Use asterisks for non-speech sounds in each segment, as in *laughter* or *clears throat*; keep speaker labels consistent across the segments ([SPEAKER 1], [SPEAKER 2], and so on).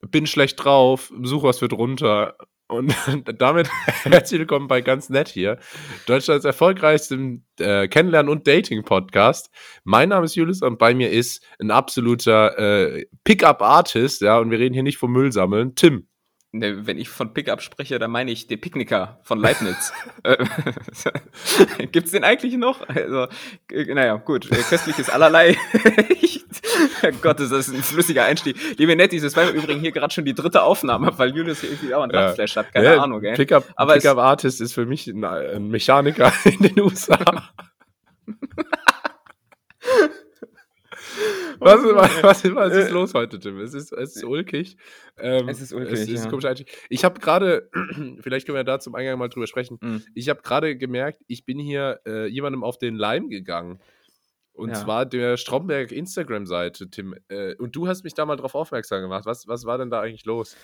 [SPEAKER 1] bin schlecht drauf, such was für drunter. Und *laughs* damit *laughs* herzlich willkommen bei ganz nett hier, Deutschlands erfolgreichstem äh, Kennenlernen- und Dating-Podcast. Mein Name ist Julius und bei mir ist ein absoluter äh, Pickup-Artist, ja, und wir reden hier nicht vom Müll sammeln, Tim.
[SPEAKER 2] Ne, wenn ich von Pickup spreche, dann meine ich den Picknicker von Leibniz. *laughs* Äh, gibt's den eigentlich noch? Also, naja, gut, äh, köstliches allerlei. *laughs* Gott, das ist ein flüssiger Einstieg. Liebe Nettis, das war im Übrigen hier gerade schon die dritte Aufnahme, weil Julius hier irgendwie auch einen ja. Hat. Keine ja, Ahnung,
[SPEAKER 1] gell? Pickup, Aber Pickup Artist ist für mich ein, ein Mechaniker *laughs* in den USA. *laughs* Was, was, was, was, ist los heute, Tim? Es ist, es ist ulkig.
[SPEAKER 2] Ähm, es ist ulkig. Es ist ja. komisch
[SPEAKER 1] Ich habe gerade, *clears throat* vielleicht können wir da zum Eingang mal drüber sprechen. Mhm. Ich habe gerade gemerkt, ich bin hier äh, jemandem auf den Leim gegangen. Und ja. zwar der Stromberg Instagram-Seite, Tim. Äh, und du hast mich da mal drauf aufmerksam gemacht. Was, was war denn da eigentlich los?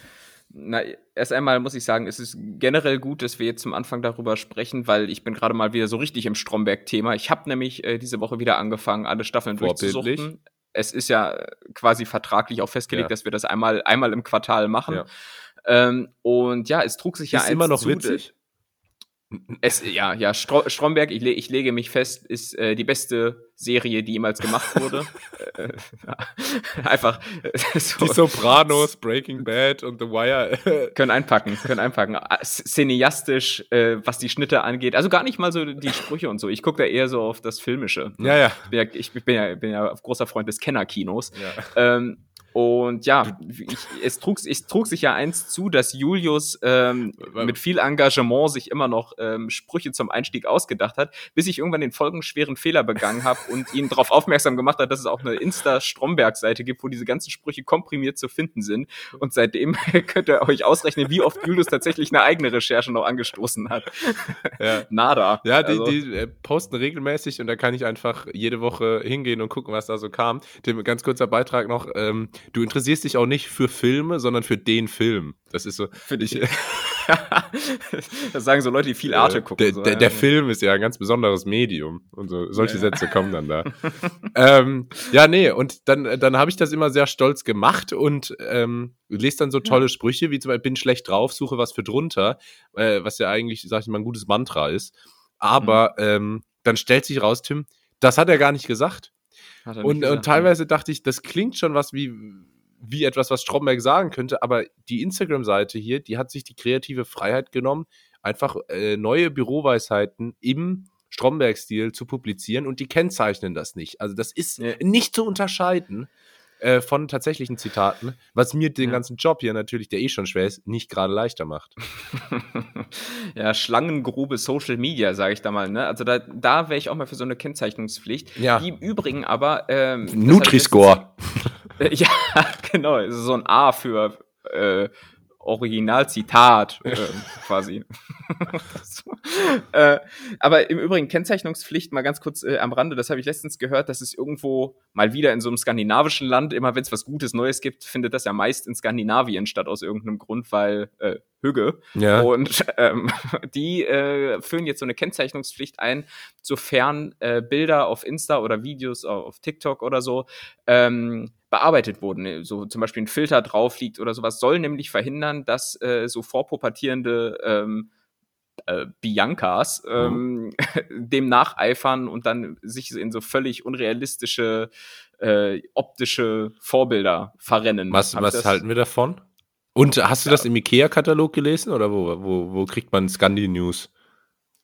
[SPEAKER 2] Na, erst einmal muss ich sagen, es ist generell gut, dass wir jetzt zum Anfang darüber sprechen, weil ich bin gerade mal wieder so richtig im Stromberg-Thema. Ich habe nämlich äh, diese Woche wieder angefangen, alle Staffeln durchzusuchen es ist ja quasi vertraglich auch festgelegt, ja. dass wir das einmal, einmal im Quartal machen. Ja. Ähm, und ja, es trug sich
[SPEAKER 1] ist
[SPEAKER 2] ja
[SPEAKER 1] immer noch zu, witzig.
[SPEAKER 2] Es, ja, ja, Stro Stromberg, ich, le ich, lege mich fest, ist äh, die beste Serie, die jemals gemacht wurde. *laughs* äh, *laughs* einfach.
[SPEAKER 1] Äh, so. Die Sopranos, Breaking Bad und The Wire. *laughs*
[SPEAKER 2] können einpacken, können einpacken. Ah, cineastisch, äh, was die Schnitte angeht. Also gar nicht mal so die Sprüche und so. Ich gucke da eher so auf das Filmische.
[SPEAKER 1] Ja, ja.
[SPEAKER 2] Ich bin ja, ich bin ja, großer Freund des Kennerkinos. Ja. Ähm, und ja, ich, es, trug, es trug sich ja eins zu, dass Julius ähm, mit viel Engagement sich immer noch ähm, Sprüche zum Einstieg ausgedacht hat, bis ich irgendwann den folgenschweren Fehler begangen habe *laughs* und ihn darauf aufmerksam gemacht hat, dass es auch eine Insta-Stromberg-Seite gibt, wo diese ganzen Sprüche komprimiert zu finden sind. Und seitdem *laughs* könnt ihr euch ausrechnen, wie oft Julius tatsächlich eine eigene Recherche noch angestoßen hat. *laughs*
[SPEAKER 1] Ja.
[SPEAKER 2] Nada.
[SPEAKER 1] Ja, die, also. die äh, posten regelmäßig und da kann ich einfach jede Woche hingehen und gucken, was da so kam. Dem ganz kurzer Beitrag noch. Ähm, du interessierst dich auch nicht für Filme, sondern für den Film. Das ist so.
[SPEAKER 2] Für dich. *laughs* *laughs* das sagen so Leute, die viel Arte gucken.
[SPEAKER 1] Der,
[SPEAKER 2] so,
[SPEAKER 1] der,
[SPEAKER 2] ja.
[SPEAKER 1] der, Film ist ja ein ganz besonderes Medium. Und so, solche ja, Sätze kommen dann da. *laughs* ähm, ja, nee, und dann, dann habe ich das immer sehr stolz gemacht und ähm, lese dann so tolle Sprüche, wie zum Beispiel, bin schlecht drauf, suche was für drunter, äh, was ja eigentlich, sag ich mal, ein gutes Mantra ist. Aber mhm. ähm, dann stellt sich raus, Tim, das hat er gar nicht gesagt. Und, und teilweise dachte ich, das klingt schon was wie, wie etwas, was Stromberg sagen könnte, aber die Instagram-Seite hier, die hat sich die kreative Freiheit genommen, einfach äh, neue Büroweisheiten im Stromberg-Stil zu publizieren und die kennzeichnen das nicht. Also das ist ja. nicht zu unterscheiden äh, von tatsächlichen Zitaten, was mir den ja. ganzen Job hier natürlich, der eh schon schwer ist, nicht gerade leichter macht. *laughs*
[SPEAKER 2] ja, Schlangengrube Social Media, sage ich da mal. Ne? Also da, da wäre ich auch mal für so eine Kennzeichnungspflicht.
[SPEAKER 1] Ja.
[SPEAKER 2] Die im Übrigen aber ähm,
[SPEAKER 1] Nutri-Score. *laughs*
[SPEAKER 2] ja, *laughs* genau. So ein A für äh, Originalzitat *laughs* äh, quasi. *laughs* äh, aber im Übrigen Kennzeichnungspflicht mal ganz kurz äh, am Rande, das habe ich letztens gehört, dass es irgendwo mal wieder in so einem skandinavischen Land, immer wenn es was Gutes Neues gibt, findet das ja meist in Skandinavien statt aus irgendeinem Grund, weil äh, Hügge.
[SPEAKER 1] Ja.
[SPEAKER 2] Und *laughs* ähm, die äh, führen jetzt so eine Kennzeichnungspflicht ein, sofern äh, Bilder auf Insta oder Videos auf TikTok oder so ähm, bearbeitet wurden, so zum Beispiel ein Filter drauf liegt oder sowas, soll nämlich verhindern, dass äh, so vorpubertierende ähm, äh, Biancas ähm, mhm. *laughs* dem nacheifern und dann sich in so völlig unrealistische äh, optische Vorbilder verrennen.
[SPEAKER 1] Was, was halten wir davon? Und hast du das im IKEA-Katalog gelesen oder wo, wo, wo kriegt man Scandi-News?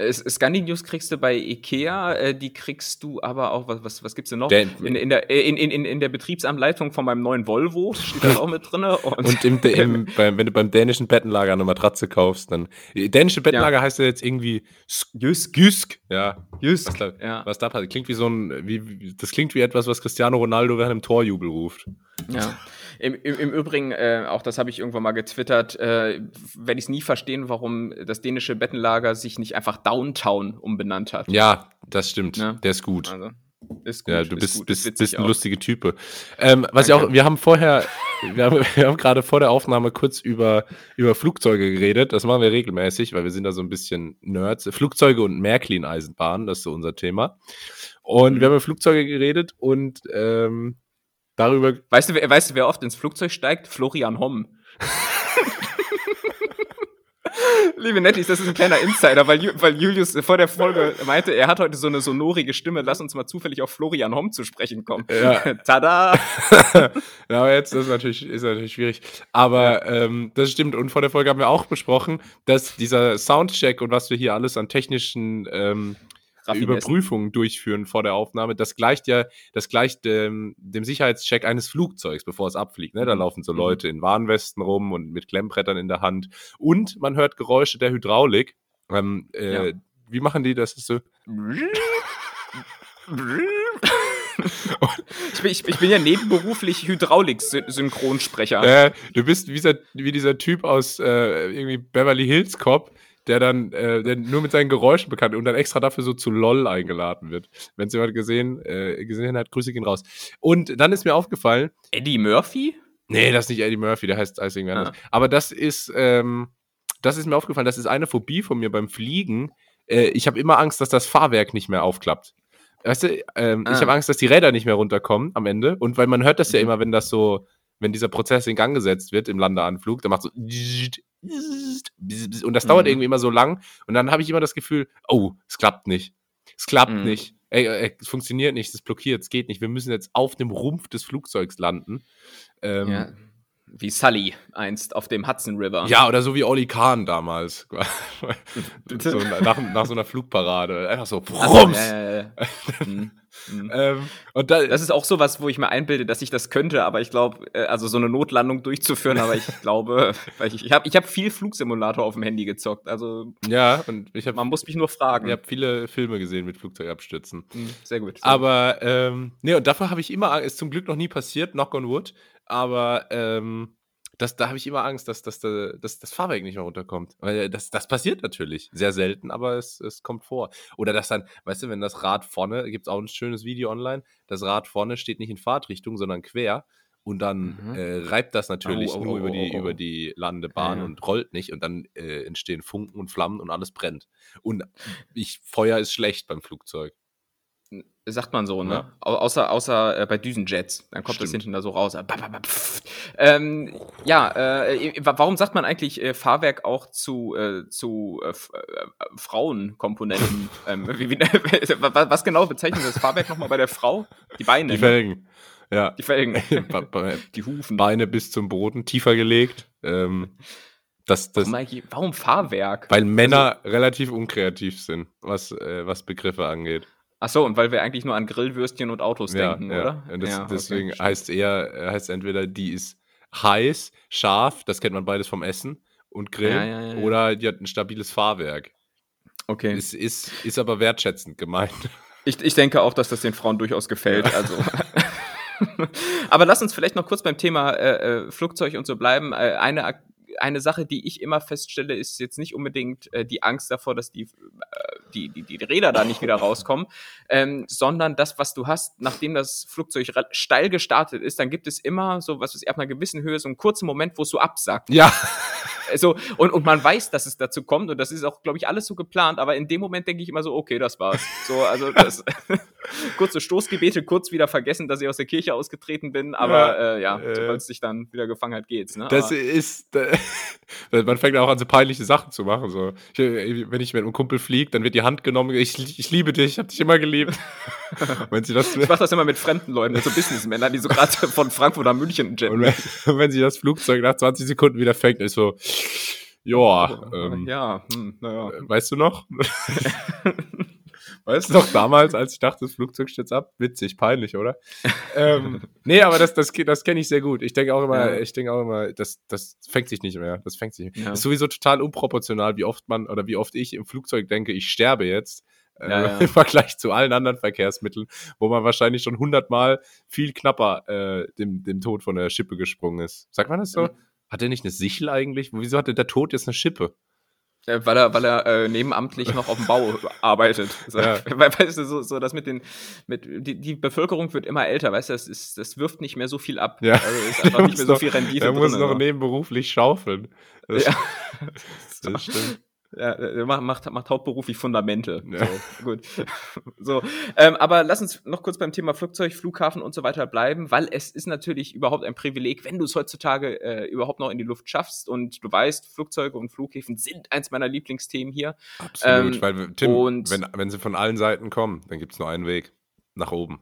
[SPEAKER 2] Scandi-News kriegst du bei Ikea, äh, die kriegst du aber auch, was, was, was gibt's denn noch? Der, in, in, der, in, in, in der Betriebsanleitung von meinem neuen Volvo *laughs* steht das auch mit drin.
[SPEAKER 1] Und, und im, im, *laughs* beim, wenn du beim dänischen Bettenlager eine Matratze kaufst, dann. Dänische Bettenlager ja. heißt ja jetzt irgendwie
[SPEAKER 2] Jysk.
[SPEAKER 1] Jysk. Ja.
[SPEAKER 2] Jysk.
[SPEAKER 1] Was, ja. was da passiert. Klingt wie so ein, wie, das klingt wie etwas, was Cristiano Ronaldo während einem Torjubel ruft.
[SPEAKER 2] Ja. Im, im, im Übrigen, äh, auch das habe ich irgendwann mal getwittert, äh, werde ich es nie verstehen, warum das dänische Bettenlager sich nicht einfach Downtown umbenannt hat.
[SPEAKER 1] Ja, das stimmt. Ja? Der ist gut. Also.
[SPEAKER 2] Ist gut.
[SPEAKER 1] Ja, du bist, gut, bist, bist ein lustige Type. Ähm, was ich auch, wir haben vorher, *laughs* wir haben, wir haben gerade vor der Aufnahme kurz über, über Flugzeuge geredet. Das machen wir regelmäßig, weil wir sind da so ein bisschen Nerds. Flugzeuge und Märklin-Eisenbahn, das ist so unser Thema. Und mhm. wir haben über Flugzeuge geredet und ähm, darüber.
[SPEAKER 2] Weißt du, wer, weißt du, wer oft ins Flugzeug steigt? Florian Homm. *laughs* Liebe Nettis, das ist ein kleiner Insider, weil, Ju- weil Julius vor der Folge meinte, er hat heute so eine sonorige Stimme. Lass uns mal zufällig auf Florian Homm zu sprechen kommen.
[SPEAKER 1] Ja. *laughs*
[SPEAKER 2] Tada! *laughs*
[SPEAKER 1] ja, aber jetzt ist natürlich, ist natürlich schwierig. Aber ähm, das stimmt. Und vor der Folge haben wir auch besprochen, dass dieser Soundcheck und was wir hier alles an technischen ähm. Überprüfungen durchführen vor der Aufnahme, das gleicht ja, das gleicht dem, dem Sicherheitscheck eines Flugzeugs, bevor es abfliegt. Ne? Da
[SPEAKER 2] Mhm.
[SPEAKER 1] laufen so
[SPEAKER 2] Mhm.
[SPEAKER 1] Leute in Warnwesten rum und mit Klemmbrettern in der Hand. Und man hört Geräusche der Hydraulik. Ähm, äh,
[SPEAKER 2] Ja.
[SPEAKER 1] Wie machen die das? Ist so, *laughs*
[SPEAKER 2] Ich bin, ich, ich bin ja nebenberuflich Hydraulik-Synchronsprecher.
[SPEAKER 1] Äh, du bist wie dieser, wie dieser Typ aus äh, irgendwie Beverly Hills Cop, der dann äh, der nur mit seinen Geräuschen bekannt und dann extra dafür so zu LOL eingeladen wird. Wenn es jemand gesehen, äh, gesehen hat, grüße gehen raus. Und dann ist mir aufgefallen,
[SPEAKER 2] Eddie Murphy?
[SPEAKER 1] nee, das ist nicht Eddie Murphy, der heißt, heißt irgendwie
[SPEAKER 2] Ah.
[SPEAKER 1] anders. Aber das ist, ähm, das ist mir aufgefallen, das ist eine Phobie von mir beim Fliegen. Äh, ich habe immer Angst, dass das Fahrwerk nicht mehr aufklappt. Weißt du, ähm, ich
[SPEAKER 2] Ah.
[SPEAKER 1] habe Angst, dass die Räder nicht mehr runterkommen am Ende. Und weil man hört das ja
[SPEAKER 2] Mhm.
[SPEAKER 1] immer, wenn das so, wenn dieser Prozess in Gang gesetzt wird im Landeanflug, dann macht so und das dauert
[SPEAKER 2] Mhm.
[SPEAKER 1] irgendwie immer so lang. Und dann habe ich immer das Gefühl, oh, es klappt nicht. Es klappt
[SPEAKER 2] Mhm.
[SPEAKER 1] nicht. Ey, ey, es funktioniert nicht, es blockiert, es geht nicht. Wir müssen jetzt auf dem Rumpf des Flugzeugs landen. Ähm,
[SPEAKER 2] Ja. Wie Sully einst auf dem Hudson River.
[SPEAKER 1] ja, oder so wie Oli Kahn damals. *laughs* So *laughs* nach, nach so einer Flugparade. Einfach so,
[SPEAKER 2] Ach so,
[SPEAKER 1] Rums!
[SPEAKER 2] ja, ja, ja. *laughs* Mhm. Mhm.
[SPEAKER 1] Ähm, und da,
[SPEAKER 2] Das ist auch sowas, wo ich mir einbilde, dass ich das könnte, aber ich glaube, äh, also so eine Notlandung durchzuführen, aber ich glaube, ich, ich habe ich hab viel Flugsimulator auf dem Handy gezockt. Also
[SPEAKER 1] ja, und ich habe
[SPEAKER 2] man muss mich nur fragen.
[SPEAKER 1] ich hab viele Filme gesehen mit Flugzeugabstürzen.
[SPEAKER 2] Mhm, Sehr gut. Sehr
[SPEAKER 1] Aber, ähm, nee, und dafür habe ich immer ist zum Glück noch nie passiert, knock on wood, aber, ähm, das, da habe ich immer Angst, dass, dass, da- dass das Fahrwerk nicht mehr runterkommt. Weil das, das passiert natürlich. Sehr selten, aber es, es kommt vor. Oder dass dann, weißt du, wenn das Rad vorne, gibt es auch ein schönes Video online, das Rad vorne steht nicht in Fahrtrichtung, sondern quer. Und dann
[SPEAKER 2] Mhm.
[SPEAKER 1] äh, reibt das natürlich
[SPEAKER 2] Oh, oh,
[SPEAKER 1] nur
[SPEAKER 2] oh,
[SPEAKER 1] über, die, über die Landebahn
[SPEAKER 2] ja.
[SPEAKER 1] und rollt nicht. Und dann äh, entstehen Funken und Flammen und alles brennt. Und ich, Feuer ist schlecht beim Flugzeug.
[SPEAKER 2] Sagt man so, ne?
[SPEAKER 1] Ja.
[SPEAKER 2] Au außer außer äh, bei Düsenjets. Dann kommt das
[SPEAKER 1] Stimmt.
[SPEAKER 2] hinten da so raus. Ähm, ja, äh, wa- warum sagt man eigentlich äh, Fahrwerk auch zu, äh, zu äh, äh, Frauenkomponenten? *laughs* ähm, wie, wie, *laughs* wa- was genau bezeichnet das Fahrwerk nochmal bei der Frau? Die Beine.
[SPEAKER 1] Die
[SPEAKER 2] ne?
[SPEAKER 1] Felgen. Ja.
[SPEAKER 2] Die Felgen. *laughs* Die Hufen.
[SPEAKER 1] Beine bis zum Boden tiefer gelegt. Ähm, das, das,
[SPEAKER 2] Warum, warum Fahrwerk?
[SPEAKER 1] weil Männer relativ unkreativ sind, was, was Begriffe angeht.
[SPEAKER 2] Ach so, und weil wir eigentlich nur an Grillwürstchen und Autos denken,
[SPEAKER 1] ja.
[SPEAKER 2] oder?
[SPEAKER 1] Und das,
[SPEAKER 2] Ja, okay.
[SPEAKER 1] deswegen heißt eher, heißt entweder die ist heiß, scharf, das kennt man beides vom Essen und
[SPEAKER 2] Ja, ja, ja, ja.
[SPEAKER 1] oder die hat ein stabiles Fahrwerk.
[SPEAKER 2] Okay.
[SPEAKER 1] Ist, ist, ist aber wertschätzend gemeint. *laughs*
[SPEAKER 2] Ich, ich denke auch, dass das den Frauen durchaus gefällt. Also. *laughs* Aber lass uns vielleicht noch kurz beim Thema äh, äh, Flugzeug und so bleiben. Äh, eine, eine Sache, die ich immer feststelle, ist jetzt nicht unbedingt äh, die Angst davor, dass die, äh, die, die, die Räder da nicht wieder rauskommen, *laughs* ähm, sondern das, was du hast, nachdem das Flugzeug steil gestartet ist, dann gibt es immer so, was ich, ab einer gewissen Höhe, so einen kurzen Moment, wo es so absackt.
[SPEAKER 1] Ja,
[SPEAKER 2] So, und, und man weiß, dass es dazu kommt und das ist auch, glaube ich, alles so geplant, aber in dem Moment denke ich immer so, okay, das war's. So, also das *laughs* kurze Stoßgebete, kurz wieder vergessen, dass ich aus der Kirche ausgetreten bin, aber
[SPEAKER 1] Ja,
[SPEAKER 2] äh, ja,
[SPEAKER 1] äh,
[SPEAKER 2] sobald es sich dann wieder gefangen hat, geht's. Ne?
[SPEAKER 1] Das
[SPEAKER 2] aber,
[SPEAKER 1] ist. äh, *laughs* man fängt auch an, so peinliche Sachen zu machen. So. Ich, wenn ich mit einem Kumpel fliege, dann wird die Hand genommen. Ich, ich liebe dich, ich habe dich immer geliebt. *laughs* wenn sie das,
[SPEAKER 2] ich mache das immer mit fremden Leuten, mit so Businessmännern, die so gerade *laughs* von Frankfurt nach München jetten.
[SPEAKER 1] und wenn, wenn sie das Flugzeug nach 20 Sekunden wieder fängt, ist so. Joa, ähm,
[SPEAKER 2] ja, hm, naja.
[SPEAKER 1] weißt du noch? Weißt du noch damals, als ich dachte, das Flugzeug stürzt ab? Witzig, peinlich, oder? ähm, nee, aber das, das, das kenne ich sehr gut. Ich denke auch immer,
[SPEAKER 2] Ja.
[SPEAKER 1] ich denke auch immer, das, das fängt sich nicht mehr. Das fängt sich nicht mehr.
[SPEAKER 2] Ja.
[SPEAKER 1] Ist sowieso total unproportional, wie oft man oder wie oft ich im Flugzeug denke, ich sterbe jetzt. äh,
[SPEAKER 2] Ja, ja. *laughs*
[SPEAKER 1] Im Vergleich zu allen anderen Verkehrsmitteln, wo man wahrscheinlich schon hundertmal viel knapper äh, dem, dem Tod von der Schippe gesprungen ist. Sagt man das so? Hat er nicht eine Sichel eigentlich? Wieso hatte der Tod jetzt eine Schippe?
[SPEAKER 2] Äh, Weil er, weil er äh, nebenamtlich noch auf dem Bau *laughs* arbeitet. So,
[SPEAKER 1] Ja. *laughs*
[SPEAKER 2] Weil, weißt du, so, so das mit den, mit, die, die Bevölkerung wird immer älter, weißt du, das, ist, das wirft nicht mehr so viel ab.
[SPEAKER 1] Ja.
[SPEAKER 2] Also ist einfach nicht mehr so *laughs* viel
[SPEAKER 1] Er
[SPEAKER 2] Rendite
[SPEAKER 1] muss
[SPEAKER 2] drin.
[SPEAKER 1] noch
[SPEAKER 2] ne?
[SPEAKER 1] nebenberuflich schaufeln. Das,
[SPEAKER 2] Ja.
[SPEAKER 1] das stimmt.
[SPEAKER 2] Ja, macht, macht hauptberuflich Fundamente. Ja. So, gut. *laughs* so, ähm, aber lass uns noch kurz beim Thema Flugzeug, Flughafen und so weiter bleiben, weil es ist natürlich überhaupt ein Privileg, wenn du es heutzutage äh, überhaupt noch in die Luft schaffst und du weißt, Flugzeuge und Flughäfen sind eins meiner Lieblingsthemen hier.
[SPEAKER 1] Absolut, ähm, weil Tim, wenn, wenn sie von allen Seiten kommen, dann gibt es nur einen Weg nach oben.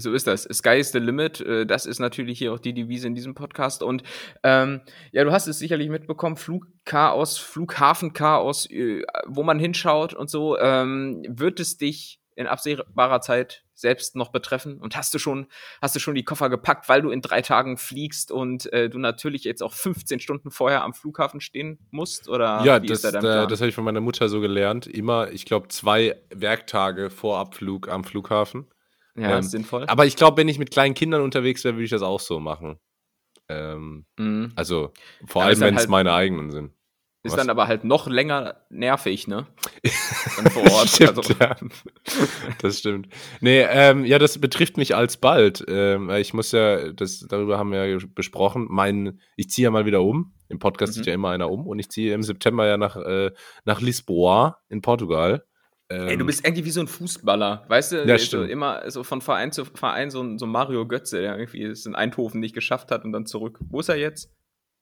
[SPEAKER 2] So ist das. Sky is the limit. Äh, das ist natürlich hier auch die Devise in diesem Podcast. Und ähm, ja, du hast es sicherlich mitbekommen: Flugchaos, Flughafenchaos, äh, wo man hinschaut und so. Ähm, wird es dich in absehbarer Zeit selbst noch betreffen? Und hast du schon, hast du schon die Koffer gepackt, weil du in drei Tagen fliegst und äh, du natürlich jetzt auch 15 Stunden vorher am Flughafen stehen musst? Oder
[SPEAKER 1] ja, das, da äh, das habe ich von meiner Mutter so gelernt. Immer, ich glaube, zwei Werktage vor Abflug am Flughafen.
[SPEAKER 2] Ja, ähm, ist sinnvoll.
[SPEAKER 1] Aber ich glaube, wenn ich mit kleinen Kindern unterwegs wäre, würde ich das auch so machen. Ähm, mhm. Also vor allem, wenn es halt, meine eigenen sind.
[SPEAKER 2] Ist Was? dann aber halt noch länger nervig, ne? *laughs* dann vor Ort.
[SPEAKER 1] stimmt, also. ja. Das stimmt. Nee, ähm, ja, das betrifft mich alsbald. Ähm, ich muss ja, das, darüber haben wir ja besprochen, mein, ich ziehe ja mal wieder um. Im Podcast mhm. zieht ja immer einer um und ich ziehe im September ja nach, äh, nach Lisboa in Portugal.
[SPEAKER 2] Ähm, Ey, du ähm, bist irgendwie wie so ein Fußballer, weißt du? Ja, so immer so von Verein zu Verein, so, so Mario Götze, der irgendwie es in Eindhoven nicht geschafft hat und dann zurück. Wo ist er jetzt?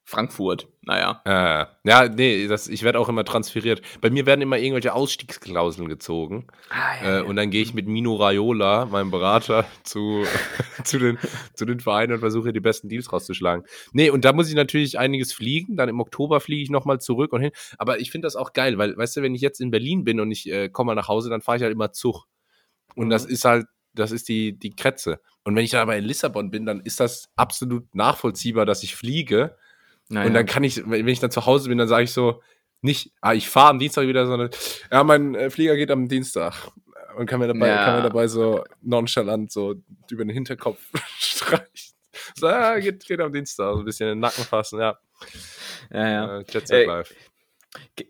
[SPEAKER 2] Frankfurt, naja.
[SPEAKER 1] Äh, ja, nee, das, ich werde auch immer transferiert. Bei mir werden immer irgendwelche Ausstiegsklauseln gezogen. Ah, ja, äh, ja. Und dann gehe ich mit Mino Raiola, meinem Berater, *laughs* zu, *laughs* zu, den, zu den Vereinen und versuche die besten Deals rauszuschlagen. Nee, und da muss ich natürlich einiges fliegen. Dann im Oktober fliege ich nochmal zurück und hin. Aber ich finde das auch geil, weil, weißt du, wenn ich jetzt in Berlin bin und ich äh, komme mal nach Hause, dann fahre ich halt immer Zug. Und mhm. das ist halt das ist die, die Kretze. Und wenn ich dann aber in Lissabon bin, dann ist das absolut nachvollziehbar, dass ich fliege, naja. Und dann kann ich, wenn ich dann zu Hause bin, dann sage ich so, nicht, ah, ich fahre am Dienstag wieder, sondern ja, mein äh, Flieger geht am Dienstag. Und kann mir dabei, ja. kann mir dabei so nonchalant so über den Hinterkopf *laughs* streichen. So, ja, geht, geht am Dienstag, so ein bisschen in den Nacken fassen, ja.
[SPEAKER 2] Ja, ja. Äh, Jet Set Live.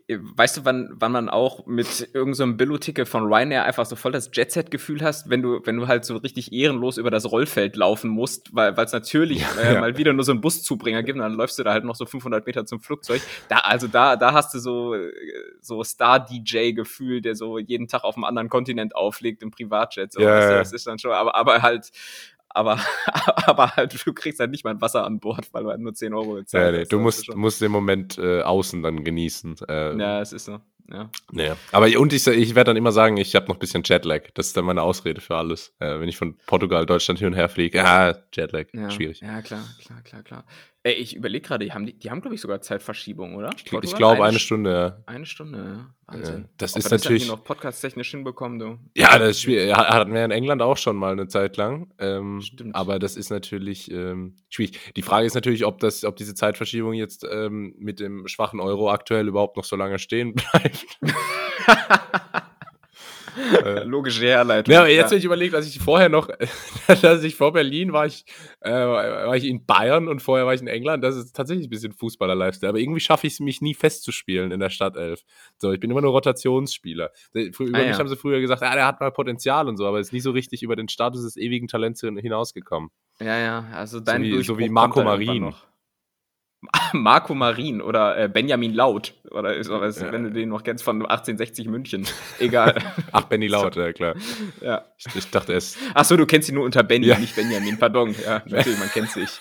[SPEAKER 2] Äh, weißt du, wann, wann man auch mit irgendeinem so Billo-Ticket von Ryanair einfach so voll das Jet-Set-Gefühl hast, wenn du, wenn du halt so richtig ehrenlos über das Rollfeld laufen musst, weil es natürlich ja, äh, ja. mal wieder nur so einen Buszubringer gibt und dann läufst du da halt noch so 500 Meter zum Flugzeug. Da, also da, da hast du so, so Star-DJ-Gefühl, der so jeden Tag auf einem anderen Kontinent auflegt im Privatjet. So, ja, du, das ist dann schon, aber, aber halt, aber, *laughs* aber halt, du kriegst halt nicht mal ein Wasser an Bord, weil du halt nur 10 Euro
[SPEAKER 1] bezahlst. Ja, nee, du musst, musst den Moment äh, außen dann genießen.
[SPEAKER 2] Äh, ja, es ist so. Ja.
[SPEAKER 1] Nee. Aber und ich, ich werde dann immer sagen, ich habe noch ein bisschen Jetlag. Das ist dann meine Ausrede für alles. Äh, wenn ich von Portugal, Deutschland hin und her fliege. Ah, Jetlag.
[SPEAKER 2] Ja,
[SPEAKER 1] schwierig.
[SPEAKER 2] Ja, klar, klar, klar, klar. Ey, ich überlege gerade, die haben, die, haben glaube ich, sogar Zeitverschiebung, oder?
[SPEAKER 1] Ich, ich glaube, eine, eine, Stunde,
[SPEAKER 2] ja. Eine Stunde, ja. Wahnsinn.
[SPEAKER 1] Ja, das Ob ist natürlich. Das
[SPEAKER 2] noch podcast-technisch hinbekommen, du.
[SPEAKER 1] Ja, das ist schwierig. Hatten wir in England auch schon mal eine Zeit lang. Ähm, Stimmt. Aber das ist natürlich ähm, schwierig. Die Frage ist natürlich, ob, das, ob diese Zeitverschiebung jetzt ähm, mit dem schwachen Euro aktuell überhaupt noch so lange stehen *laughs* bleibt.
[SPEAKER 2] Äh, Logische Herleitung.
[SPEAKER 1] Ja, jetzt habe ich überlegt, dass ich vorher noch, *laughs* dass ich vor Berlin war ich, äh, war ich in Bayern und vorher war ich in England. Das ist tatsächlich ein bisschen Fußballer-Lifestyle. Aber irgendwie schaffe ich es mich nie festzuspielen in der Stadtelf. So, ich bin immer nur Rotationsspieler. Über ah, mich ja. haben sie früher gesagt, ja, der hat mal Potenzial und so, aber ist nie so richtig über den Status des ewigen Talents hinausgekommen.
[SPEAKER 2] Ja, ja, also dein
[SPEAKER 1] so wie, so wie Marco Marin. *laughs*
[SPEAKER 2] Marco Marin oder äh, Benjamin Laut oder ist, ja. wenn du den noch kennst von 1860 München. Egal. *laughs*
[SPEAKER 1] Ach, Benny Laut, so. ja klar. Ja. Ich, ich dachte es.
[SPEAKER 2] Ach so, du kennst ihn nur unter Benny, ja. nicht Benjamin, pardon. Ja, *laughs* natürlich, man kennt sich.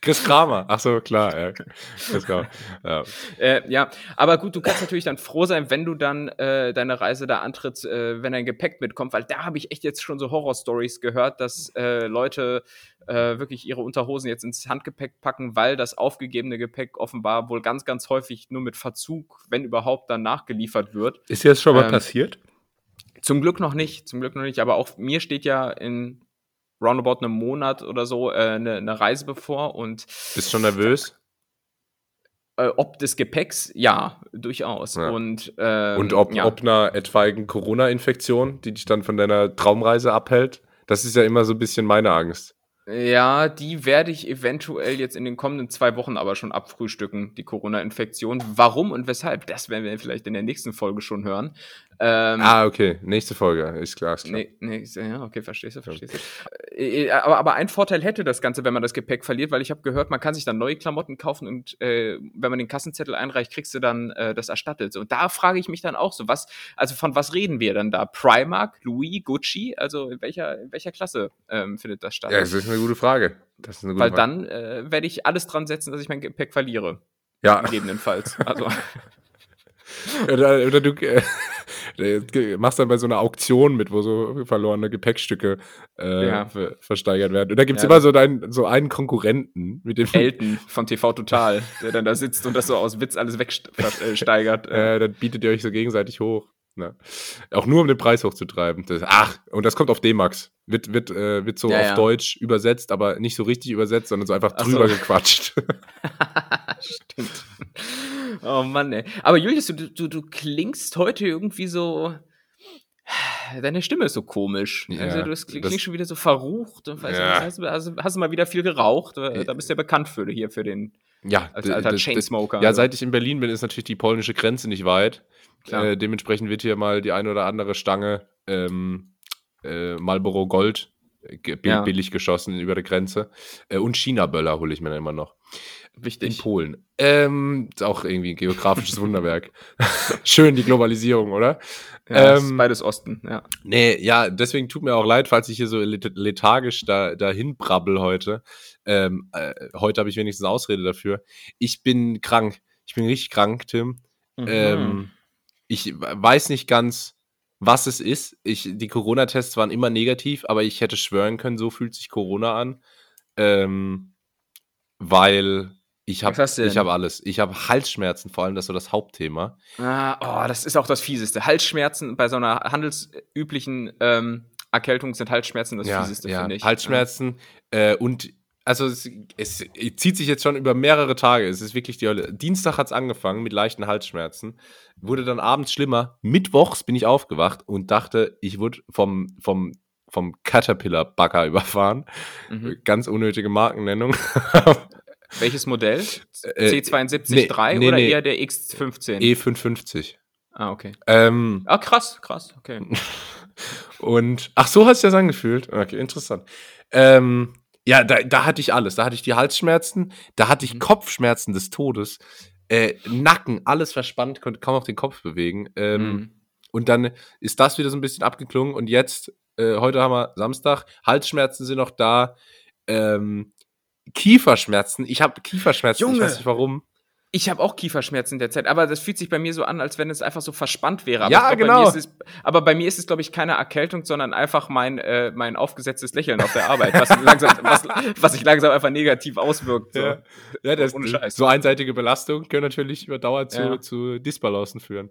[SPEAKER 1] Chris Kramer. Ach so, klar. Ja. Chris Kramer. *laughs*
[SPEAKER 2] Ja. Äh, ja, aber gut, du kannst natürlich dann froh sein, wenn du dann äh, deine Reise da antrittst, äh, wenn dein Gepäck mitkommt, weil da habe ich echt jetzt schon so Horror-Stories gehört, dass äh, Leute äh, wirklich ihre Unterhosen jetzt ins Handgepäck packen, weil das aufgegebene Gepäck offenbar wohl ganz, ganz häufig nur mit Verzug, wenn überhaupt, dann nachgeliefert wird.
[SPEAKER 1] Ist dir das schon mal ähm, passiert?
[SPEAKER 2] Zum Glück noch nicht, zum Glück noch nicht, aber auch mir steht ja in roundabout einem Monat oder so äh, eine, eine Reise bevor und.
[SPEAKER 1] Bist schon nervös?
[SPEAKER 2] Äh, ob des Gepäcks, ja, durchaus. Ja. Und, ähm,
[SPEAKER 1] und ob, ja. ob einer etwaigen Corona-Infektion, die dich dann von deiner Traumreise abhält, das ist ja immer so ein bisschen meine Angst.
[SPEAKER 2] Ja, die werde ich eventuell jetzt in den kommenden zwei Wochen aber schon abfrühstücken, die Corona-Infektion. Warum und weshalb, das werden wir vielleicht in der nächsten Folge schon hören.
[SPEAKER 1] Ähm, ah, okay. Nächste Folge, ist klar. Ist
[SPEAKER 2] klar. Nee, nee, ja, okay, verstehst du, verstehst du. Äh, äh, aber, aber ein Vorteil hätte das Ganze, wenn man das Gepäck verliert, weil ich habe gehört, man kann sich dann neue Klamotten kaufen und äh, wenn man den Kassenzettel einreicht, kriegst du dann äh, das erstattet. Und da frage ich mich dann auch so, was, also von was reden wir dann da? Primark, Louis, Gucci? Also in welcher, in welcher Klasse ähm, findet das statt?
[SPEAKER 1] Ja, das ist eine gute Frage. Das ist
[SPEAKER 2] eine gute weil Frage. dann äh, werde ich alles dran setzen, dass ich mein Gepäck verliere.
[SPEAKER 1] Ja.
[SPEAKER 2] Gegebenenfalls. Also. *laughs*
[SPEAKER 1] oder, oder du äh, machst dann bei so einer Auktion mit, wo so verlorene Gepäckstücke äh, ja. versteigert werden. Und da gibt es ja, immer so, dein, so einen Konkurrenten mit dem.
[SPEAKER 2] Elton von TV Total, der dann da sitzt und das so aus Witz alles wegsteigert.
[SPEAKER 1] äh, dann bietet ihr euch so gegenseitig hoch. Ne? Auch nur um den Preis hochzutreiben. Das, ach, und das kommt auf D-Max. Wird, wird, äh, wird so ja, auf ja. Deutsch übersetzt, aber nicht so richtig übersetzt, sondern so einfach drüber so. gequatscht. *laughs*
[SPEAKER 2] Stimmt. Oh Mann, ey. Aber Julius, du, du, du klingst heute irgendwie so. Deine Stimme ist so komisch. Ja, also, du klingst schon wieder so verrucht. Weiß ja. nicht, hast, hast, hast, du mal wieder viel geraucht? Da bist du ja bekannt für hier, für den.
[SPEAKER 1] Ja,
[SPEAKER 2] als alter Chainsmoker.
[SPEAKER 1] Ja, also. seit ich in Berlin bin, ist natürlich die polnische Grenze nicht weit. Äh, dementsprechend wird hier mal die eine oder andere Stange ähm, äh, Marlboro Gold äh, ja. billig geschossen über die Grenze. Äh, und China-Böller hole ich mir dann immer noch.
[SPEAKER 2] Wichtig.
[SPEAKER 1] In Polen. Ähm, ist auch irgendwie ein geografisches *laughs* Wunderwerk. Schön die Globalisierung, oder?
[SPEAKER 2] Ja, ähm, beides Osten, ja.
[SPEAKER 1] Nee, ja, deswegen tut mir auch leid, falls ich hier so lethargisch da, dahin brabbel heute. Ähm, äh, heute habe ich wenigstens Ausrede dafür. Ich bin krank. Ich bin richtig krank, Tim. Mhm. Ähm, ich weiß nicht ganz, was es ist. Ich, die Corona-Tests waren immer negativ, aber ich hätte schwören können, so fühlt sich Corona an. Ähm, weil ich habe hab alles. Ich habe Halsschmerzen, vor allem das ist so das Hauptthema.
[SPEAKER 2] Ah, oh, das ist auch das Fieseste. Halsschmerzen bei so einer handelsüblichen ähm, Erkältung sind Halsschmerzen das ja, Fieseste,
[SPEAKER 1] ja.
[SPEAKER 2] finde ich.
[SPEAKER 1] Halsschmerzen ja. äh, und also es, es, zieht sich jetzt schon über mehrere Tage. Es ist wirklich die Hölle. Dienstag hat es angefangen mit leichten Halsschmerzen. Wurde dann abends schlimmer. Mittwochs bin ich aufgewacht und dachte, ich wurde vom, vom, vom Caterpillar-Bagger *laughs* überfahren. Mhm. Ganz unnötige Markennennung. *laughs*
[SPEAKER 2] Welches Modell? C72 äh, 3 nee, oder nee. eher der X15?
[SPEAKER 1] E550.
[SPEAKER 2] Ah, okay.
[SPEAKER 1] Ähm,
[SPEAKER 2] ah, krass, krass, okay. *laughs*
[SPEAKER 1] und, ach, so hat es das angefühlt. Okay, interessant. Ähm, ja, da, da hatte ich alles. Da hatte ich die Halsschmerzen, da hatte ich mhm. Kopfschmerzen des Todes, äh, Nacken, alles verspannt, konnte kaum auf den Kopf bewegen. Ähm, mhm. Und dann ist das wieder so ein bisschen abgeklungen. Und jetzt, äh, heute haben wir Samstag, Halsschmerzen sind noch da. Ähm, Kieferschmerzen. Ich habe Kieferschmerzen,
[SPEAKER 2] Junge.
[SPEAKER 1] ich weiß nicht warum.
[SPEAKER 2] Ich habe auch Kieferschmerzen derzeit, aber das fühlt sich bei mir so an, als wenn es einfach so verspannt wäre.
[SPEAKER 1] Aber ja, glaub, genau.
[SPEAKER 2] Bei es, aber bei mir ist es, glaube ich, keine Erkältung, sondern einfach mein, äh, mein aufgesetztes Lächeln auf der Arbeit, was, *laughs* langsam, was, was sich langsam einfach negativ auswirkt. So.
[SPEAKER 1] Ja, ja das, so einseitige Belastung können natürlich über Dauer zu, ja. zu Disbalancen führen.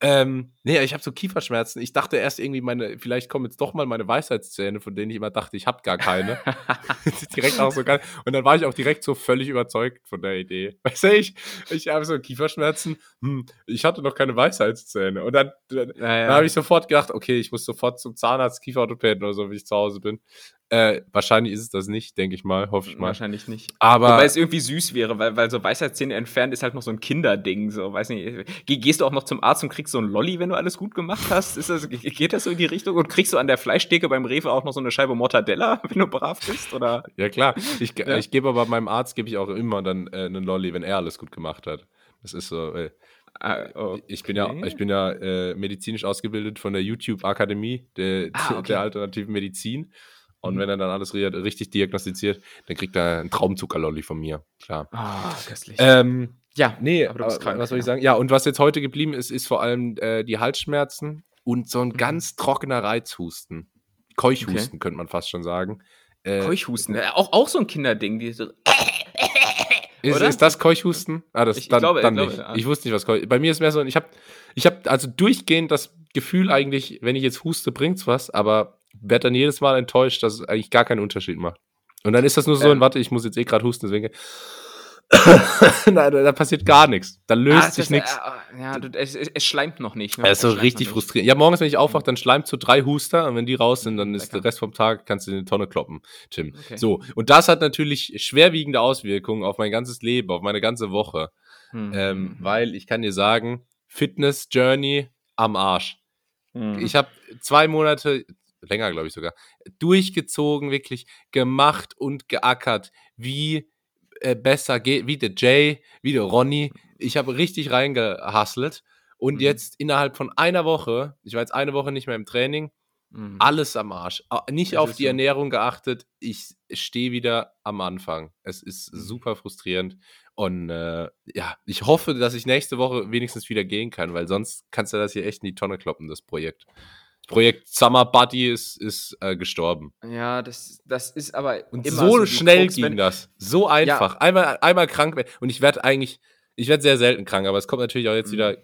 [SPEAKER 1] Ähm, nee, ich habe so Kieferschmerzen. Ich dachte erst irgendwie, meine, vielleicht kommen jetzt doch mal meine Weisheitszähne, von denen ich immer dachte, ich habe gar keine. *laughs* *laughs* direkt auch so geil. Und dann war ich auch direkt so völlig überzeugt von der Idee. Weißt du, ich, ich habe so Kieferschmerzen. Hm, ich hatte noch keine Weisheitszähne. Und dann, dann, naja. dann habe ich sofort gedacht, okay, ich muss sofort zum Zahnarzt, Kieferorthopäden oder so, wenn ich zu Hause bin. Äh, wahrscheinlich ist es das nicht, denke ich mal, hoffe ich mal.
[SPEAKER 2] Wahrscheinlich nicht.
[SPEAKER 1] Aber
[SPEAKER 2] Wobei es irgendwie süß wäre, weil, weil so Weisheitszähne entfernt ist halt noch so ein Kinderding. So, weiß nicht. Gehst du auch noch zum Arzt und kriegst so ein Lolli, wenn du alles gut gemacht hast? Ist das, geht das so in die Richtung? Und kriegst du an der Fleischtheke beim Rewe auch noch so eine Scheibe Mortadella, *laughs* wenn du brav bist? Oder?
[SPEAKER 1] Ja, klar. Ich, ja. ich gebe aber meinem Arzt gebe ich auch immer dann äh, einen Lolli, wenn er alles gut gemacht hat. Das ist so. Äh, Ah, okay. Ich bin ja, ich bin ja äh, medizinisch ausgebildet von der YouTube-Akademie der, ah, okay. der alternativen Medizin. Und mhm. wenn er dann alles richtig diagnostiziert, dann kriegt er einen Traumzuckerlolli von mir. Klar.
[SPEAKER 2] Ah, köstlich.
[SPEAKER 1] Ähm, ja, nee, aber du bist krank, was soll ich sagen? Ja, und was jetzt heute geblieben ist, ist vor allem äh, die Halsschmerzen und so ein mhm. ganz trockener Reizhusten. Keuchhusten okay. könnte man fast schon sagen.
[SPEAKER 2] Äh, Keuchhusten, auch, auch so ein Kinderding, die so *laughs*
[SPEAKER 1] ist, ist, das Keuchhusten? Ah, das, ich, dann, glaube, dann ich nicht. Glaube, ja. Ich wusste nicht, was Keuch. Bei mir ist mehr so, ich habe ich hab also durchgehend das Gefühl eigentlich, wenn ich jetzt huste, bringt's was, aber werde dann jedes Mal enttäuscht, dass es eigentlich gar keinen Unterschied macht. Und dann ist das nur so, ähm, warte, ich muss jetzt eh gerade husten, deswegen. *coughs* da, da, passiert gar nichts. Da löst ah, sich nichts.
[SPEAKER 2] Äh, ja, es, es, es, schleimt noch nicht.
[SPEAKER 1] Ne? Das ist so richtig frustrierend. Ja, morgens, wenn ich aufwache, dann schleimt so drei Huster und wenn die raus sind, dann ist der Rest vom Tag, kannst du in die Tonne kloppen, Tim. Okay. So, und das hat natürlich schwerwiegende Auswirkungen auf mein ganzes Leben, auf meine ganze Woche. Hm. Ähm, hm, hm. weil ich kann dir sagen, Fitness Journey am Arsch. Hm. Ich habe zwei Monate, länger glaube ich sogar, durchgezogen, wirklich gemacht und geackert, wie äh, besser geht, wie der Jay, wie der Ronny. Ich habe richtig reingehustelt und mhm. jetzt innerhalb von einer Woche, ich war jetzt eine Woche nicht mehr im Training, mhm. alles am Arsch. Nicht das auf die so. Ernährung geachtet, ich stehe wieder am Anfang. Es ist mhm. super frustrierend und äh, ja, ich hoffe, dass ich nächste Woche wenigstens wieder gehen kann, weil sonst kannst du das hier echt in die Tonne kloppen, das Projekt. Projekt Summer Buddy ist, ist äh, gestorben.
[SPEAKER 2] Ja, das, das ist aber.
[SPEAKER 1] Und so, so schnell Krux, ging das. So einfach. Ja. Einmal, einmal krank werden. Und ich werde eigentlich, ich werde sehr selten krank, aber es kommt natürlich auch jetzt mhm. wieder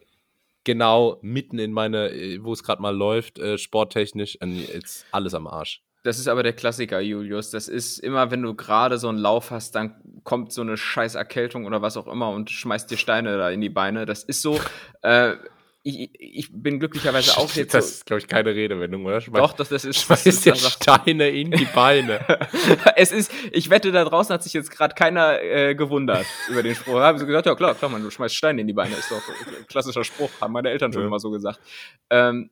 [SPEAKER 1] genau mitten in meine, wo es gerade mal läuft, äh, sporttechnisch. Jetzt alles am Arsch.
[SPEAKER 2] Das ist aber der Klassiker, Julius. Das ist immer, wenn du gerade so einen Lauf hast, dann kommt so eine scheiß Erkältung oder was auch immer und schmeißt dir Steine da in die Beine. Das ist so, *laughs* äh, ich, ich bin glücklicherweise auch jetzt.
[SPEAKER 1] Das ist, glaube ich, keine Redewendung, oder?
[SPEAKER 2] Schmeiß, Doch, das, das ist.
[SPEAKER 1] Schmeißt dir Steine in die Beine. *laughs*
[SPEAKER 2] es ist, ich wette, da draußen hat sich jetzt gerade keiner äh, gewundert über den Spruch. Da haben sie gesagt, ja klar, klar, man, du schmeißt Steine in die Beine. Ist doch ein klassischer Spruch, haben meine Eltern schon ja. immer so gesagt. Ähm.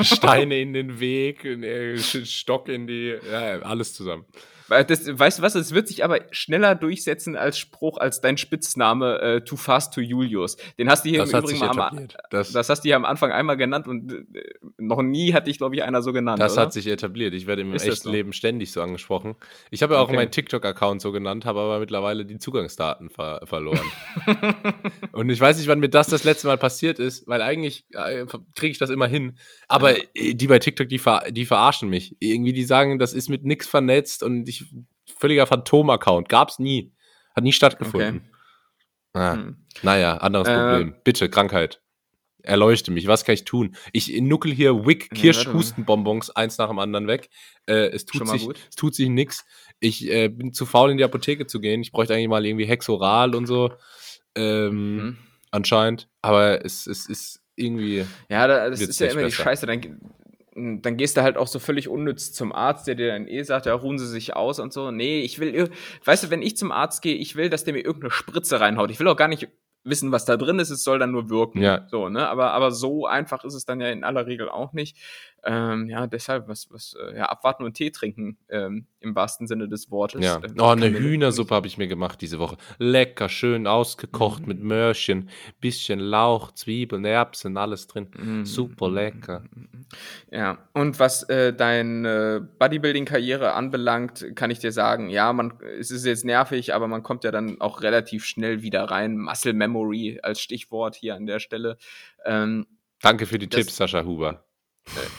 [SPEAKER 1] Steine *laughs* in den Weg, äh, Stock in die, ja, alles zusammen.
[SPEAKER 2] Das, weißt du was, es wird sich aber schneller durchsetzen als Spruch, als dein Spitzname äh, Too Fast to Julius. Den hast du hier das im Übrigen mal das, das, hast du hier am Anfang einmal genannt und äh, noch nie hat dich, glaube ich, einer so genannt.
[SPEAKER 1] Das
[SPEAKER 2] oder?
[SPEAKER 1] hat sich etabliert. Ich werde im Ist echten so? Leben ständig so angesprochen. Ich habe ja auch okay. meinen TikTok-Account so genannt, habe aber mittlerweile die Zugangsdaten ver verloren. *laughs* und ich weiß nicht, wann mir das das letzte Mal passiert ist, weil eigentlich äh, kriege ich das immer hin. Aber. Äh, die bei TikTok, die, ver die verarschen mich. Irgendwie, die sagen, das ist mit nichts vernetzt und ich völliger Phantom-Account. Gab's nie. Hat nie stattgefunden. Okay. Ah, hm. Naja, anderes äh, Problem. Bitte, Krankheit. Erleuchte mich. Was kann ich tun? Ich nuckel hier Wick Kirschhustenbonbons eins nach dem anderen weg. Äh, es, tut sich, es tut sich nix. Ich äh, bin zu faul, in die Apotheke zu gehen. Ich bräuchte eigentlich mal irgendwie Hexoral und so. Ähm, mhm. Anscheinend. Aber es, es ist irgendwie.
[SPEAKER 2] Ja, das ist ja immer besser. die Scheiße. Dann, dann gehst du halt auch so völlig unnütz zum Arzt, der dir dann eh sagt, ja, ruhen Sie sich aus und so. Nee, ich will, weißt du, wenn ich zum Arzt gehe, ich will, dass der mir irgendeine Spritze reinhaut. Ich will auch gar nicht wissen, was da drin ist, es soll dann nur wirken. Ja. So, ne? Aber, aber so einfach ist es dann ja in aller Regel auch nicht. Ähm, ja, deshalb was, was, äh, ja, abwarten und Tee trinken, ähm, im wahrsten Sinne des Wortes.
[SPEAKER 1] Ja. Oh, eine Hühnersuppe habe ich mir gemacht diese Woche. Lecker, schön ausgekocht mhm. mit Möhrchen, bisschen Lauch, Zwiebeln, Erbsen, alles drin. Mhm. Super lecker.
[SPEAKER 2] Ja, und was äh, deine Bodybuilding-Karriere anbelangt, kann ich dir sagen, ja, man, es ist jetzt nervig, aber man kommt ja dann auch relativ schnell wieder rein. Muscle Memory als Stichwort hier an der Stelle. Ähm,
[SPEAKER 1] Danke für die Tipps, Sascha Huber.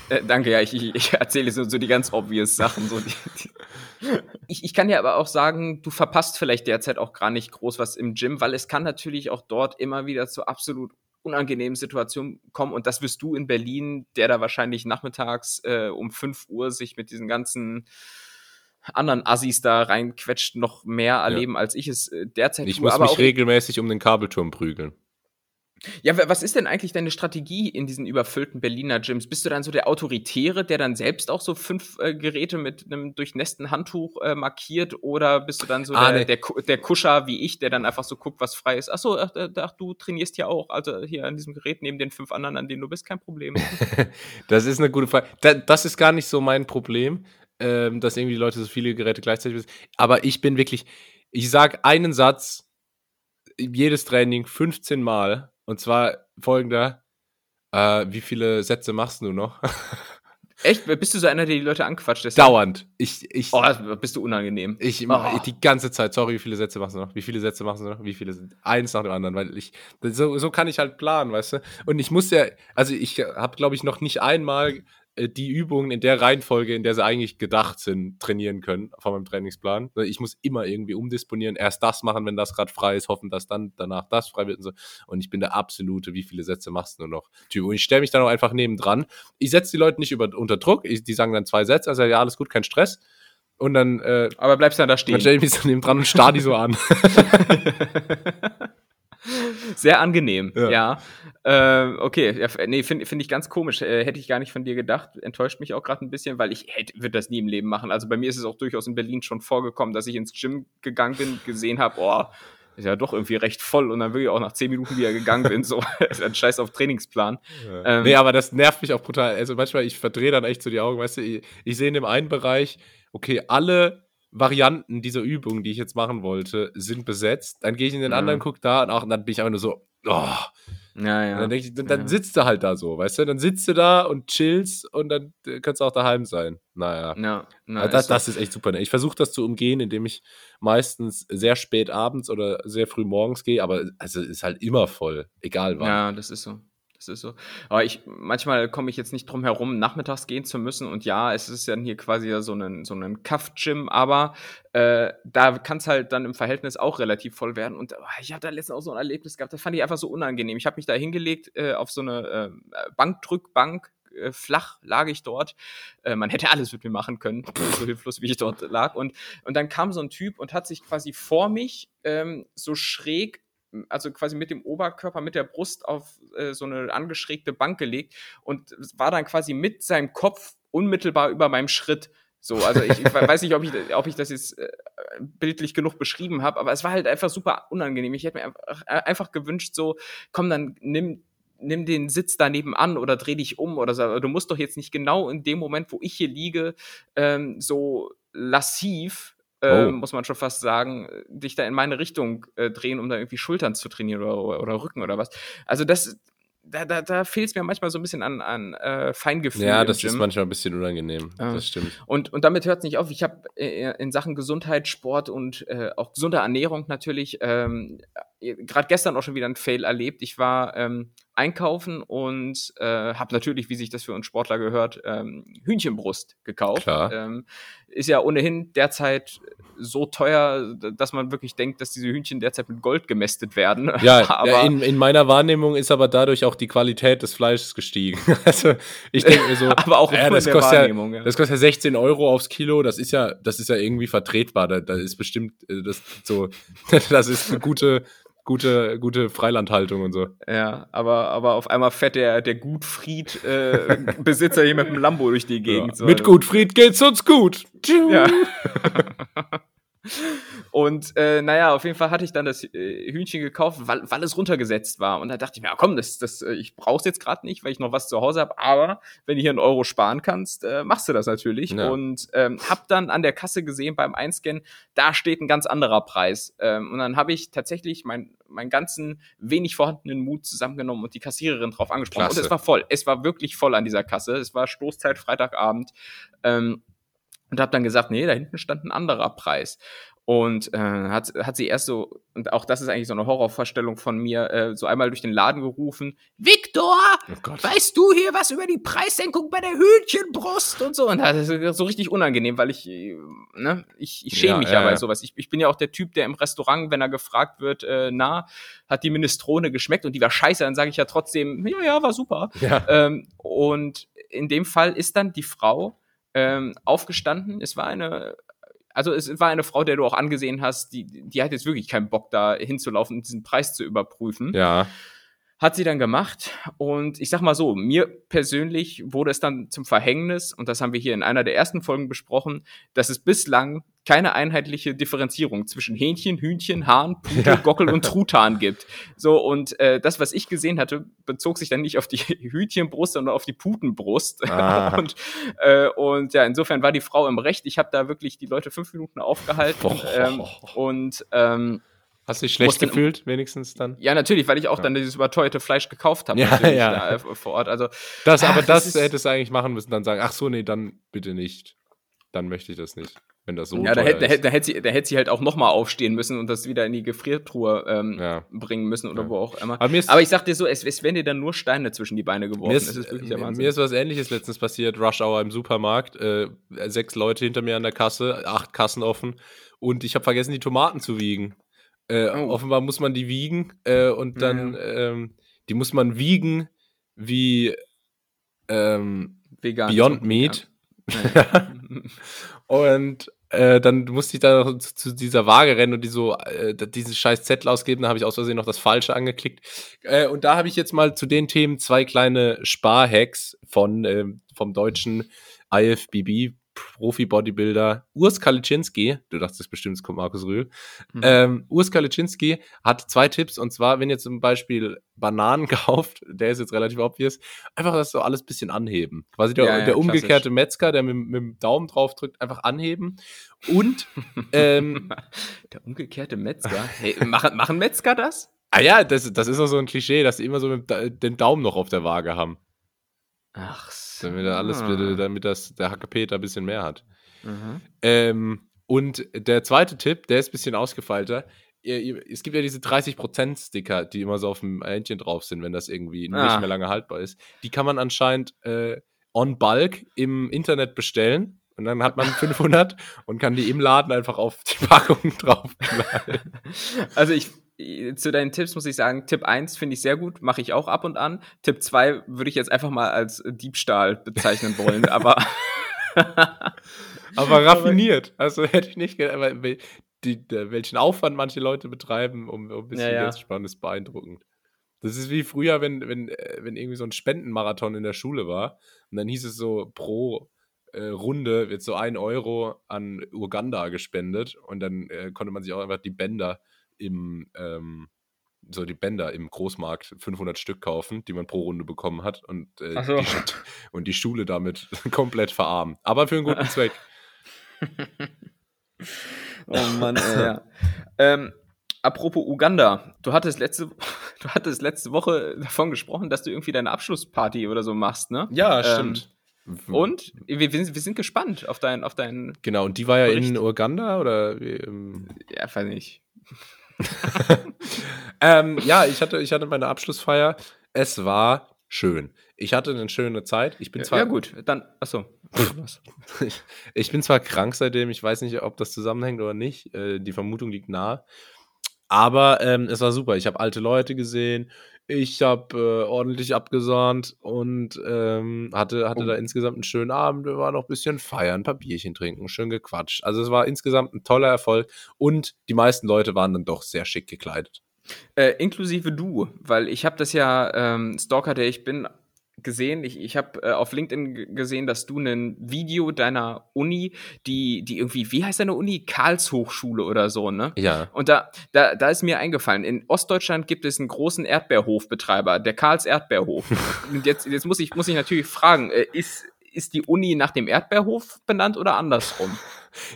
[SPEAKER 2] Äh, äh, danke, ja, ich, ich erzähle so, so die ganz obvious Sachen. So die, die. Ich, ich kann dir aber auch sagen, du verpasst vielleicht derzeit auch gar nicht groß was im Gym, weil es kann natürlich auch dort immer wieder zu absolut unangenehmen Situationen kommen. Und das wirst du in Berlin, der da wahrscheinlich nachmittags äh, um 5 Uhr sich mit diesen ganzen anderen Assis da reinquetscht, noch mehr erleben, ja. als ich es äh, derzeit
[SPEAKER 1] ich tue. Ich muss mich regelmäßig um den Kabelturm prügeln.
[SPEAKER 2] Ja, was ist denn eigentlich deine Strategie in diesen überfüllten Berliner Gyms? Bist du dann so der Autoritäre, der dann selbst auch so fünf äh, Geräte mit einem durchnässten Handtuch äh, markiert? Oder bist du dann so ah, der, nee. der, der, Kuscher wie ich, der dann einfach so guckt, was frei ist? Achso, ach, ach, du trainierst ja auch, also hier an diesem Gerät neben den fünf anderen, an denen du bist, kein Problem. *laughs*
[SPEAKER 1] das ist eine gute Frage. das ist gar nicht so mein Problem, ähm, dass irgendwie die Leute so viele Geräte gleichzeitig wissen. Aber ich bin wirklich, ich sage einen Satz, jedes Training 15 Mal und zwar folgender: äh, Wie viele Sätze machst du noch? *laughs*
[SPEAKER 2] Echt? Bist du so einer, der die Leute anquatscht?
[SPEAKER 1] Deshalb? Dauernd. Ich, ich,
[SPEAKER 2] oh, bist du unangenehm.
[SPEAKER 1] Ich, oh. die ganze Zeit, sorry, wie viele Sätze machst du noch? Wie viele Sätze machst du noch? Wie viele sind? Eins nach dem anderen, weil ich, so, so kann ich halt planen, weißt du? Und ich muss ja, also ich habe, glaube ich, noch nicht einmal die Übungen in der Reihenfolge, in der sie eigentlich gedacht sind, trainieren können von meinem Trainingsplan. Ich muss immer irgendwie umdisponieren, erst das machen, wenn das gerade frei ist, hoffen, dass dann danach das frei wird und so. Und ich bin der absolute, wie viele Sätze machst du nur noch? Typ. Und ich stelle mich dann auch einfach nebendran. Ich setze die Leute nicht über, unter Druck. Ich, die sagen dann zwei Sätze, also ja, alles gut, kein Stress. Und dann. Äh,
[SPEAKER 2] Aber bleibst dann da stehen.
[SPEAKER 1] Jamie ist dann neben dran und starr die so an. *laughs* *laughs*
[SPEAKER 2] Sehr angenehm, ja.
[SPEAKER 1] Ja.
[SPEAKER 2] ja. Äh, okay, ja, nee, finde find ich ganz komisch. Äh, hätte ich gar nicht von dir gedacht. Enttäuscht mich auch gerade ein bisschen, weil ich hätte, würde das nie im Leben machen. Also bei mir ist es auch durchaus in Berlin schon vorgekommen, dass ich ins Gym gegangen bin, gesehen habe, oh, ist ja doch irgendwie recht voll und dann wirklich auch nach zehn Minuten wieder gegangen bin. So, *laughs* ein Scheiß auf Trainingsplan. Ähm,
[SPEAKER 1] nee, aber das nervt mich auch brutal. Also manchmal, ich verdrehe dann echt so die Augen, weißt du, ich, ich sehe in dem einen Bereich, okay, alle Varianten dieser Übung, die ich jetzt machen wollte, sind besetzt. Dann gehe ich in den
[SPEAKER 2] Ja.
[SPEAKER 1] anderen, guck da und, auch, und dann bin ich einfach nur so, oh.
[SPEAKER 2] Ja, ja.
[SPEAKER 1] Und dann, ich, dann, dann sitzt du halt da so, weißt du? Dann sitzt du da und chillst und dann äh, kannst du auch daheim sein. Naja.
[SPEAKER 2] Ja, na,
[SPEAKER 1] Also das,
[SPEAKER 2] ist
[SPEAKER 1] das ist echt super. ne? Ich versuche das zu umgehen, indem ich meistens sehr spät abends oder sehr früh morgens gehe, aber also ist halt immer voll, egal wann.
[SPEAKER 2] Ja, das ist so. Das ist so. Aber ich, manchmal komme ich jetzt nicht drum herum, nachmittags gehen zu müssen. Und ja, es ist dann hier quasi so ein, so ein Kaff-Gym, aber äh, da kann es halt dann im Verhältnis auch relativ voll werden. Und ah, ich habe da letztens auch so ein Erlebnis gehabt, das fand ich einfach so unangenehm. Ich habe mich da hingelegt äh, auf so eine äh, Bankdrückbank. äh, Flach lag ich dort. Äh, man hätte alles mit mir machen können, *laughs* so hilflos wie ich dort lag. Und, und dann kam so ein Typ und hat sich quasi vor mich ähm, so schräg also quasi mit dem Oberkörper, mit der Brust auf äh, so eine angeschrägte Bank gelegt und war dann quasi mit seinem Kopf unmittelbar über meinem Schritt. So, also ich, ich weiß nicht, ob ich, ob ich das jetzt äh, bildlich genug beschrieben habe, aber es war halt einfach super unangenehm. Ich hätte mir einfach, äh, einfach gewünscht, so, komm, dann nimm, nimm den Sitz daneben an oder dreh dich um oder so. Du musst doch jetzt nicht genau in dem Moment, wo ich hier liege, ähm, so lassiv ähm,
[SPEAKER 1] Oh.
[SPEAKER 2] muss man schon fast sagen, äh, dich da in meine Richtung äh, drehen, um da irgendwie Schultern zu trainieren oder, oder, oder Rücken oder was. Also das, da, da, da fehlt es mir manchmal so ein bisschen an, an äh, Feingefühl.
[SPEAKER 1] Ja, das ist manchmal ein bisschen unangenehm.
[SPEAKER 2] Ja.
[SPEAKER 1] Das stimmt.
[SPEAKER 2] Und, und damit hört es nicht auf. Ich habe äh, in Sachen Gesundheit, Sport und äh, auch gesunde Ernährung natürlich ähm, gerade gestern auch schon wieder ein Fail erlebt. Ich war ähm, einkaufen und äh, habe natürlich, wie sich das für uns Sportler gehört, ähm, Hühnchenbrust gekauft. Ähm, ist ja ohnehin derzeit so teuer, dass man wirklich denkt, dass diese Hühnchen derzeit mit Gold gemästet werden. *laughs* *laughs*
[SPEAKER 1] Ja,
[SPEAKER 2] aber
[SPEAKER 1] in, in meiner Wahrnehmung ist aber dadurch auch die Qualität des Fleisches gestiegen. *laughs* Also ich denke mir so,
[SPEAKER 2] aber auch
[SPEAKER 1] ja, das, kostet ja,
[SPEAKER 2] Wahrnehmung, ja.
[SPEAKER 1] das kostet ja 16 Euro aufs Kilo. Das ist ja, das ist ja irgendwie vertretbar. Da, da ist bestimmt äh, das so, das ist eine gute, gute, gute Freilandhaltung und so.
[SPEAKER 2] Ja, aber, aber auf einmal fährt der, der Gutfried äh, Besitzer hier mit dem Lambo durch die Gegend.
[SPEAKER 1] Ja.
[SPEAKER 2] so.
[SPEAKER 1] Mit Gutfried geht's uns gut.
[SPEAKER 2] Ja. *laughs* Und äh, naja, auf jeden Fall hatte ich dann das äh, Hühnchen gekauft, weil, weil es runtergesetzt war. Und da dachte ich mir, ja, komm, das, das, äh, ich brauch's jetzt gerade nicht, weil ich noch was zu Hause habe. Aber wenn du hier einen Euro sparen kannst, äh, machst du das natürlich.
[SPEAKER 1] Ja.
[SPEAKER 2] Und ähm, hab dann an der Kasse gesehen beim Einscannen, da steht ein ganz anderer Preis. Ähm, und dann habe ich tatsächlich mein, meinen ganzen wenig vorhandenen Mut zusammengenommen und die Kassiererin drauf angesprochen.
[SPEAKER 1] Klasse.
[SPEAKER 2] Und es war voll. Es war wirklich voll an dieser Kasse. Es war Stoßzeit Freitagabend. Ähm, und habe dann gesagt, nee, da hinten stand ein anderer Preis. Und äh, hat, hat sie erst so, und auch das ist eigentlich so eine Horrorvorstellung von mir, äh, so einmal durch den Laden gerufen, Victor,
[SPEAKER 1] Oh
[SPEAKER 2] weißt du hier was über die Preissenkung bei der Hühnchenbrust und so? Und das ist so richtig unangenehm, weil ich, äh, ne, ich, ich schäme
[SPEAKER 1] Ja,
[SPEAKER 2] mich
[SPEAKER 1] ja,
[SPEAKER 2] ja bei sowas. Ich, ich bin ja auch der Typ, der im Restaurant, wenn er gefragt wird, äh, na, hat die Minestrone geschmeckt und die war scheiße, dann sage ich ja trotzdem, ja, ja, war super.
[SPEAKER 1] Ja.
[SPEAKER 2] Ähm, und in dem Fall ist dann die Frau ähm, aufgestanden. Es war eine, also es war eine Frau, der du auch angesehen hast, die, die hat jetzt wirklich keinen Bock, da hinzulaufen und diesen Preis zu überprüfen.
[SPEAKER 1] Ja.
[SPEAKER 2] Hat sie dann gemacht. Und ich sag mal so, mir persönlich wurde es dann zum Verhängnis, und das haben wir hier in einer der ersten Folgen besprochen, dass es bislang keine einheitliche Differenzierung zwischen Hähnchen, Hühnchen, Hahn, Pute,
[SPEAKER 1] Ja.
[SPEAKER 2] Gockel und *laughs* Truthahn gibt. So, und äh, das, was ich gesehen hatte, bezog sich dann nicht auf die *laughs* Hühnchenbrust, sondern auf die Putenbrust.
[SPEAKER 1] Ah. *laughs*
[SPEAKER 2] Und, äh, und ja, insofern war die Frau im Recht. Ich habe da wirklich die Leute fünf Minuten aufgehalten.
[SPEAKER 1] Boah.
[SPEAKER 2] ähm, und ähm,
[SPEAKER 1] Hast du dich schlecht gefühlt, wenigstens dann?
[SPEAKER 2] ja, natürlich, weil ich auch
[SPEAKER 1] Ja.
[SPEAKER 2] dann dieses überteuerte Fleisch gekauft habe
[SPEAKER 1] Ja, ja.
[SPEAKER 2] da, äh, vor Ort. Also
[SPEAKER 1] Das,
[SPEAKER 2] Ach,
[SPEAKER 1] aber
[SPEAKER 2] das
[SPEAKER 1] das, hättest du eigentlich machen müssen, dann sagen, ach so, nee, dann bitte nicht. Dann möchte ich das nicht, wenn das so
[SPEAKER 2] ja, da hätte, da, hätte, da, hätte sie, da hätte sie halt auch nochmal aufstehen müssen und das wieder in die Gefriertruhe ähm,
[SPEAKER 1] Ja.
[SPEAKER 2] bringen müssen oder
[SPEAKER 1] Ja.
[SPEAKER 2] wo auch immer.
[SPEAKER 1] Aber ist,
[SPEAKER 2] Aber ich sag dir so, es, es werden dir dann nur Steine zwischen die Beine geworfen.
[SPEAKER 1] mir ist,
[SPEAKER 2] das ist Wahnsinn.
[SPEAKER 1] mir ist was ähnliches letztens passiert, Rush Hour im Supermarkt, äh, sechs Leute hinter mir an der Kasse, acht Kassen offen und ich habe vergessen, die Tomaten zu wiegen. Äh,
[SPEAKER 2] Oh.
[SPEAKER 1] Offenbar muss man die wiegen äh, und dann, ähm, die muss man wiegen wie ähm,
[SPEAKER 2] Vegan.
[SPEAKER 1] Beyond Meat.
[SPEAKER 2] Ja. *laughs*
[SPEAKER 1] und äh, dann musste ich da zu, zu, dieser Waage rennen und die so äh, diesen scheiß Zettel ausgeben. Da habe ich aus Versehen noch das Falsche angeklickt. Äh, und da habe ich jetzt mal zu den Themen zwei kleine Sparhacks von äh, vom deutschen IFBB Profi-Bodybuilder Urs Kaliczynski, du dachtest bestimmt, es kommt Markus Rühl, mhm. ähm, Urs Kaliczynski hat zwei Tipps und zwar, wenn ihr zum Beispiel Bananen *laughs* kauft, der ist jetzt relativ obvious, einfach das so alles ein bisschen anheben. Quasi der, ja, ja, der umgekehrte Metzger, der mit, mit, dem Daumen drauf drückt, einfach anheben und ähm, *laughs*
[SPEAKER 2] der umgekehrte Metzger? Hey, machen, machen Metzger das?
[SPEAKER 1] Ah ja, das, das ist auch so ein Klischee, dass sie immer so mit, den Daumen noch auf der Waage haben.
[SPEAKER 2] Ach so.
[SPEAKER 1] Damit er alles, damit das, der Hackepeter ein bisschen mehr hat. Mhm. Ähm, und der zweite Tipp, der ist ein bisschen ausgefeilter. Es gibt ja diese 30%-Sticker, die immer so auf dem Händchen drauf sind, wenn das irgendwie ah. nicht mehr lange haltbar ist. Die kann man anscheinend äh, on bulk im Internet bestellen. Und dann hat man 500 *laughs* und kann die im Laden einfach auf die Packung *laughs* draufknallen.
[SPEAKER 2] Also ich, zu deinen Tipps muss ich sagen, Tipp 1 finde ich sehr gut, mache ich auch ab und an. Tipp 2 würde ich jetzt einfach mal als Diebstahl bezeichnen wollen, *laughs* aber.
[SPEAKER 1] aber raffiniert. Also hätte ich nicht aber die, welchen Aufwand manche Leute betreiben, um, um ein bisschen ja, ja. Geld zu sparen, ist beeindruckend. Das ist wie früher, wenn, wenn, äh, wenn irgendwie so ein Spendenmarathon in der Schule war und dann hieß es so pro äh, Runde wird so ein Euro an Uganda gespendet und dann äh, konnte man sich auch einfach die Bänder im, ähm, so die Bänder im Großmarkt 500 Stück kaufen, die man pro Runde bekommen hat und, äh, so. die, *laughs* und die Schule damit *laughs* komplett verarmen. Aber für einen guten *laughs* Zweck.
[SPEAKER 2] oh Mann, ey. ja. ähm, apropos Uganda, du hattest letzte, du hattest letzte Woche davon gesprochen, dass du irgendwie deine Abschlussparty oder so machst, ne?
[SPEAKER 1] Ja, stimmt.
[SPEAKER 2] Ähm, und wir, wir, sind, wir sind gespannt auf deinen auf dein
[SPEAKER 1] Genau, und die war ja Bericht. in Uganda oder? Ähm,
[SPEAKER 2] ja, weiß nicht. *laughs*
[SPEAKER 1] ähm, ja, ich hatte, ich hatte meine Abschlussfeier. Es war schön. Ich hatte eine schöne Zeit. Ich bin zwar.
[SPEAKER 2] Ja, gut, dann. Achso.
[SPEAKER 1] ich, *laughs* ich bin zwar krank seitdem, ich weiß nicht, ob das zusammenhängt oder nicht. Äh, die Vermutung liegt nahe. Aber ähm, es war super. Ich habe alte Leute gesehen. Ich habe äh, ordentlich abgesahnt und ähm, hatte, hatte oh. da insgesamt einen schönen Abend. Wir waren noch ein bisschen feiern, ein paar Bierchen trinken, schön gequatscht. Also es war insgesamt ein toller Erfolg und die meisten Leute waren dann doch sehr schick gekleidet.
[SPEAKER 2] Äh, inklusive du, weil ich habe das ja, ähm, Stalker, der ich bin, gesehen, ich, ich habe äh, auf LinkedIn gesehen, dass du ein Video deiner Uni, die, die irgendwie, wie heißt deine Uni? Karlshochschule oder so, ne?
[SPEAKER 1] Ja.
[SPEAKER 2] Und da, da, da ist mir eingefallen, in Ostdeutschland gibt es einen großen Erdbeerhofbetreiber, der Karls Erdbeerhof. *laughs* Und jetzt, jetzt muss ich, muss ich natürlich fragen, äh, ist, ist die Uni nach dem Erdbeerhof benannt oder andersrum?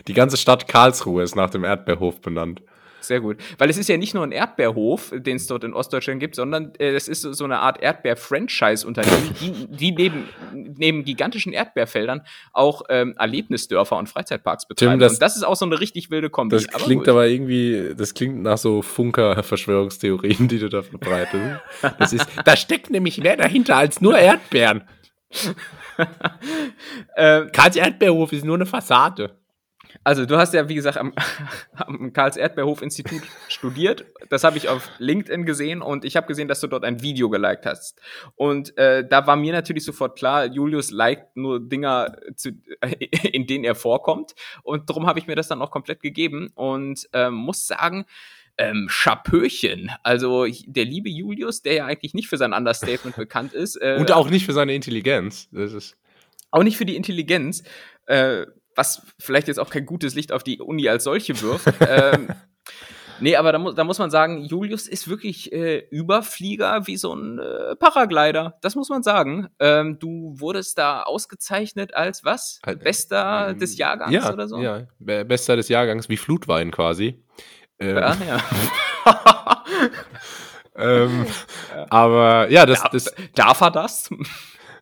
[SPEAKER 1] Die ganze Stadt Karlsruhe ist nach dem Erdbeerhof benannt.
[SPEAKER 2] Sehr gut. Weil es ist ja nicht nur ein Erdbeerhof, den es dort in Ostdeutschland gibt, sondern äh, es ist so eine Art Erdbeer-Franchise-Unternehmen, die, die neben, neben gigantischen Erdbeerfeldern auch ähm, Erlebnisdörfer und Freizeitparks betreiben. Tim,
[SPEAKER 1] das,
[SPEAKER 2] und das ist auch so eine richtig wilde Kombi.
[SPEAKER 1] Das klingt aber, aber irgendwie, das klingt nach so Funker-Verschwörungstheorien, die du da verbreitest. Das ist, da steckt nämlich mehr dahinter als nur Erdbeeren. *laughs* äh, Karls Erdbeerhof ist nur eine Fassade.
[SPEAKER 2] Also, du hast ja, wie gesagt, am, *laughs* am Karls-Erdbeerhof-Institut studiert. Das habe ich auf LinkedIn gesehen und ich habe gesehen, dass du dort ein Video geliked hast. Und äh, da war mir natürlich sofort klar, Julius liked nur Dinger, zu, *laughs* in denen er vorkommt. Und darum habe ich mir das dann auch komplett gegeben und äh, muss sagen, ähm, Schapöchen. Also der liebe Julius, der ja eigentlich nicht für sein Understatement bekannt ist.
[SPEAKER 1] Äh, und auch nicht für seine Intelligenz. Das ist
[SPEAKER 2] auch nicht für die Intelligenz. Äh, was vielleicht jetzt auch kein gutes Licht auf die Uni als solche wirft. *laughs* ähm, nee, aber da, mu da muss man sagen, Julius ist wirklich äh, Überflieger wie so ein äh, Paraglider. Das muss man sagen. Ähm, du wurdest da ausgezeichnet als was? Halt, Bester ähm, des Jahrgangs
[SPEAKER 1] ja,
[SPEAKER 2] oder so?
[SPEAKER 1] Ja, Bester des Jahrgangs, wie Flutwein quasi.
[SPEAKER 2] Ähm, ja, *laughs* *laughs* ja.
[SPEAKER 1] ähm, aber ja, das, das.
[SPEAKER 2] Darf er das?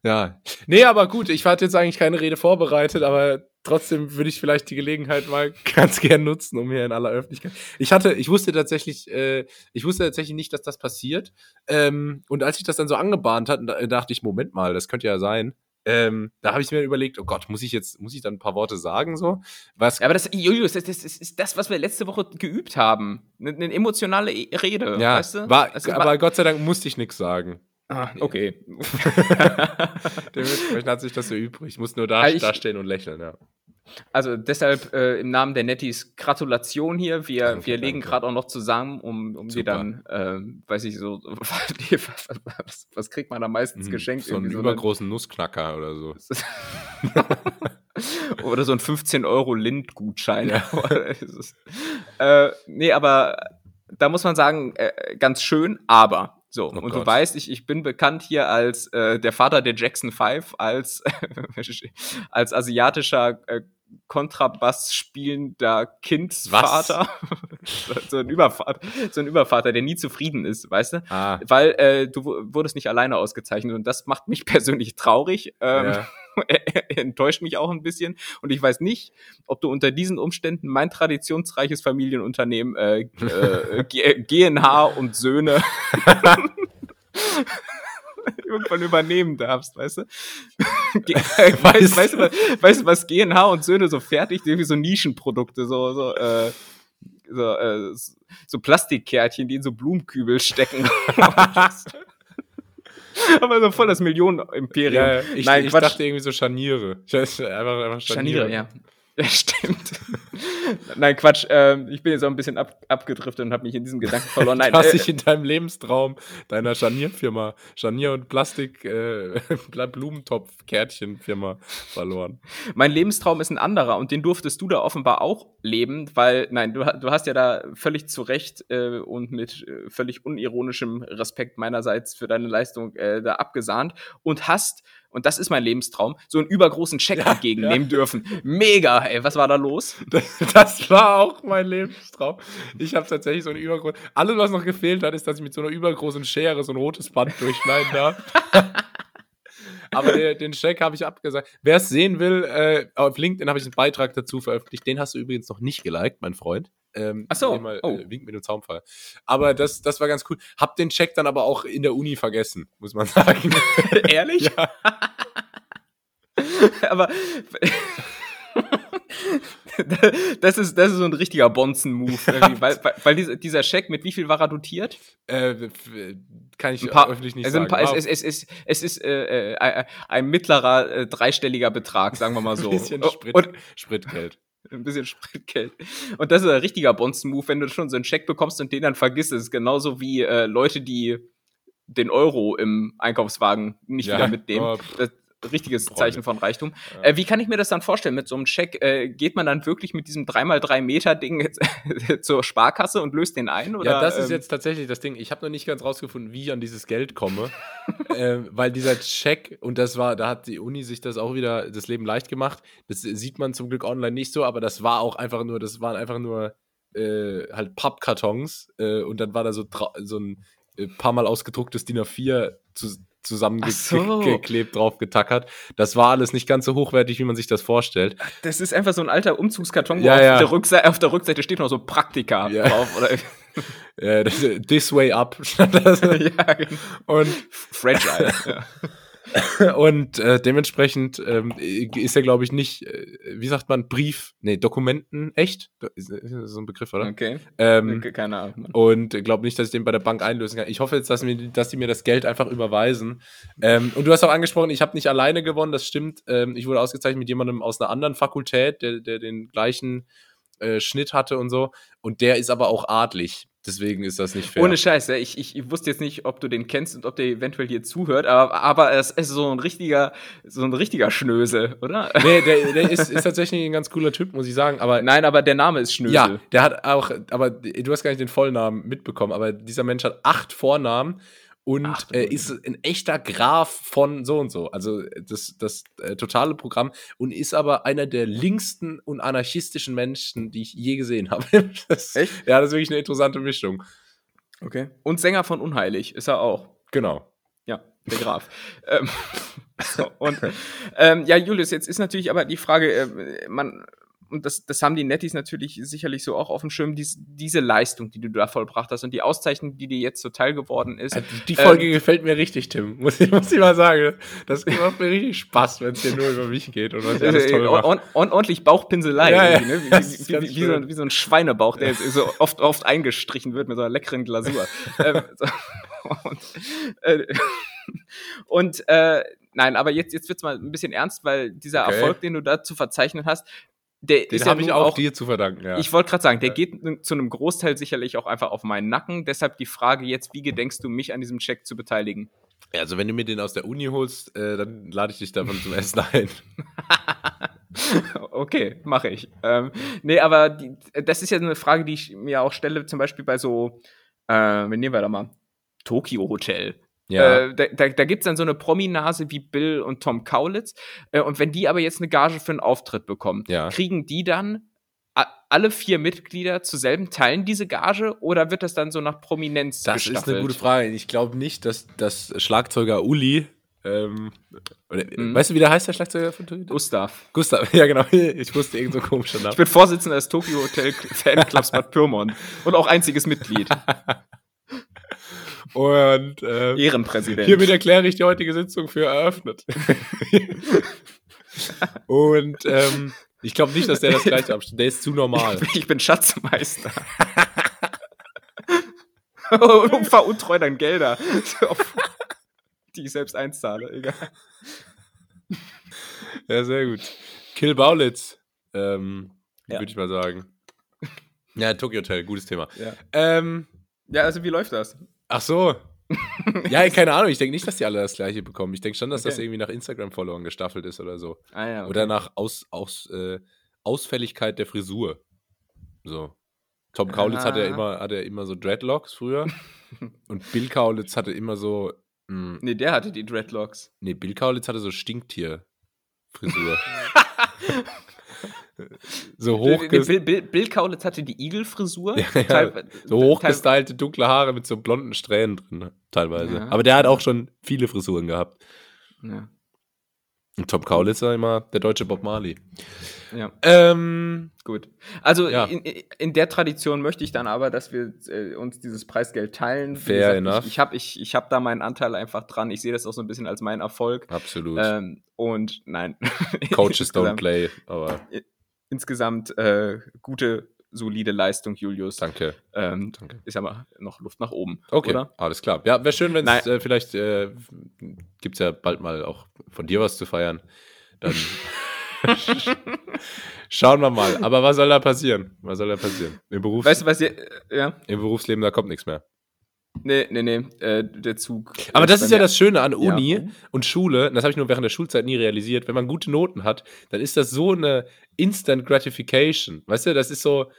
[SPEAKER 1] Ja. Nee, aber gut, ich hatte jetzt eigentlich keine Rede vorbereitet, aber trotzdem würde ich vielleicht die Gelegenheit mal *laughs* ganz gern nutzen, um hier in aller Öffentlichkeit. Ich hatte, ich wusste tatsächlich, äh, ich wusste tatsächlich nicht, dass das passiert. Ähm, und als ich das dann so angebahnt hat, dachte ich, Moment mal, das könnte ja sein. Ähm, da habe ich mir überlegt, oh Gott, muss ich jetzt, muss ich dann ein paar Worte sagen so?
[SPEAKER 2] Was? Aber das, Julius, das, das, ist das, was wir letzte Woche geübt haben. Eine, eine emotionale Rede,
[SPEAKER 1] ja,
[SPEAKER 2] weißt du?
[SPEAKER 1] War, also, aber war, Gott sei Dank musste ich nichts sagen.
[SPEAKER 2] Ah, okay. *laughs*
[SPEAKER 1] Dementsprechend hat sich das so übrig. Ich muss nur da, ich, da stehen und lächeln, ja.
[SPEAKER 2] Also deshalb äh, im Namen der Nettis Gratulation hier. Wir,
[SPEAKER 1] Danke,
[SPEAKER 2] wir legen gerade auch noch zusammen, um, um dir dann, ähm, weiß ich so, *laughs* was, was kriegt man da meistens geschenkt?
[SPEAKER 1] Mhm. So einen
[SPEAKER 2] so eine-
[SPEAKER 1] übergroßen Nussknacker oder so. *laughs*
[SPEAKER 2] Oder so ein 15 Euro Lind-Gutschein. Es ist- äh, nee, aber da muss man sagen, äh, ganz schön, aber. So, und du
[SPEAKER 1] Oh Gott.
[SPEAKER 2] weißt, ich, ich bin bekannt hier als äh, der Vater der Jackson 5, als, *laughs* als asiatischer äh, Kontrabass spielender Kindsvater. *laughs* so, ein Übervater, so ein Übervater, der nie zufrieden ist, weißt du?
[SPEAKER 1] Ah,
[SPEAKER 2] Weil äh, du wu- wurdest nicht alleine ausgezeichnet und das macht mich *laughs* persönlich traurig. Ähm,
[SPEAKER 1] ja. *laughs*
[SPEAKER 2] enttäuscht mich auch ein bisschen. Und ich weiß nicht, ob du unter diesen Umständen mein traditionsreiches Familienunternehmen äh, äh, *laughs* GNH und Söhne *laughs* irgendwann übernehmen darfst, weißt du? Weißt, weißt, du was, weißt du, was GNH und Söhne so fertigt? Irgendwie so Nischenprodukte, so, so, äh, so, äh, so Plastikkärtchen, die in so Blumenkübel stecken. *laughs* Aber so voll das Millionenimperium.
[SPEAKER 1] ja, ich,
[SPEAKER 2] Nein,
[SPEAKER 1] ich
[SPEAKER 2] Quatsch.
[SPEAKER 1] dachte irgendwie so Scharniere. Ich weiß, einfach, einfach Scharniere.
[SPEAKER 2] Scharniere, ja. *laughs* Ja, stimmt. Nein, Quatsch. ähm, ich bin jetzt auch ein bisschen ab, abgedriftet und habe mich in diesem Gedanken verloren. Nein,
[SPEAKER 1] du hast
[SPEAKER 2] äh,
[SPEAKER 1] dich in deinem Lebenstraum deiner Scharnierfirma, Scharnier- und Plastik, äh, *laughs* verloren.
[SPEAKER 2] mein Lebenstraum ist ein anderer und den durftest du da offenbar auch leben, weil, nein, du, du hast ja da völlig zu Recht äh, und mit äh, völlig unironischem Respekt meinerseits für deine Leistung äh, da abgesahnt und hast, und das ist mein Lebenstraum, so einen übergroßen Scheck
[SPEAKER 1] Ja,
[SPEAKER 2] entgegennehmen dürfen. Mega, ey, was war da los?
[SPEAKER 1] Das war auch mein Lebenstraum. Ich habe tatsächlich so eine übergroße. Alles, was noch gefehlt hat, ist, dass ich mit so einer übergroßen Schere so ein rotes Band durchschneiden darf. *laughs* Aber der, den Scheck habe ich abgesagt. Wer es sehen will, äh, auf LinkedIn habe ich einen Beitrag dazu veröffentlicht. Den hast du übrigens noch nicht geliked, mein Freund. Ähm,
[SPEAKER 2] Ach so,
[SPEAKER 1] Mal,
[SPEAKER 2] oh.
[SPEAKER 1] äh, wink mit dem Zaunfall. Aber das, das war ganz cool. Hab den Check dann aber auch in der Uni vergessen, muss man *laughs* sagen. *laughs*
[SPEAKER 2] Ehrlich?
[SPEAKER 1] Ja. *laughs*
[SPEAKER 2] Aber das ist, das ist so ein richtiger Bonzen-Move, irgendwie, weil, weil, dieser, Scheck, mit wie viel war er dotiert?
[SPEAKER 1] äh, f- kann ich
[SPEAKER 2] Ein paar,
[SPEAKER 1] öffentlich nicht
[SPEAKER 2] also
[SPEAKER 1] sagen.
[SPEAKER 2] paar, es, es, es, es, ist äh, äh, ein- mittlerer äh, dreistelliger Betrag, sagen wir mal so.
[SPEAKER 1] ein bisschen Sprit,
[SPEAKER 2] Und
[SPEAKER 1] Spritgeld. *laughs*
[SPEAKER 2] ein bisschen Spritgeld. Und das ist ein richtiger Bonzen-Move, wenn du schon so einen Scheck bekommst und den dann vergisst. Das ist genauso wie äh, Leute, die den Euro im Einkaufswagen nicht
[SPEAKER 1] Ja,
[SPEAKER 2] wieder mitnehmen.
[SPEAKER 1] oh,
[SPEAKER 2] Das richtiges
[SPEAKER 1] Freunde.
[SPEAKER 2] Zeichen von Reichtum.
[SPEAKER 1] Ja.
[SPEAKER 2] Äh, wie kann ich mir das dann vorstellen mit so einem Scheck? Äh, geht man dann wirklich mit diesem 3x3 Meter Ding *laughs* zur Sparkasse und löst den ein? Oder,
[SPEAKER 1] ja, das ist
[SPEAKER 2] ähm,
[SPEAKER 1] jetzt tatsächlich das Ding. Ich habe noch nicht ganz rausgefunden, wie ich an dieses Geld komme. *laughs* ähm, weil dieser Check, und das war, da hat die Uni sich das auch wieder das Leben leicht gemacht. Das sieht man zum Glück online nicht so, aber das war auch einfach nur, das waren einfach nur äh, halt Pappkartons äh, und dann war da so, so ein äh, paar Mal ausgedrucktes DIN A4 zu,
[SPEAKER 2] Ach so.
[SPEAKER 1] zusammengeklebt, drauf getackert. Das war alles nicht ganz so hochwertig, wie man sich das vorstellt.
[SPEAKER 2] Das ist einfach so ein alter Umzugskarton, wo
[SPEAKER 1] Ja,
[SPEAKER 2] auf,
[SPEAKER 1] ja.
[SPEAKER 2] Der Rückseite, auf der Rückseite steht noch so Praktika
[SPEAKER 1] Ja.
[SPEAKER 2] drauf. Oder, *laughs*
[SPEAKER 1] Äh, das, this way up. stand das. *laughs* *laughs*
[SPEAKER 2] ja, genau.
[SPEAKER 1] und
[SPEAKER 2] Fragile.
[SPEAKER 1] Und äh, dementsprechend ähm, ist er, glaube ich, nicht, äh, wie sagt man, Brief, nee, Dokumenten echt? Ist, ist so ein Begriff, oder?
[SPEAKER 2] Okay.
[SPEAKER 1] Ähm,
[SPEAKER 2] Keine Ahnung.
[SPEAKER 1] Und glaube nicht, dass ich den bei der Bank einlösen kann. Ich hoffe jetzt, dass, mir, dass die mir das Geld einfach überweisen. Ähm, und du hast auch angesprochen, ich habe nicht alleine gewonnen, das stimmt. Ähm, ich wurde ausgezeichnet mit jemandem aus einer anderen Fakultät, der, der den gleichen äh, Schnitt hatte und so. Und der ist aber auch adlig. Deswegen ist das nicht fair.
[SPEAKER 2] Ohne Scheiß, ja, ich, ich, ich wusste jetzt nicht, ob du den kennst und ob der eventuell hier zuhört, aber, aber es ist so ein richtiger, so ein richtiger Schnösel, oder?
[SPEAKER 1] nee, der, *laughs* der ist, ist tatsächlich ein ganz cooler Typ, muss ich sagen. Aber
[SPEAKER 2] Nein, aber der Name ist Schnösel.
[SPEAKER 1] Ja, der hat auch, aber du hast gar nicht den Vollnamen mitbekommen, aber dieser Mensch hat acht Vornamen und
[SPEAKER 2] Ach,
[SPEAKER 1] äh, ist ein echter Graf von so und so. Also das, das äh, totale Programm und ist aber einer der linksten und anarchistischen Menschen, die ich je gesehen *laughs* habe. Das,
[SPEAKER 2] Echt?
[SPEAKER 1] Ja, das ist wirklich eine interessante Mischung.
[SPEAKER 2] Okay. Und Sänger von Unheilig ist er auch.
[SPEAKER 1] Genau.
[SPEAKER 2] Ja, der Graf. *laughs* ähm, so, und ähm, ja, Julius, jetzt ist natürlich aber die Frage, äh, man, und das, das haben die Nettis natürlich sicherlich so auch auf dem Schirm, dies, diese Leistung, die du da vollbracht hast und die Auszeichnung, die dir jetzt zuteil geworden ist.
[SPEAKER 1] Also Die Folge gefällt mir richtig, Tim. *laughs* Muss ich, muss ich mal sagen. Das macht mir richtig Spaß, wenn es hier nur über mich geht und was ich alles toll
[SPEAKER 2] Äh,
[SPEAKER 1] mache.
[SPEAKER 2] on, on, ordentlich Bauchpinselei.
[SPEAKER 1] Ja, ja.
[SPEAKER 2] ne? Wie, wie, wie, so,
[SPEAKER 1] schön.
[SPEAKER 2] wie so ein Schweinebauch, der jetzt so oft, oft eingestrichen wird mit so einer leckeren Glasur. *laughs* ähm, so. Und, äh, und äh, nein, aber jetzt, jetzt wird's mal ein bisschen ernst, weil dieser
[SPEAKER 1] Okay.
[SPEAKER 2] Erfolg, den du da zu verzeichnen hast, der
[SPEAKER 1] Den habe
[SPEAKER 2] ja
[SPEAKER 1] ich
[SPEAKER 2] nun
[SPEAKER 1] auch, dir zu verdanken, ja.
[SPEAKER 2] Ich wollte gerade sagen, der
[SPEAKER 1] Ja.
[SPEAKER 2] geht zu einem Großteil sicherlich auch einfach auf meinen Nacken. Deshalb die Frage jetzt, wie gedenkst du, mich an diesem Check zu beteiligen?
[SPEAKER 1] also, wenn du mir den aus der Uni holst, äh, dann lade ich dich davon zum Essen ein. *laughs*
[SPEAKER 2] Okay, mache ich. Ähm, nee, aber die, das ist ja eine Frage, die ich mir auch stelle, zum Beispiel bei so, äh, wen nehmen wir da mal? Tokyo Hotel. Äh, da da, da gibt es dann so eine Prominase wie Bill und Tom Kaulitz. Äh, und wenn die aber jetzt eine Gage für einen Auftritt bekommen,
[SPEAKER 1] Ja.
[SPEAKER 2] kriegen die dann alle vier Mitglieder zu selben Teilen diese Gage oder wird das dann so nach Prominenz
[SPEAKER 1] Das ist
[SPEAKER 2] gestaffelt?
[SPEAKER 1] eine gute Frage. Ich glaube nicht, dass das Schlagzeuger Uli. Ähm, oder,
[SPEAKER 2] Mhm.
[SPEAKER 1] Weißt du, wie der heißt, der Schlagzeuger von Tokyo?
[SPEAKER 2] Gustav.
[SPEAKER 1] Gustav, *laughs* ja genau. Ich wusste irgend so ein komischer
[SPEAKER 2] Ich bin Vorsitzender des Tokyo Hotel Fanclubs Bad Pyrmont und auch einziges Mitglied. *laughs*
[SPEAKER 1] Und äh,
[SPEAKER 2] Ehrenpräsident.
[SPEAKER 1] hiermit erkläre ich die heutige Sitzung für eröffnet. *laughs* Und ähm, ich glaube nicht, dass der das gleiche abstimmt. Der ist zu normal.
[SPEAKER 2] Ich bin Schatzmeister. *laughs* und veruntreu dann Gelder, *laughs* die ich selbst einzahle. Egal.
[SPEAKER 1] Ja, sehr gut. Kill Baulitz, ähm,
[SPEAKER 2] Ja.
[SPEAKER 1] würde ich mal sagen. Ja, Tokyo Hotel, gutes Thema.
[SPEAKER 2] Ja.
[SPEAKER 1] Ähm,
[SPEAKER 2] ja, also wie läuft das?
[SPEAKER 1] Ach so. *laughs* Ja, keine Ahnung. Ich denke nicht, dass die alle das gleiche bekommen. Ich denke schon, dass das
[SPEAKER 2] Okay.
[SPEAKER 1] irgendwie nach Instagram-Followern gestaffelt ist oder so.
[SPEAKER 2] Ah ja.
[SPEAKER 1] Oder nach Aus, Aus, äh, Ausfälligkeit der Frisur. So. Tom Kaulitz hatte ja
[SPEAKER 2] Ah.
[SPEAKER 1] immer, hatte immer so Dreadlocks früher. *laughs* Und Bill Kaulitz hatte immer so. Mh,
[SPEAKER 2] Nee, der hatte die Dreadlocks.
[SPEAKER 1] nee, Bill Kaulitz hatte so Stinktier-Frisur. *laughs* so
[SPEAKER 2] Bill,
[SPEAKER 1] hochges
[SPEAKER 2] Bill, Bill, Bill Kaulitz hatte die Igelfrisur. *laughs*
[SPEAKER 1] Ja, ja. So hochgestylte dunkle Haare mit so blonden Strähnen drin, teilweise.
[SPEAKER 2] Ja.
[SPEAKER 1] Aber der hat auch schon viele Frisuren gehabt.
[SPEAKER 2] Ja.
[SPEAKER 1] Und Tom Kaulitz war immer der deutsche Bob Marley.
[SPEAKER 2] ja.
[SPEAKER 1] Ähm,
[SPEAKER 2] Gut. Also
[SPEAKER 1] Ja.
[SPEAKER 2] in, in der Tradition möchte ich dann aber, dass wir äh, uns dieses Preisgeld teilen.
[SPEAKER 1] Fair enough.
[SPEAKER 2] Ich, ich habe ich, ich hab da meinen Anteil einfach dran. Ich sehe das auch so ein bisschen als meinen Erfolg.
[SPEAKER 1] absolut.
[SPEAKER 2] Ähm, und nein. *laughs*
[SPEAKER 1] Coaches don't play, aber
[SPEAKER 2] Insgesamt äh, gute, solide Leistung, Julius.
[SPEAKER 1] danke.
[SPEAKER 2] Ähm,
[SPEAKER 1] Danke.
[SPEAKER 2] ist aber noch Luft nach oben.
[SPEAKER 1] Okay,
[SPEAKER 2] Oder?
[SPEAKER 1] alles klar. Ja, wäre schön, wenn es äh, vielleicht äh, gibt es ja bald mal auch von dir was zu feiern. Dann *laughs* schauen wir mal. Aber was soll da passieren? Was soll da passieren? Im, Berufs
[SPEAKER 2] Weißt du, was ihr. äh, Ja?
[SPEAKER 1] Im Berufsleben, da kommt nichts mehr.
[SPEAKER 2] Nee, nee, nee. Äh, der Zug.
[SPEAKER 1] Aber das ist ja das Schöne an Uni
[SPEAKER 2] Ja.
[SPEAKER 1] und Schule, das habe ich nur während der Schulzeit nie realisiert, wenn man gute Noten hat, dann ist das so eine Instant Gratification. Weißt du, das ist so,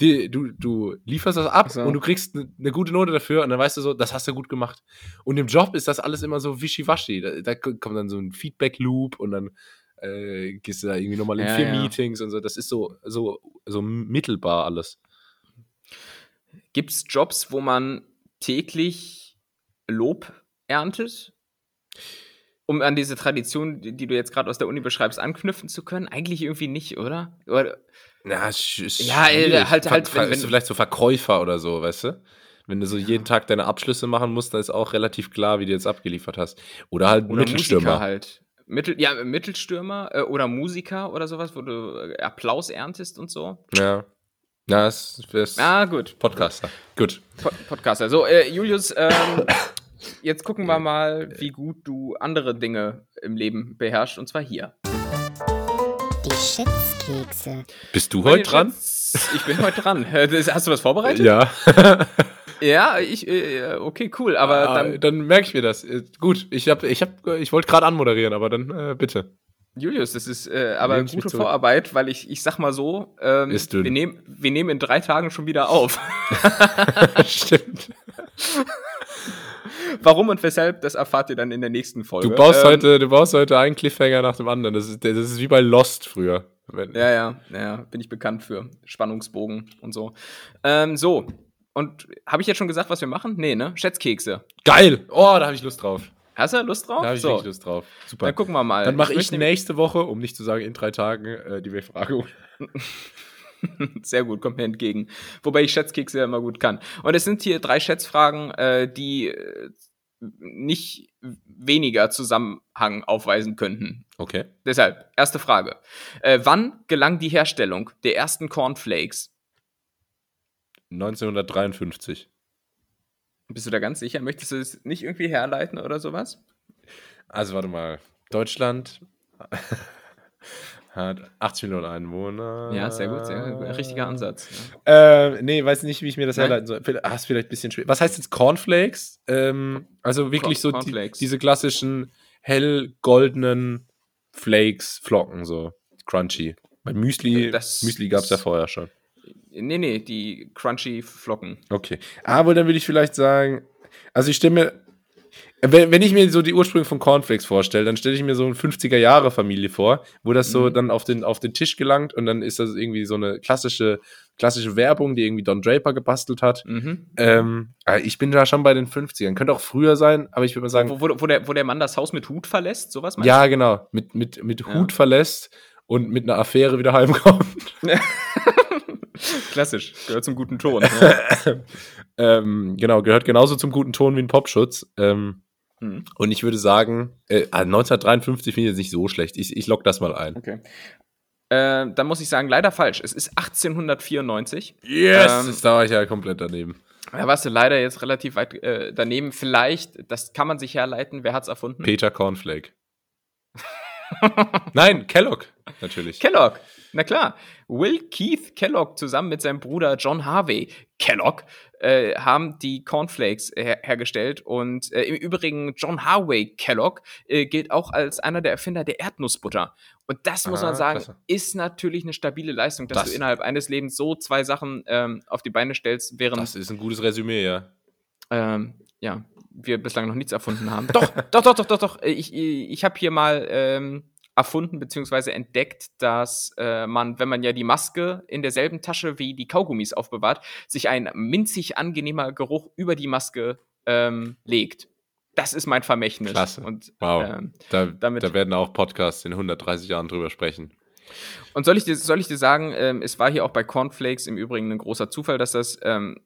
[SPEAKER 1] die, du, du lieferst das ab
[SPEAKER 2] So.
[SPEAKER 1] und du kriegst eine ne gute Note dafür und dann weißt du so, das hast du gut gemacht. Und im Job ist das alles immer so wischiwaschi. Da, da kommt dann so ein Feedback-Loop und dann äh, gehst du da irgendwie nochmal in
[SPEAKER 2] Ja,
[SPEAKER 1] vier
[SPEAKER 2] ja.
[SPEAKER 1] Meetings und so. Das ist so, so, so mittelbar alles.
[SPEAKER 2] Gibt es Jobs, wo man täglich Lob erntet? Um an diese Tradition, die du jetzt gerade aus der Uni beschreibst, anknüpfen zu können? Eigentlich irgendwie nicht, oder? oder
[SPEAKER 1] sch-
[SPEAKER 2] Ja, äh,
[SPEAKER 1] schwierig.
[SPEAKER 2] halt-
[SPEAKER 1] Ver-
[SPEAKER 2] halt,
[SPEAKER 1] ver-
[SPEAKER 2] wenn-
[SPEAKER 1] bist du
[SPEAKER 2] wenn-
[SPEAKER 1] vielleicht so Verkäufer oder so, weißt du? Wenn du so jeden Tag deine Abschlüsse machen musst, dann ist auch relativ klar, wie du jetzt abgeliefert hast. Oder halt
[SPEAKER 2] oder
[SPEAKER 1] Mittelstürmer.
[SPEAKER 2] Musiker halt. Mittel, ja, Mittelstürmer äh, oder Musiker oder sowas, wo du äh, Applaus erntest und so.
[SPEAKER 1] Ja. Na, das ist
[SPEAKER 2] Ah, gut.
[SPEAKER 1] Podcaster. Gut.
[SPEAKER 2] Po Podcaster. So, äh, Julius, ähm, jetzt gucken wir mal, wie gut du andere Dinge im Leben beherrschst, und zwar hier.
[SPEAKER 3] Die Schätzkekse.
[SPEAKER 1] Bist du heute dran?
[SPEAKER 2] Ich bin heute dran. Äh, Hast du was vorbereitet?
[SPEAKER 1] Ja. *laughs*
[SPEAKER 2] Ja, ich, äh, okay, cool, aber
[SPEAKER 1] Ah,
[SPEAKER 2] dann,
[SPEAKER 1] dann merke ich mir das. Äh, Gut, ich hab, ich hab, ich wollte gerade anmoderieren, aber dann äh, bitte.
[SPEAKER 2] Julius, das ist äh, aber gute. Vorarbeit, weil ich, ich sag mal so, ähm, wir, nehmen, wir nehmen in drei Tagen schon wieder auf. *laughs*
[SPEAKER 1] Stimmt. *laughs*
[SPEAKER 2] Warum und weshalb, das erfahrt ihr dann in der nächsten Folge.
[SPEAKER 1] Du baust,
[SPEAKER 2] Ähm,
[SPEAKER 1] heute, du baust heute einen Cliffhanger nach dem anderen. Das ist, das ist wie bei Lost früher.
[SPEAKER 2] Ja, ja, ja, bin ich bekannt für. Spannungsbogen und so. Ähm, so, und habe ich jetzt schon gesagt, was wir machen? Nee, ne? Schätzkekse.
[SPEAKER 1] Geil! Oh, da habe ich Lust drauf.
[SPEAKER 2] Hast du Lust drauf?
[SPEAKER 1] Da habe ich
[SPEAKER 2] so,
[SPEAKER 1] wirklich Lust drauf. Super.
[SPEAKER 2] dann gucken wir mal.
[SPEAKER 1] Dann mache ich,
[SPEAKER 2] möchte
[SPEAKER 1] nächste Woche, um nicht zu sagen in drei Tagen, äh, die Befragung. *laughs*
[SPEAKER 2] Sehr gut, kommt mir entgegen. Wobei ich Schätzkekse ja immer gut kann. Und es sind hier drei Schätzfragen, äh, die äh, nicht weniger Zusammenhang aufweisen könnten.
[SPEAKER 1] Okay.
[SPEAKER 2] Deshalb, erste Frage. Äh, wann gelang die Herstellung der ersten Cornflakes?
[SPEAKER 1] 1953.
[SPEAKER 2] Bist du da ganz sicher? Möchtest du es nicht irgendwie herleiten oder sowas?
[SPEAKER 1] Also warte mal. Deutschland *laughs* Hat 80 Millionen Einwohner.
[SPEAKER 2] Ja, sehr gut, sehr gut. Richtiger Ansatz.
[SPEAKER 1] Äh, nee, weiß nicht, wie ich mir das
[SPEAKER 2] Nein?
[SPEAKER 1] herleiten soll. Ah, ist vielleicht ein bisschen schwer. Was heißt jetzt Cornflakes? Ähm, also wirklich so die, diese klassischen hell goldenen Flakes, Flocken, so crunchy. Bei Müsli,
[SPEAKER 2] Das
[SPEAKER 1] Müsli gab es ja vorher schon.
[SPEAKER 2] Nee, nee, die crunchy Flocken.
[SPEAKER 1] Okay. Aber dann würde ich vielleicht sagen, also ich stelle mir, wenn, wenn ich mir so die Ursprünge von Cornflakes vorstelle, dann stelle ich mir so eine 50er-Jahre-Familie vor, wo das so
[SPEAKER 2] Mhm.
[SPEAKER 1] dann auf den, auf den Tisch gelangt und dann ist das irgendwie so eine klassische, klassische Werbung, die irgendwie Don Draper gebastelt hat.
[SPEAKER 2] Mhm.
[SPEAKER 1] Ähm, aber ich bin da schon bei den 50ern. Könnte auch früher sein, aber ich würde mal sagen,
[SPEAKER 2] Wo, wo, wo, der, wo der Mann das Haus mit Hut verlässt, sowas meinst
[SPEAKER 1] ja, genau, mit, mit, mit
[SPEAKER 2] Ja.
[SPEAKER 1] Hut verlässt und mit einer Affäre wieder heimkommt. *laughs*
[SPEAKER 2] Klassisch, gehört zum guten Ton. Ja. *laughs*
[SPEAKER 1] ähm, genau, gehört genauso zum guten Ton wie ein Popschutz. Ähm,
[SPEAKER 2] Mhm.
[SPEAKER 1] Und ich würde sagen, äh, ah, 1953 finde ich jetzt nicht so schlecht. Ich, ich lock das mal ein.
[SPEAKER 2] Okay. Äh, dann muss ich sagen, leider falsch. Es ist 1894.
[SPEAKER 1] Yes!
[SPEAKER 2] Ähm,
[SPEAKER 1] da war ich ja komplett daneben.
[SPEAKER 2] Da warst du leider jetzt relativ weit äh, daneben. Vielleicht, das kann man sich herleiten. Wer hat's erfunden?
[SPEAKER 1] Peter Cornflake. *laughs* Nein, Kellogg, natürlich.
[SPEAKER 2] Kellogg. Na klar. Will Keith Kellogg zusammen mit seinem Bruder John Harvey Kellogg äh, haben die Cornflakes her hergestellt. Und äh, im Übrigen, John Harvey Kellogg äh, gilt auch als einer der Erfinder der Erdnussbutter. Und das muss
[SPEAKER 1] Ah,
[SPEAKER 2] man sagen,
[SPEAKER 1] klasse.
[SPEAKER 2] ist natürlich eine stabile Leistung, dass
[SPEAKER 1] Das-
[SPEAKER 2] du innerhalb eines Lebens so zwei Sachen ähm, auf die Beine stellst, während
[SPEAKER 1] das ist ein gutes Resümee, ja.
[SPEAKER 2] ähm, ja, wir bislang noch nichts erfunden haben. *laughs* Doch, doch, doch, doch, doch, doch. Ich, ich, ich habe hier mal ähm, erfunden bzw. entdeckt, dass äh, man, wenn man ja die Maske in derselben Tasche wie die Kaugummis aufbewahrt, sich ein minzig angenehmer Geruch über die Maske ähm, legt. Das ist mein Vermächtnis.
[SPEAKER 1] Klasse.
[SPEAKER 2] Und,
[SPEAKER 1] Wow.
[SPEAKER 2] ähm,
[SPEAKER 1] Da, da werden auch Podcasts in 130 Jahren drüber sprechen.
[SPEAKER 2] Und soll ich dir, soll ich dir sagen, ähm, es war hier auch bei Cornflakes im Übrigen ein großer Zufall, dass das ähm, äh,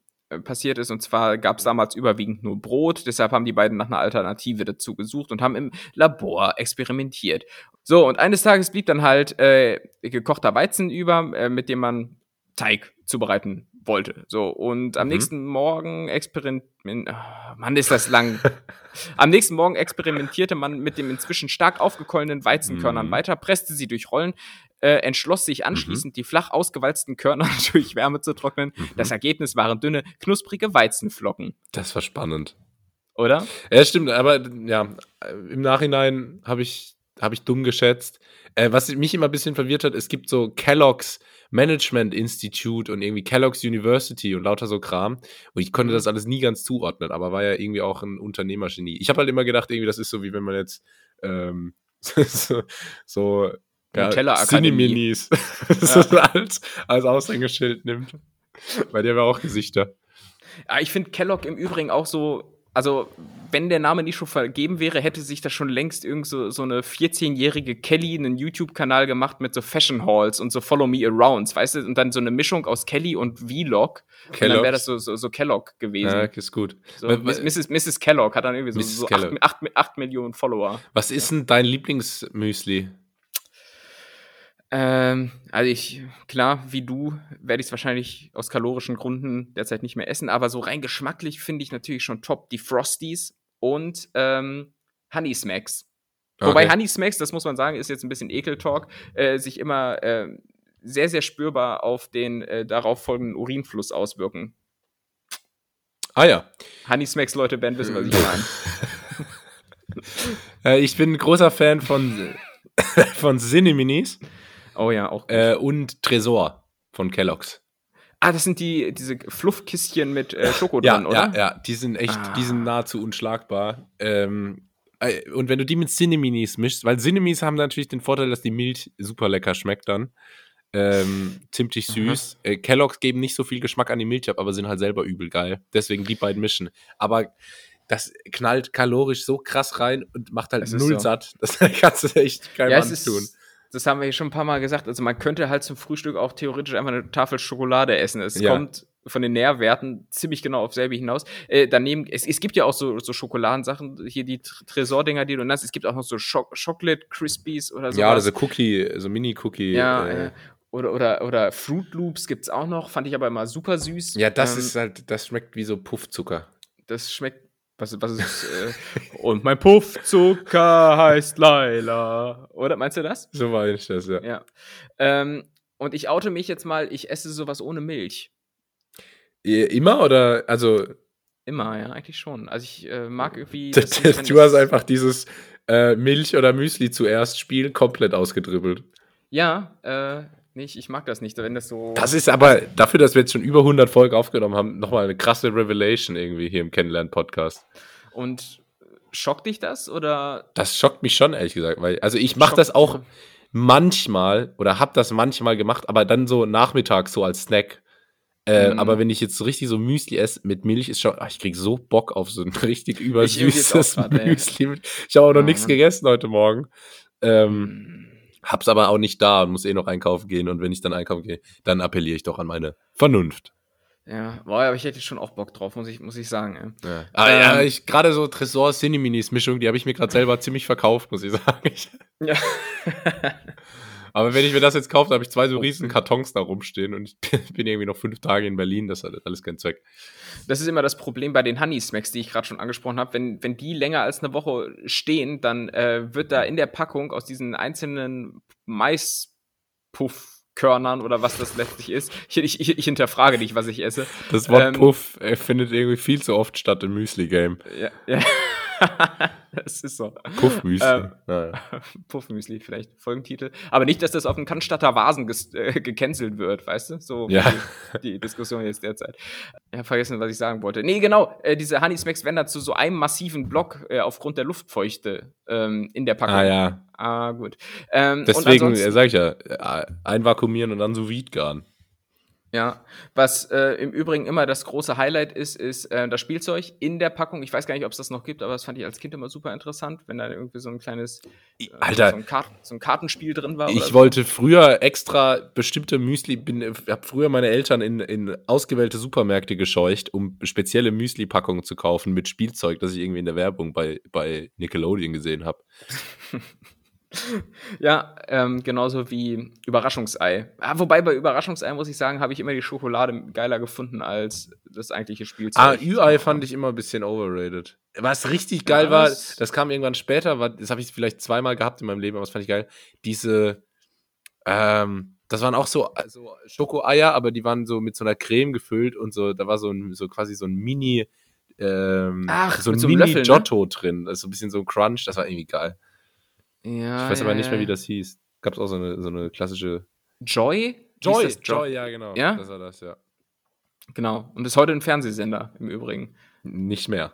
[SPEAKER 2] passiert ist. Und zwar gab es damals überwiegend nur Brot. Deshalb haben die beiden nach einer Alternative dazu gesucht und haben im Labor experimentiert. So, und eines Tages blieb dann halt äh, gekochter Weizen über, äh, mit dem man Teig zubereiten wollte. So, und am
[SPEAKER 1] Mhm.
[SPEAKER 2] nächsten Morgen experimentiert. Mann, ist das lang. *laughs* Am nächsten Morgen experimentierte man mit dem inzwischen stark aufgequollenen Weizenkörnern
[SPEAKER 1] Mhm.
[SPEAKER 2] weiter, presste sie durch Rollen, äh, entschloss sich anschließend, die flach ausgewalzten Körner *laughs* durch Wärme zu trocknen.
[SPEAKER 1] Mhm.
[SPEAKER 2] Das Ergebnis waren dünne, knusprige Weizenflocken.
[SPEAKER 1] Das war spannend.
[SPEAKER 2] Oder?
[SPEAKER 1] Ja, stimmt, aber ja, im Nachhinein habe ich, hab ich dumm geschätzt. Äh, was mich immer ein bisschen verwirrt hat, es gibt so Kellogg's Management Institute und irgendwie Kellogg's University und lauter so Kram. Und ich konnte das alles nie ganz zuordnen, aber war ja irgendwie auch ein Unternehmergenie. Ich habe halt immer gedacht, irgendwie, das ist so wie wenn man jetzt ähm, *laughs* so, so
[SPEAKER 2] Nutella-Akademie.
[SPEAKER 1] Cineminis so als, als Aushängeschild nimmt. Bei der war auch Gesichter.
[SPEAKER 2] Ja, ich finde Kellogg im Übrigen auch so, also wenn der Name nicht schon vergeben wäre, hätte sich da schon längst irgend so, so eine 14-jährige Kelly einen YouTube-Kanal gemacht mit so Fashion Halls und so Follow Me Arounds, weißt du? Und dann so eine Mischung aus Kelly und Vlog. Und dann wäre das so, so, so Kellogg gewesen.
[SPEAKER 1] Ja, ist gut.
[SPEAKER 2] So, Miss- Mrs. Mrs. Kellogg hat dann irgendwie so,
[SPEAKER 1] Mrs.
[SPEAKER 2] so
[SPEAKER 1] Kellogg.
[SPEAKER 2] 8, 8, Millionen Follower.
[SPEAKER 1] Was ist denn dein Lieblingsmüsli?
[SPEAKER 2] Ähm, also ich, klar, wie du, werde ich es wahrscheinlich aus kalorischen Gründen derzeit nicht mehr essen, aber so rein geschmacklich finde ich natürlich schon top die Frosties und ähm, Honey Smacks. Wobei
[SPEAKER 1] Okay.
[SPEAKER 2] Honey Smacks, das muss man sagen, ist jetzt ein bisschen Ekeltalk, äh, sich immer äh, sehr, sehr spürbar auf den äh, darauf folgenden Urinfluss auswirken.
[SPEAKER 1] Ah ja.
[SPEAKER 2] Honey Smacks, Leute, werden wissen, was ich meine. *laughs*
[SPEAKER 1] Äh, ich bin ein großer Fan von, von Cineminis
[SPEAKER 2] Oh ja, auch. gut.
[SPEAKER 1] äh, und Tresor von Kellogg's.
[SPEAKER 2] ah, das sind die, diese Fluffkistchen mit äh, Schoko
[SPEAKER 1] Ja,
[SPEAKER 2] drin, oder?
[SPEAKER 1] ja, ja, die sind echt,
[SPEAKER 2] Ah.
[SPEAKER 1] die sind nahezu unschlagbar. Ähm, äh, und wenn du die mit Cineminis mischst, weil Cineminis haben natürlich den Vorteil, dass die Milch super lecker schmeckt dann. Ähm, ziemlich süß. Äh, Kellogg's geben nicht so viel Geschmack an die Milch ab, aber sind halt selber übel geil. Deswegen die beiden mischen. Aber das knallt kalorisch so krass rein und macht halt
[SPEAKER 2] Es
[SPEAKER 1] null
[SPEAKER 2] so.
[SPEAKER 1] satt. Das *laughs* kannst du echt keinem
[SPEAKER 2] Ja, es ist. Das haben wir hier schon ein paar Mal gesagt. Also man könnte halt zum Frühstück auch theoretisch einfach eine Tafel Schokolade essen. Es
[SPEAKER 1] Ja.
[SPEAKER 2] kommt von den Nährwerten ziemlich genau auf selbe hinaus. Äh, daneben, es, es gibt ja auch so, so Schokoladensachen, hier die Tr- Tresor-Dinger, die du nennst. Es gibt auch noch so Scho Chocolate Crispies oder so.
[SPEAKER 1] Ja, also Cookie, so Mini-Cookie.
[SPEAKER 2] ja,
[SPEAKER 1] äh,
[SPEAKER 2] oder, oder, oder Fruit Loops gibt's auch noch, fand ich aber immer super süß.
[SPEAKER 1] ja, das
[SPEAKER 2] Ähm,
[SPEAKER 1] ist halt, das schmeckt wie so Puffzucker.
[SPEAKER 2] Das schmeckt Was, was ist, äh, und mein Puffzucker heißt Laila. Oder meinst du das?
[SPEAKER 1] So war ich das, ja.
[SPEAKER 2] Ja. Ähm, und ich oute mich jetzt mal, ich esse sowas ohne Milch.
[SPEAKER 1] Immer oder, also.
[SPEAKER 2] Immer, ja, eigentlich schon. Also ich äh, mag irgendwie.
[SPEAKER 1] Du *laughs*
[SPEAKER 2] das nicht, wenn
[SPEAKER 1] hast
[SPEAKER 2] das-
[SPEAKER 1] einfach dieses äh, Milch oder Müsli zuerst Spiel komplett ausgedribbelt.
[SPEAKER 2] Ja, äh, nicht, ich mag das nicht, wenn das so.
[SPEAKER 1] Das ist aber dafür, dass wir jetzt schon über 100 Folgen aufgenommen haben, nochmal eine krasse Revelation irgendwie hier im Kennenlernen-Podcast.
[SPEAKER 2] Und schockt dich das oder?
[SPEAKER 1] Das schockt mich schon, ehrlich gesagt, weil, also ich mache das auch manchmal oder habe das manchmal gemacht, aber dann so nachmittags so als Snack. Äh,
[SPEAKER 2] Mhm.
[SPEAKER 1] Aber wenn ich jetzt so richtig so Müsli esse mit Milch, ist schon, ach, ich krieg so Bock auf so ein *laughs* richtig übersüßes
[SPEAKER 2] grad, ey.
[SPEAKER 1] Müsli. mit- Ich habe auch noch
[SPEAKER 2] Ja,
[SPEAKER 1] nichts
[SPEAKER 2] Mann.
[SPEAKER 1] gegessen heute Morgen. Ähm,
[SPEAKER 2] Hm.
[SPEAKER 1] Hab's aber auch nicht da und muss eh noch einkaufen gehen. Und wenn ich dann einkaufen gehe, dann appelliere ich doch an meine Vernunft.
[SPEAKER 2] Ja, boah, aber ich hätte schon auch Bock drauf, muss ich, muss ich sagen.
[SPEAKER 1] Ja. Aber ja,
[SPEAKER 2] Ähm.
[SPEAKER 1] ich gerade so Tresor Cineminis Mischung, die habe ich mir gerade selber ziemlich verkauft, muss ich sagen. Ich,
[SPEAKER 2] Ja. *laughs* *laughs*
[SPEAKER 1] aber wenn ich mir das jetzt kaufe, habe ich zwei so riesen Kartons da rumstehen und ich *laughs* bin irgendwie noch fünf Tage in Berlin, das hat alles keinen Zweck.
[SPEAKER 2] Das ist immer das Problem bei den Honey Smacks, die ich gerade schon angesprochen habe. Wenn, wenn die länger als eine Woche stehen, dann äh, wird da in der Packung aus diesen einzelnen Maispuffkörnern oder was das letztlich ist, ich, *laughs* ich, ich, ich hinterfrage nicht, was ich esse.
[SPEAKER 1] Das Wort
[SPEAKER 2] Ähm.
[SPEAKER 1] Puff äh, findet irgendwie viel zu oft statt im Müsli-Game.
[SPEAKER 2] Ja, ja. *laughs* *laughs* das ist so.
[SPEAKER 1] Puff-Müsli.
[SPEAKER 2] Ähm. *laughs* Puffmüsli, vielleicht Folgentitel. Aber nicht, dass das auf dem Cannstatter Vasen äh, gecancelt wird, weißt du? So
[SPEAKER 1] Ja.
[SPEAKER 2] die, die Diskussion jetzt derzeit. Ich habe vergessen, was ich sagen wollte. Nee, genau, äh, diese Honey Smacks werden da zu so einem massiven Block äh, aufgrund der Luftfeuchte ähm, in der Packung.
[SPEAKER 1] Ah ja,
[SPEAKER 2] Ah, gut. Ähm,
[SPEAKER 1] deswegen äh, sage ich ja, äh, einvakuumieren und dann vide garen.
[SPEAKER 2] Ja, was äh, im Übrigen immer das große Highlight ist, ist äh, das Spielzeug in der Packung. Ich weiß gar nicht, ob es das noch gibt, aber das fand ich als Kind immer super interessant, wenn da irgendwie so ein kleines äh,
[SPEAKER 1] Alter.
[SPEAKER 2] so, ein Kart so ein Kartenspiel drin war.
[SPEAKER 1] Ich
[SPEAKER 2] so.
[SPEAKER 1] wollte früher extra bestimmte Müsli, bin, habe früher meine Eltern in, in ausgewählte Supermärkte gescheucht, um spezielle Müsli-Packungen zu kaufen mit Spielzeug, das ich irgendwie in der Werbung bei, bei Nickelodeon gesehen habe. *laughs*
[SPEAKER 2] Ja, ähm, genauso wie Überraschungsei. Ah, wobei bei Überraschungsei muss ich sagen, habe ich immer die Schokolade geiler gefunden als das eigentliche Spielzeug.
[SPEAKER 1] Ah, Ü-Ei fand ich immer ein bisschen overrated. Was richtig geil war,
[SPEAKER 2] Was?
[SPEAKER 1] das kam irgendwann später, war, das habe ich vielleicht zweimal gehabt in meinem Leben, aber das fand ich geil. Diese, ähm, das waren auch so also Schokoeier, aber die waren so mit so einer Creme gefüllt und so, da war so ein, so quasi so ein Mini, ähm,
[SPEAKER 2] Ach,
[SPEAKER 1] so ein
[SPEAKER 2] mit so einem
[SPEAKER 1] Mini
[SPEAKER 2] Löffel, ne?
[SPEAKER 1] Giotto drin. Also so ein bisschen so ein Crunch, das war irgendwie geil.
[SPEAKER 2] Ja,
[SPEAKER 1] Ich weiß aber
[SPEAKER 2] ja,
[SPEAKER 1] nicht mehr, wie das hieß. Gab es auch so eine, so eine klassische.
[SPEAKER 2] Joy? Hieß das Joy?
[SPEAKER 1] ja, genau.
[SPEAKER 2] Ja?
[SPEAKER 1] Das war das, ja.
[SPEAKER 2] Genau. Und ist heute ein Fernsehsender im Übrigen.
[SPEAKER 1] Nicht mehr.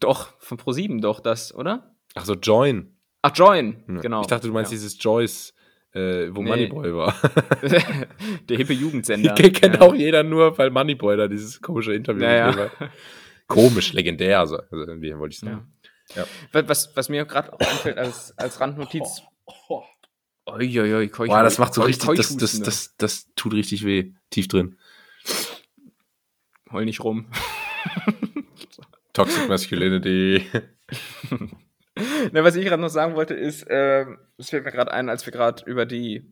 [SPEAKER 2] Doch, von Pro7 doch das, oder?
[SPEAKER 1] Ach so, Join.
[SPEAKER 2] Ach, Join,
[SPEAKER 1] Ja.
[SPEAKER 2] genau.
[SPEAKER 1] Ich dachte, du meinst
[SPEAKER 2] ja.
[SPEAKER 1] dieses Joyce, äh, wo
[SPEAKER 2] Nee.
[SPEAKER 1] Moneyboy war. *laughs*
[SPEAKER 2] Der hippe Jugendsender.
[SPEAKER 1] Die *laughs* kennt
[SPEAKER 2] ja.
[SPEAKER 1] auch jeder nur, weil Moneyboy da dieses komische Interview
[SPEAKER 2] Naja.
[SPEAKER 1] Komisch, legendär, also, also irgendwie wollte ich
[SPEAKER 2] Ja.
[SPEAKER 1] sagen. Ja.
[SPEAKER 2] Was, was, mir gerade auch einfällt als, als Randnotiz. Uiuiui, Keuch,
[SPEAKER 1] Boah, das macht so richtig, das, das,
[SPEAKER 2] Keuchhusten,
[SPEAKER 1] das, das tut richtig weh, tief drin.
[SPEAKER 2] Heul nicht rum. *laughs*
[SPEAKER 1] Toxic Masculinity. *laughs*
[SPEAKER 2] Ne, was ich gerade noch sagen wollte, ist, ähm, es fällt mir gerade ein, als wir gerade über die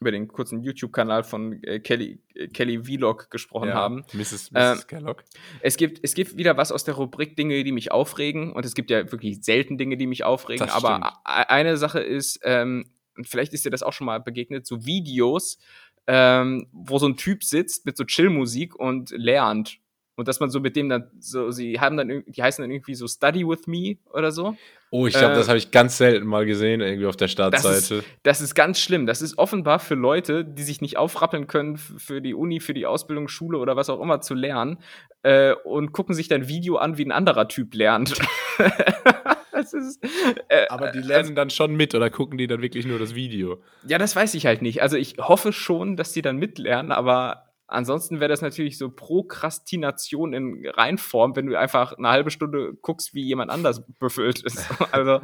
[SPEAKER 2] über den kurzen YouTube-Kanal von äh, Kelly, äh, Kelly Vlog gesprochen haben.
[SPEAKER 1] Mrs. Mrs.
[SPEAKER 2] Ähm,
[SPEAKER 1] Kellogg.
[SPEAKER 2] Es gibt, es gibt wieder was aus der Rubrik Dinge, die mich aufregen. Und es gibt ja wirklich selten Dinge, die mich aufregen.
[SPEAKER 1] Das
[SPEAKER 2] aber eine Sache ist, ähm, vielleicht ist dir das auch schon mal begegnet, so Videos, ähm, wo so ein Typ sitzt mit so Chill-Musik und lernt. Und dass man so mit dem dann so, sie haben dann, die heißen dann irgendwie so Study with me oder so.
[SPEAKER 1] Oh, ich glaube,
[SPEAKER 2] äh,
[SPEAKER 1] das habe ich ganz selten mal gesehen, irgendwie auf der
[SPEAKER 2] Das
[SPEAKER 1] Startseite.
[SPEAKER 2] Das ist ganz schlimm. Das ist offenbar für Leute, die sich nicht aufrappeln können, für die Uni, für die Ausbildung, Schule oder was auch immer zu lernen äh, und gucken sich dann Video an, wie ein anderer Typ lernt. *laughs* das ist, äh,
[SPEAKER 1] Aber die lernen dann schon mit oder gucken die dann wirklich nur das Video?
[SPEAKER 2] ja, das weiß ich halt nicht. Also ich hoffe schon, dass die dann mitlernen, aber ansonsten wäre das natürlich so Prokrastination in Reinform, wenn du einfach eine halbe Stunde guckst, wie jemand anders büffelt ist. *laughs* Also,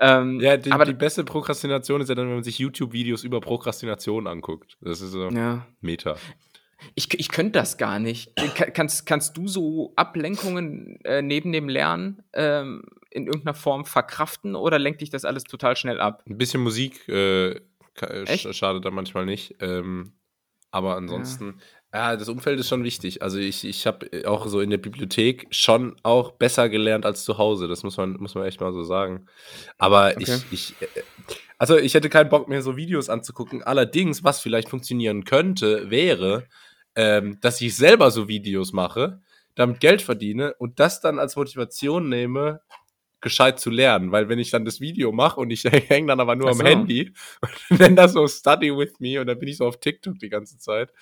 [SPEAKER 2] ähm,
[SPEAKER 1] Ja, die,
[SPEAKER 2] aber
[SPEAKER 1] die beste Prokrastination ist ja dann, wenn man sich YouTube-Videos über Prokrastination anguckt. Das ist so
[SPEAKER 2] ja.
[SPEAKER 1] Meta.
[SPEAKER 2] Ich, ich könnte das gar nicht. Ka- Kannst, kannst du so Ablenkungen äh, neben dem Lernen ähm, in irgendeiner Form verkraften oder lenkt dich das alles total schnell ab?
[SPEAKER 1] Ein bisschen Musik äh, schadet da manchmal nicht. Ähm, aber ansonsten, Ja, das Umfeld ist schon wichtig. Also ich, ich habe auch so in der Bibliothek schon auch besser gelernt als zu Hause. Das muss man, muss man echt mal so sagen. Aber
[SPEAKER 2] Okay.
[SPEAKER 1] ich, ich, äh, also ich hätte keinen Bock mehr, so Videos anzugucken. Allerdings, was vielleicht funktionieren könnte, wäre, ähm, dass ich selber so Videos mache, damit Geld verdiene und das dann als Motivation nehme, gescheit zu lernen. Weil wenn ich dann das Video mache und ich *laughs* hänge dann aber nur
[SPEAKER 2] Ach
[SPEAKER 1] am
[SPEAKER 2] so.
[SPEAKER 1] Handy *laughs* und nenne das so Study with me und dann bin ich so auf TikTok die ganze Zeit,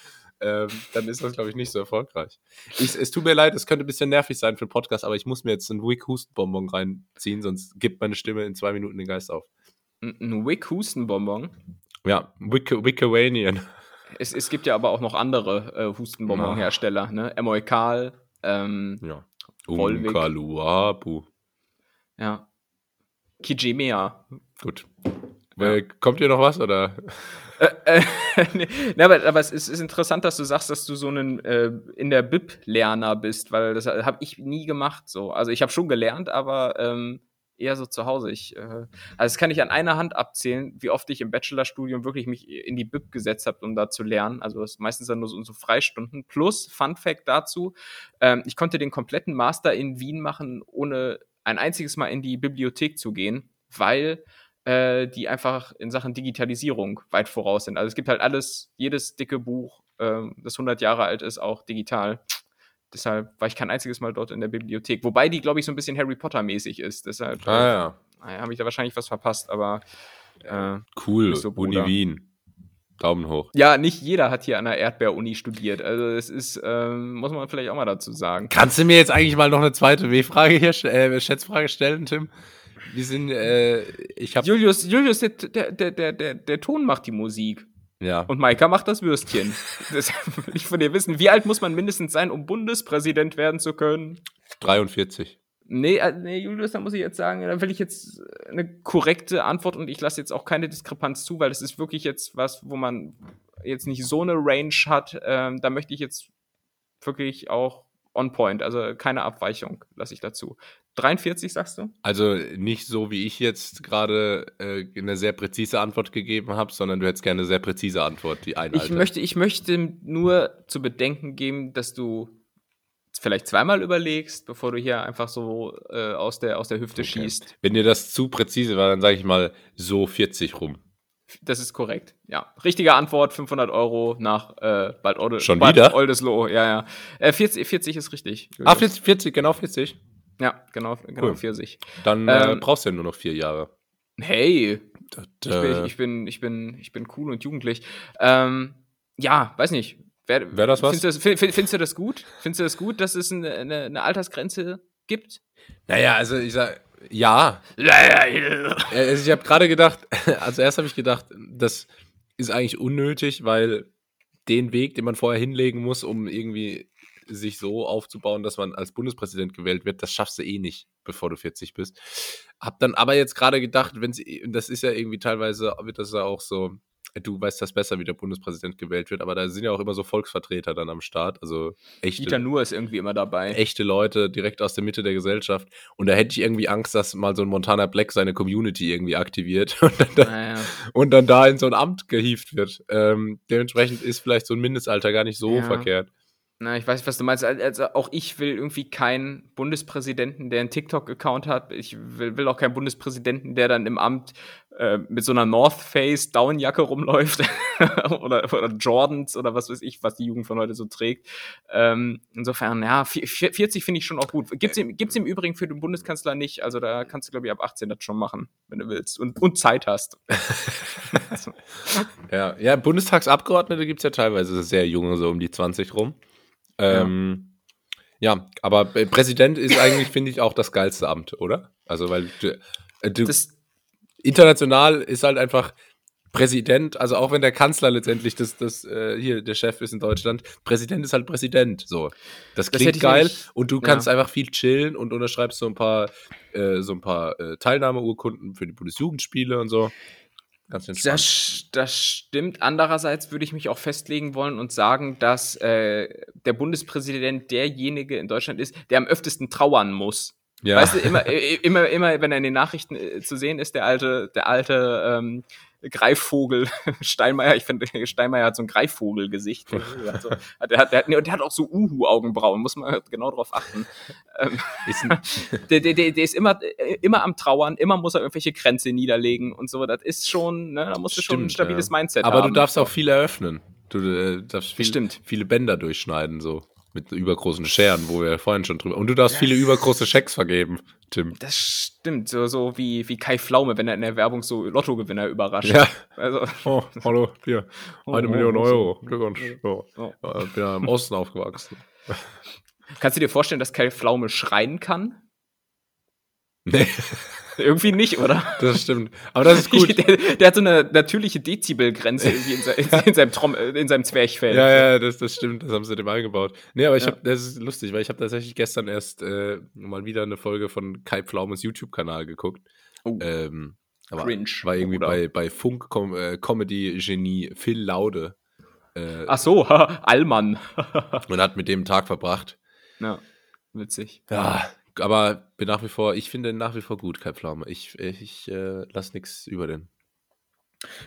[SPEAKER 1] ähm, dann ist das, glaube ich, nicht so erfolgreich. Ich, es tut mir leid, es könnte ein bisschen nervig sein für den Podcast, aber ich muss mir jetzt einen Wick Hustenbonbon reinziehen, sonst gibt meine Stimme in zwei Minuten den Geist auf.
[SPEAKER 2] Ein Wick Hustenbonbon.
[SPEAKER 1] Ja, Wick Wickawanian.
[SPEAKER 2] Es, es gibt ja aber auch noch andere äh, Hustenbonbon-Hersteller, ne? Emoikal, ähm,
[SPEAKER 1] Ja.
[SPEAKER 2] Volvic. Ja. Kijimea.
[SPEAKER 1] Gut.
[SPEAKER 2] Ja.
[SPEAKER 1] Kommt hier noch was oder?
[SPEAKER 2] Äh, äh, *laughs* nee, nee, aber, aber es ist, ist interessant, dass du sagst, dass du so ein äh, in der Bib-Lerner bist, weil das habe ich nie gemacht. So. Also ich habe schon gelernt, aber ähm, eher so zu Hause. Ich, äh, also das kann ich an einer Hand abzählen, wie oft ich im Bachelorstudium wirklich mich in die Bib gesetzt habe, um da zu lernen. Also das ist meistens dann nur so, so Freistunden. Plus, Fun Fact dazu, ähm, ich konnte den kompletten Master in Wien machen, ohne ein einziges Mal in die Bibliothek zu gehen, weil äh, die einfach in Sachen Digitalisierung weit voraus sind. Also es gibt halt alles, jedes dicke Buch, ähm, das 100 Jahre alt ist, auch digital. Deshalb war ich kein einziges Mal dort in der Bibliothek. Wobei die, glaube ich, so ein bisschen Harry Potter-mäßig ist. Deshalb
[SPEAKER 1] Ah ja.
[SPEAKER 2] äh, habe ich da wahrscheinlich was verpasst. Aber äh,
[SPEAKER 1] Cool.
[SPEAKER 2] So,
[SPEAKER 1] Uni. Wien. Daumen hoch.
[SPEAKER 2] ja, nicht jeder hat hier an der Erdbeer-Uni studiert. Also es ist, ähm, muss man vielleicht auch mal dazu sagen.
[SPEAKER 1] Kannst du mir jetzt eigentlich mal noch eine zweite W-Frage hier, äh, Schätzfrage stellen, Tim? Wir sind, äh, ich habe
[SPEAKER 2] Julius, Julius, der, der, der, der, der, Ton macht die Musik.
[SPEAKER 1] ja.
[SPEAKER 2] Und Maika macht das Würstchen. *laughs* das will ich von dir wissen. Wie alt muss man mindestens sein, um Bundespräsident werden zu können?
[SPEAKER 1] 43.
[SPEAKER 2] Nee, äh, nee, Julius, da muss ich jetzt sagen, da will ich jetzt eine korrekte Antwort und ich lasse jetzt auch keine Diskrepanz zu, weil das ist wirklich jetzt was, wo man jetzt nicht so eine Range hat. Ähm, da möchte ich jetzt wirklich auch on point, also keine Abweichung lasse ich dazu. 43, sagst du?
[SPEAKER 1] Also nicht so, wie ich jetzt gerade äh, eine sehr präzise Antwort gegeben habe, sondern du hättest gerne eine sehr präzise Antwort, die eine.
[SPEAKER 2] Ich möchte, ich möchte nur zu bedenken geben, dass du vielleicht zweimal überlegst, bevor du hier einfach so äh, aus, der, aus der Hüfte
[SPEAKER 1] Okay.
[SPEAKER 2] schießt.
[SPEAKER 1] Wenn dir das zu präzise war, dann sage ich mal so 40 rum.
[SPEAKER 2] Das ist korrekt. Ja. Richtige Antwort, 500 Euro nach äh, bald, Olde,
[SPEAKER 1] Schon
[SPEAKER 2] bald
[SPEAKER 1] wieder?
[SPEAKER 2] Oldesloe. Ja, ja. Äh, 40, 40 ist richtig.
[SPEAKER 1] Ah,
[SPEAKER 2] Julius.
[SPEAKER 1] 40, 40, genau 40.
[SPEAKER 2] Ja, genau, genau
[SPEAKER 1] Cool.
[SPEAKER 2] 40.
[SPEAKER 1] Dann äh,
[SPEAKER 2] Ähm,
[SPEAKER 1] brauchst du ja nur noch vier Jahre.
[SPEAKER 2] Hey,
[SPEAKER 1] Das,
[SPEAKER 2] ich bin,
[SPEAKER 1] äh,
[SPEAKER 2] ich, bin, ich, bin, ich bin cool und jugendlich. Ähm, ja, weiß nicht. Wär,
[SPEAKER 1] Wär das was?
[SPEAKER 2] Findest du das, find- find- findest du das gut? Findest du das gut, dass es eine, eine, eine Altersgrenze gibt?
[SPEAKER 1] naja, also ich sag, ja. Äh, Also ich habe gerade gedacht, *laughs* also erst habe ich gedacht, das ist eigentlich unnötig, weil den Weg, den man vorher hinlegen muss, um irgendwie sich so aufzubauen, dass man als Bundespräsident gewählt wird, das schaffst du eh nicht, bevor du 40 bist. Hab dann aber jetzt gerade gedacht, wenn sie, das ist ja irgendwie teilweise, wird das ja auch so, du weißt das besser, wie der Bundespräsident gewählt wird, aber da sind ja auch immer so Volksvertreter dann am Start, also echte
[SPEAKER 2] Dieter Nuhr ist irgendwie immer dabei.
[SPEAKER 1] echte Leute direkt aus der Mitte der Gesellschaft. Und da hätte ich irgendwie Angst, dass mal so ein Montana Black seine Community irgendwie aktiviert *laughs* und dann, da,
[SPEAKER 2] Naja.
[SPEAKER 1] und dann da in so ein Amt gehievt wird. Ähm, dementsprechend ist vielleicht so ein Mindestalter gar nicht so
[SPEAKER 2] Ja.
[SPEAKER 1] verkehrt.
[SPEAKER 2] Na, ich weiß, was du meinst. Also auch ich will irgendwie keinen Bundespräsidenten, der einen TikTok-Account hat. Ich will, will auch keinen Bundespräsidenten, der dann im Amt äh, mit so einer North Face Downjacke rumläuft *laughs* oder, oder Jordans oder was weiß ich, was die Jugend von heute so trägt. Ähm, insofern, ja, vi- vi- 40 finde ich schon auch gut. Gibt's im, im Übrigen für den Bundeskanzler nicht. Also da kannst du, glaube ich, ab 18 das schon machen, wenn du willst. Und, und Zeit hast. *laughs*
[SPEAKER 1] Ja, ja Bundestagsabgeordnete gibt es ja teilweise sehr junge, so um die 20 rum. Ähm, ja. aber äh, Präsident ist eigentlich, finde ich, auch das geilste Amt, oder? Also, weil du, äh, du,
[SPEAKER 2] Das,
[SPEAKER 1] international ist halt einfach Präsident, also auch wenn der Kanzler letztendlich das, das äh, hier der Chef ist in Deutschland, Präsident ist halt Präsident. So, das
[SPEAKER 2] Das
[SPEAKER 1] klingt
[SPEAKER 2] ich
[SPEAKER 1] geil
[SPEAKER 2] nämlich-
[SPEAKER 1] und du
[SPEAKER 2] ja.
[SPEAKER 1] kannst einfach viel chillen und unterschreibst so ein paar äh, so ein paar äh, Teilnahmeurkunden für die Bundesjugendspiele und so. Ganz entspannt.
[SPEAKER 2] Das, das stimmt. Andererseits würde ich mich auch festlegen wollen und sagen, dass äh, der Bundespräsident derjenige in Deutschland ist, der am öftesten trauern muss.
[SPEAKER 1] ja.
[SPEAKER 2] Weißt du, immer, äh, immer, immer, wenn er in den Nachrichten äh, zu sehen ist, der alte, der alte ähm, Greifvogel, *laughs* Steinmeier, ich finde, Steinmeier hat so ein Greifvogelgesicht. Der hat, der, hat, der, hat, der hat auch so Uhu-Augenbrauen, muss man genau drauf achten. *laughs* Ähm, *laughs* der, der, der, ist immer, immer am Trauern, immer muss er irgendwelche Grenze niederlegen und so. Das ist schon, ne, da musst du schon ein stabiles
[SPEAKER 1] ja.
[SPEAKER 2] Mindset
[SPEAKER 1] Aber
[SPEAKER 2] haben.
[SPEAKER 1] du darfst auch viel eröffnen. Du äh, darfst viel,
[SPEAKER 2] Stimmt.
[SPEAKER 1] viele Bänder durchschneiden, so. Mit übergroßen Scheren, wo wir vorhin schon drüber. Und du darfst viele übergroße Schecks vergeben, Tim.
[SPEAKER 2] Das stimmt, so, so wie, wie Kai Pflaume, wenn er in der Werbung so Lottogewinner überrascht.
[SPEAKER 1] Ja.
[SPEAKER 2] Also,
[SPEAKER 1] Oh, hallo, hier. Eine
[SPEAKER 2] Oh,
[SPEAKER 1] Million
[SPEAKER 2] oh,
[SPEAKER 1] Euro.
[SPEAKER 2] so.
[SPEAKER 1] Glückwunsch. So.
[SPEAKER 2] Oh.
[SPEAKER 1] Ja, bin ja im Osten aufgewachsen.
[SPEAKER 2] kannst du dir vorstellen, dass Kai Pflaume schreien kann?
[SPEAKER 1] Nee,
[SPEAKER 2] Irgendwie nicht, oder?
[SPEAKER 1] das stimmt. Aber das ist gut. *laughs*
[SPEAKER 2] der, der hat so eine natürliche Dezibelgrenze irgendwie in, se- in, in, seinem, Trom in seinem Zwerchfell.
[SPEAKER 1] Ja, ja, das, das stimmt, das haben sie dem eingebaut. Nee, aber ich
[SPEAKER 2] Ja.
[SPEAKER 1] habe, das ist lustig, weil ich habe tatsächlich gestern erst äh, mal wieder eine Folge von Kai Pflaumes YouTube-Kanal geguckt.
[SPEAKER 2] Oh.
[SPEAKER 1] Ähm, aber
[SPEAKER 2] Cringe,
[SPEAKER 1] war irgendwie
[SPEAKER 2] Bruder.
[SPEAKER 1] bei, bei Funk Com äh, Comedy-Genie Phil Laude äh,
[SPEAKER 2] Ach so, *laughs* Allmann.
[SPEAKER 1] und hat mit dem Tag verbracht.
[SPEAKER 2] ja, witzig.
[SPEAKER 1] Ja, aber bin nach wie vor, ich finde nach wie vor gut, Kai Pflaume. Ich, ich äh, lass nichts über den.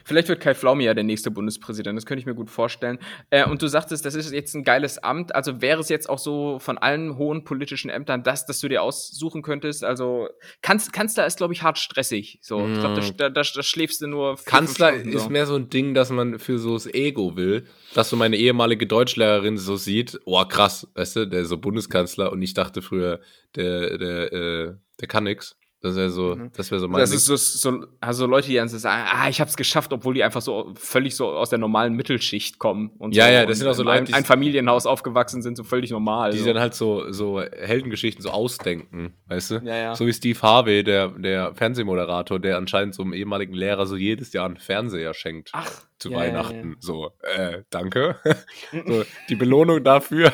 [SPEAKER 2] Vielleicht wird Kai Pflaume ja der nächste Bundespräsident, das könnte ich mir gut vorstellen. Äh, und du sagtest, das ist jetzt ein geiles Amt, also wäre es jetzt auch so von allen hohen politischen Ämtern das, das du dir aussuchen könntest? Also Kanz Kanzler ist, glaube ich, hart stressig. So, ich glaube, da, da, da schläfst du nur vier,
[SPEAKER 1] Kanzler
[SPEAKER 2] Stunden,
[SPEAKER 1] ist
[SPEAKER 2] so.
[SPEAKER 1] mehr so ein Ding, dass man für so das Ego will, dass so meine ehemalige Deutschlehrerin so sieht, oh krass, weißt du, der ist so Bundeskanzler und ich dachte früher, der, der, äh, der kann nix. Das wäre so,
[SPEAKER 2] Mhm.
[SPEAKER 1] das wäre so mein
[SPEAKER 2] Das
[SPEAKER 1] Ding.
[SPEAKER 2] ist so, so also Leute, die dann so sagen, ah, ich hab's geschafft, obwohl die einfach so völlig so aus der normalen Mittelschicht kommen und
[SPEAKER 1] Ja,
[SPEAKER 2] so
[SPEAKER 1] ja, das
[SPEAKER 2] und
[SPEAKER 1] sind auch so Leute,
[SPEAKER 2] ein,
[SPEAKER 1] die-
[SPEAKER 2] ein Familienhaus aufgewachsen sind, so völlig normal.
[SPEAKER 1] die
[SPEAKER 2] so.
[SPEAKER 1] dann halt so, so Heldengeschichten so ausdenken, weißt du?
[SPEAKER 2] Ja, ja.
[SPEAKER 1] So wie Steve Harvey, der, der Fernsehmoderator, der anscheinend so einem ehemaligen Lehrer so jedes Jahr einen Fernseher schenkt.
[SPEAKER 2] Ach,
[SPEAKER 1] zu
[SPEAKER 2] ja,
[SPEAKER 1] Weihnachten. So, äh, danke. *laughs* so, die Belohnung dafür,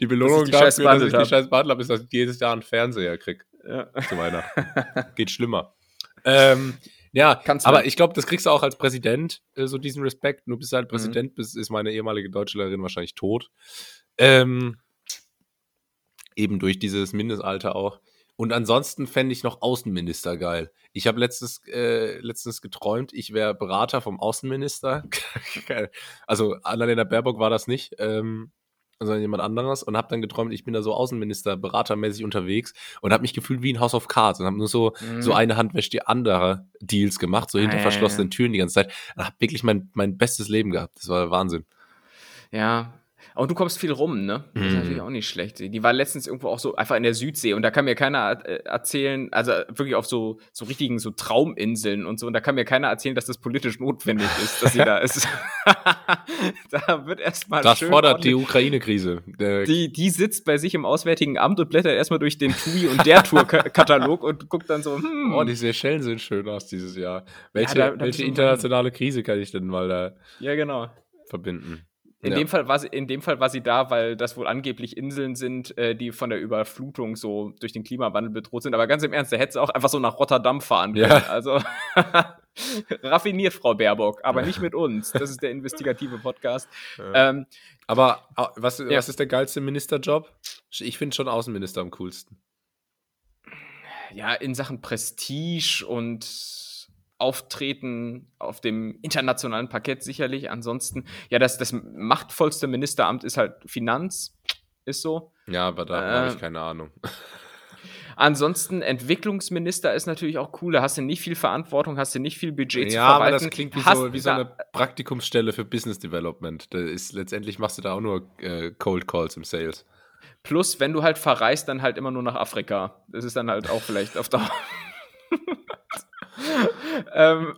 [SPEAKER 1] die Belohnung
[SPEAKER 2] die
[SPEAKER 1] dafür, dass ich die. Scheiß behandelt habe, ist, dass ich jedes Jahr einen Fernseher krieg
[SPEAKER 2] ja. *laughs*
[SPEAKER 1] zu Weihnachten. *laughs* Geht schlimmer. Ähm, ja,
[SPEAKER 2] Kannst du-
[SPEAKER 1] aber ich glaube, das kriegst du auch als Präsident, äh, so diesen Respekt. Nur bis du halt
[SPEAKER 2] Mhm.
[SPEAKER 1] Präsident bist, ist meine ehemalige Deutschlehrerin wahrscheinlich tot. Ähm, eben durch dieses Mindestalter auch. Und ansonsten fände ich noch Außenminister geil. Ich habe letztens, äh, letztens geträumt, ich wäre Berater vom Außenminister. *laughs* Also Annalena Baerbock war das nicht, ähm, sondern jemand anderes. Und habe dann geträumt, ich bin da so Außenminister, beratermäßig unterwegs und habe mich gefühlt wie ein House of Cards und habe nur so,
[SPEAKER 2] Mhm.
[SPEAKER 1] so eine Hand wäscht die andere Deals gemacht, so hinter
[SPEAKER 2] Ah, ja,
[SPEAKER 1] verschlossenen
[SPEAKER 2] ja.
[SPEAKER 1] Türen die ganze Zeit. Und habe wirklich mein, mein bestes Leben gehabt. Das war Wahnsinn.
[SPEAKER 2] Ja. Und du kommst viel rum, ne? Das ist
[SPEAKER 1] Mhm.
[SPEAKER 2] natürlich auch nicht schlecht. Die war letztens irgendwo auch so einfach in der Südsee und da kann mir keiner äh, erzählen, also wirklich auf so, so richtigen so Trauminseln und so, und da kann mir keiner erzählen, dass das politisch notwendig ist, dass sie da *laughs* ist. *laughs* da wird erstmal
[SPEAKER 1] Das
[SPEAKER 2] schön
[SPEAKER 1] fordert die Ukraine-Krise.
[SPEAKER 2] Die, die sitzt bei sich im Auswärtigen Amt und blättert erstmal durch den TUI und der Tour-Katalog und guckt dann so, hm,
[SPEAKER 1] Oh, die Seychellen sehen schön aus dieses Jahr. Welche,
[SPEAKER 2] da- da
[SPEAKER 1] welche internationale Krise kann ich denn mal da
[SPEAKER 2] ja genau.
[SPEAKER 1] verbinden?
[SPEAKER 2] In,
[SPEAKER 1] Ja.
[SPEAKER 2] dem Fall war sie, in dem Fall war sie da, weil das wohl angeblich Inseln sind, äh, die von der Überflutung so durch den Klimawandel bedroht sind. Aber ganz im Ernst, der hätte sie auch einfach so nach Rotterdam fahren können.
[SPEAKER 1] Ja.
[SPEAKER 2] Also *laughs* raffiniert, Frau Baerbock, aber nicht mit uns. Das ist der investigative Podcast.
[SPEAKER 1] Ja.
[SPEAKER 2] Ähm,
[SPEAKER 1] Aber was, was ist der geilste Ministerjob? Ich finde schon Außenminister am coolsten.
[SPEAKER 2] ja, in Sachen Prestige und Auftreten auf dem internationalen Parkett sicherlich. Ansonsten, ja, das, das machtvollste Ministeramt ist halt Finanz, ist so.
[SPEAKER 1] Ja, aber da
[SPEAKER 2] Äh,
[SPEAKER 1] habe ich keine Ahnung.
[SPEAKER 2] Ansonsten Entwicklungsminister ist natürlich auch cool. Da hast du nicht viel Verantwortung, hast du nicht viel Budget zu
[SPEAKER 1] Ja, aber
[SPEAKER 2] verwalten.
[SPEAKER 1] das klingt wie so, wie so eine Praktikumsstelle für Business Development. Da ist, letztendlich machst du da auch nur äh, Cold Calls im Sales.
[SPEAKER 2] Plus, wenn du halt verreist, dann halt immer nur nach Afrika. Das ist dann halt auch vielleicht auf Dauer. *laughs* *laughs* ähm,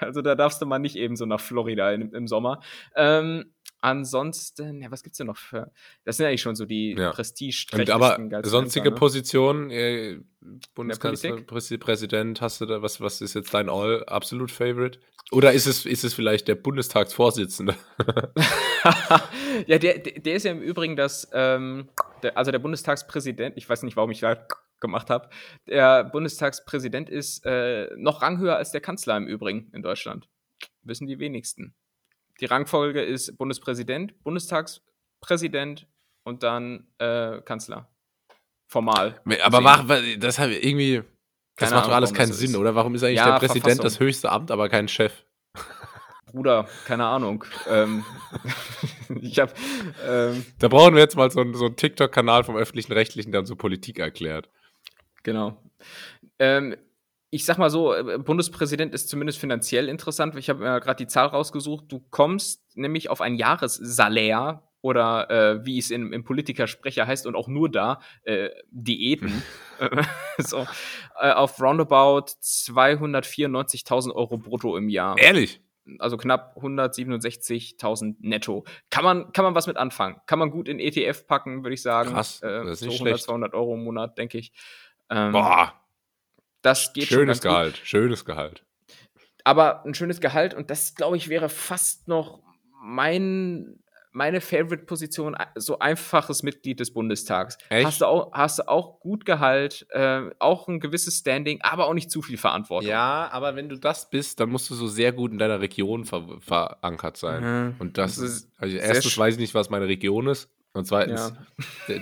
[SPEAKER 2] also da darfst du mal nicht eben so nach Florida im, im Sommer. Ähm, ansonsten, ja, was gibt's denn noch für. Das sind eigentlich schon so die
[SPEAKER 1] Ja.
[SPEAKER 2] prestige
[SPEAKER 1] aber
[SPEAKER 2] geilsten
[SPEAKER 1] sonstige
[SPEAKER 2] ne?
[SPEAKER 1] Positionen, äh, Bundeskanzler, Präsident, hast du da, was, was ist jetzt dein All absolut Favorite? Oder ist es, ist es vielleicht der Bundestagsvorsitzende? *laughs*
[SPEAKER 2] ja, der, der der ist ja im Übrigen das, ähm, der, also der Bundestagspräsident, ich weiß nicht, warum ich da gemacht habe, der Bundestagspräsident ist äh, noch ranghöher als der Kanzler im Übrigen in Deutschland. Wissen die wenigsten. Die Rangfolge ist Bundespräsident, Bundestagspräsident und dann äh, Kanzler. Formal.
[SPEAKER 1] aber mach, das hat irgendwie, das
[SPEAKER 2] Keine
[SPEAKER 1] macht doch alles keinen Sinn,
[SPEAKER 2] ist.
[SPEAKER 1] oder? Warum ist eigentlich
[SPEAKER 2] Ja,
[SPEAKER 1] der Präsident
[SPEAKER 2] Verfassung.
[SPEAKER 1] das höchste Amt, aber kein Chef?
[SPEAKER 2] Bruder, keine Ahnung. ähm, *laughs* ich hab, ähm,
[SPEAKER 1] Da brauchen wir jetzt mal so einen, so einen TikTok-Kanal vom öffentlichen Rechtlichen, der uns so Politik erklärt.
[SPEAKER 2] Genau. Ähm, ich sag mal so, äh, Bundespräsident ist zumindest finanziell interessant. Ich habe mir gerade die Zahl rausgesucht. Du kommst nämlich auf ein Jahressalär oder äh, wie es in, im Politikersprecher heißt und auch nur da, äh, Diäten, *laughs* *laughs* so, äh, auf roundabout 294.000 Euro brutto im Jahr.
[SPEAKER 1] Ehrlich?
[SPEAKER 2] Also knapp 167.000 netto. Kann man, kann man was mit anfangen? Kann man gut in ETF packen, würde ich sagen.
[SPEAKER 1] Krass,
[SPEAKER 2] Äh,
[SPEAKER 1] das ist
[SPEAKER 2] so
[SPEAKER 1] nicht
[SPEAKER 2] 100,
[SPEAKER 1] schlecht.
[SPEAKER 2] 200 Euro im Monat, denke ich. Ähm,
[SPEAKER 1] Boah,
[SPEAKER 2] das geht schon
[SPEAKER 1] schönes
[SPEAKER 2] ganz gut.
[SPEAKER 1] Gehalt, schönes Gehalt.
[SPEAKER 2] aber ein schönes Gehalt und das, glaube ich, wäre fast noch mein, meine Favorite-Position, so einfaches Mitglied des Bundestags.
[SPEAKER 1] Echt?
[SPEAKER 2] Hast du auch, hast du auch gut Gehalt, äh, auch ein gewisses Standing, aber auch nicht zu viel Verantwortung.
[SPEAKER 1] Ja, aber wenn du das bist, dann musst du so sehr gut in deiner Region ver verankert sein.
[SPEAKER 2] Mhm.
[SPEAKER 1] Und das,
[SPEAKER 2] Das
[SPEAKER 1] ist, also erstens weiß ich nicht, was meine Region ist. Und zweitens,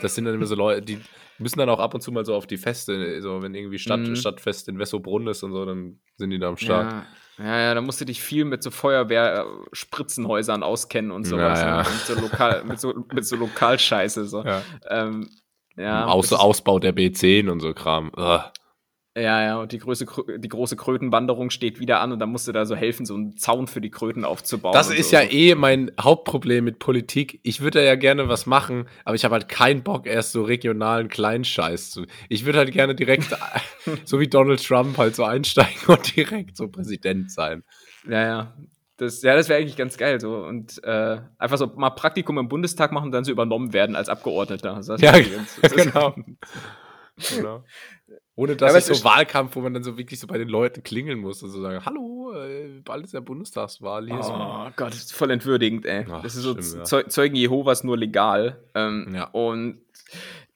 [SPEAKER 1] das sind dann immer so Leute, die müssen dann auch ab und zu mal so auf die Feste, so wenn irgendwie Stadt,
[SPEAKER 2] Mhm.
[SPEAKER 1] Stadtfest in Wessobrunn ist und so, dann sind die da am Start.
[SPEAKER 2] Ja, ja, ja, da musst du dich viel mit so Feuerwehr-Spritzenhäusern auskennen und sowas.
[SPEAKER 1] Ja, ja.
[SPEAKER 2] ne? So lokal, mit, so, mit so Lokalscheiße. So.
[SPEAKER 1] Ja.
[SPEAKER 2] Ähm, ja,
[SPEAKER 1] Aus, Ausbau der B10 und so Kram. Ugh.
[SPEAKER 2] Ja, ja, und die, große, Krö- die große Krötenwanderung steht wieder an und dann musst du da so helfen, so einen Zaun für die Kröten aufzubauen.
[SPEAKER 1] Das ist
[SPEAKER 2] so.
[SPEAKER 1] ja eh mein Hauptproblem mit Politik. Ich würde da ja gerne was machen, aber ich habe halt keinen Bock, erst so regionalen Kleinscheiß zu. Ich würde halt gerne direkt, *laughs* *laughs* so wie Donald Trump, halt so einsteigen und direkt so Präsident sein.
[SPEAKER 2] Ja, ja. Das, ja, das wäre eigentlich ganz geil. So. Und äh, einfach so mal Praktikum im Bundestag machen und dann so übernommen werden als Abgeordneter. Also das
[SPEAKER 1] Ja,
[SPEAKER 2] ganz- das- *laughs*
[SPEAKER 1] genau. genau. Ohne dass ich
[SPEAKER 2] es
[SPEAKER 1] so
[SPEAKER 2] ist-
[SPEAKER 1] Wahlkampf, wo man dann so wirklich so bei den Leuten klingeln muss und so sagen, hallo, äh, bald ist ja Bundestagswahl. Hier
[SPEAKER 2] Oh Gott, das ist voll entwürdigend, ey.
[SPEAKER 1] Ach,
[SPEAKER 2] das ist so
[SPEAKER 1] stimmt, ja.
[SPEAKER 2] Zeu Zeugen Jehovas nur legal. Ähm,
[SPEAKER 1] Ja.
[SPEAKER 2] Und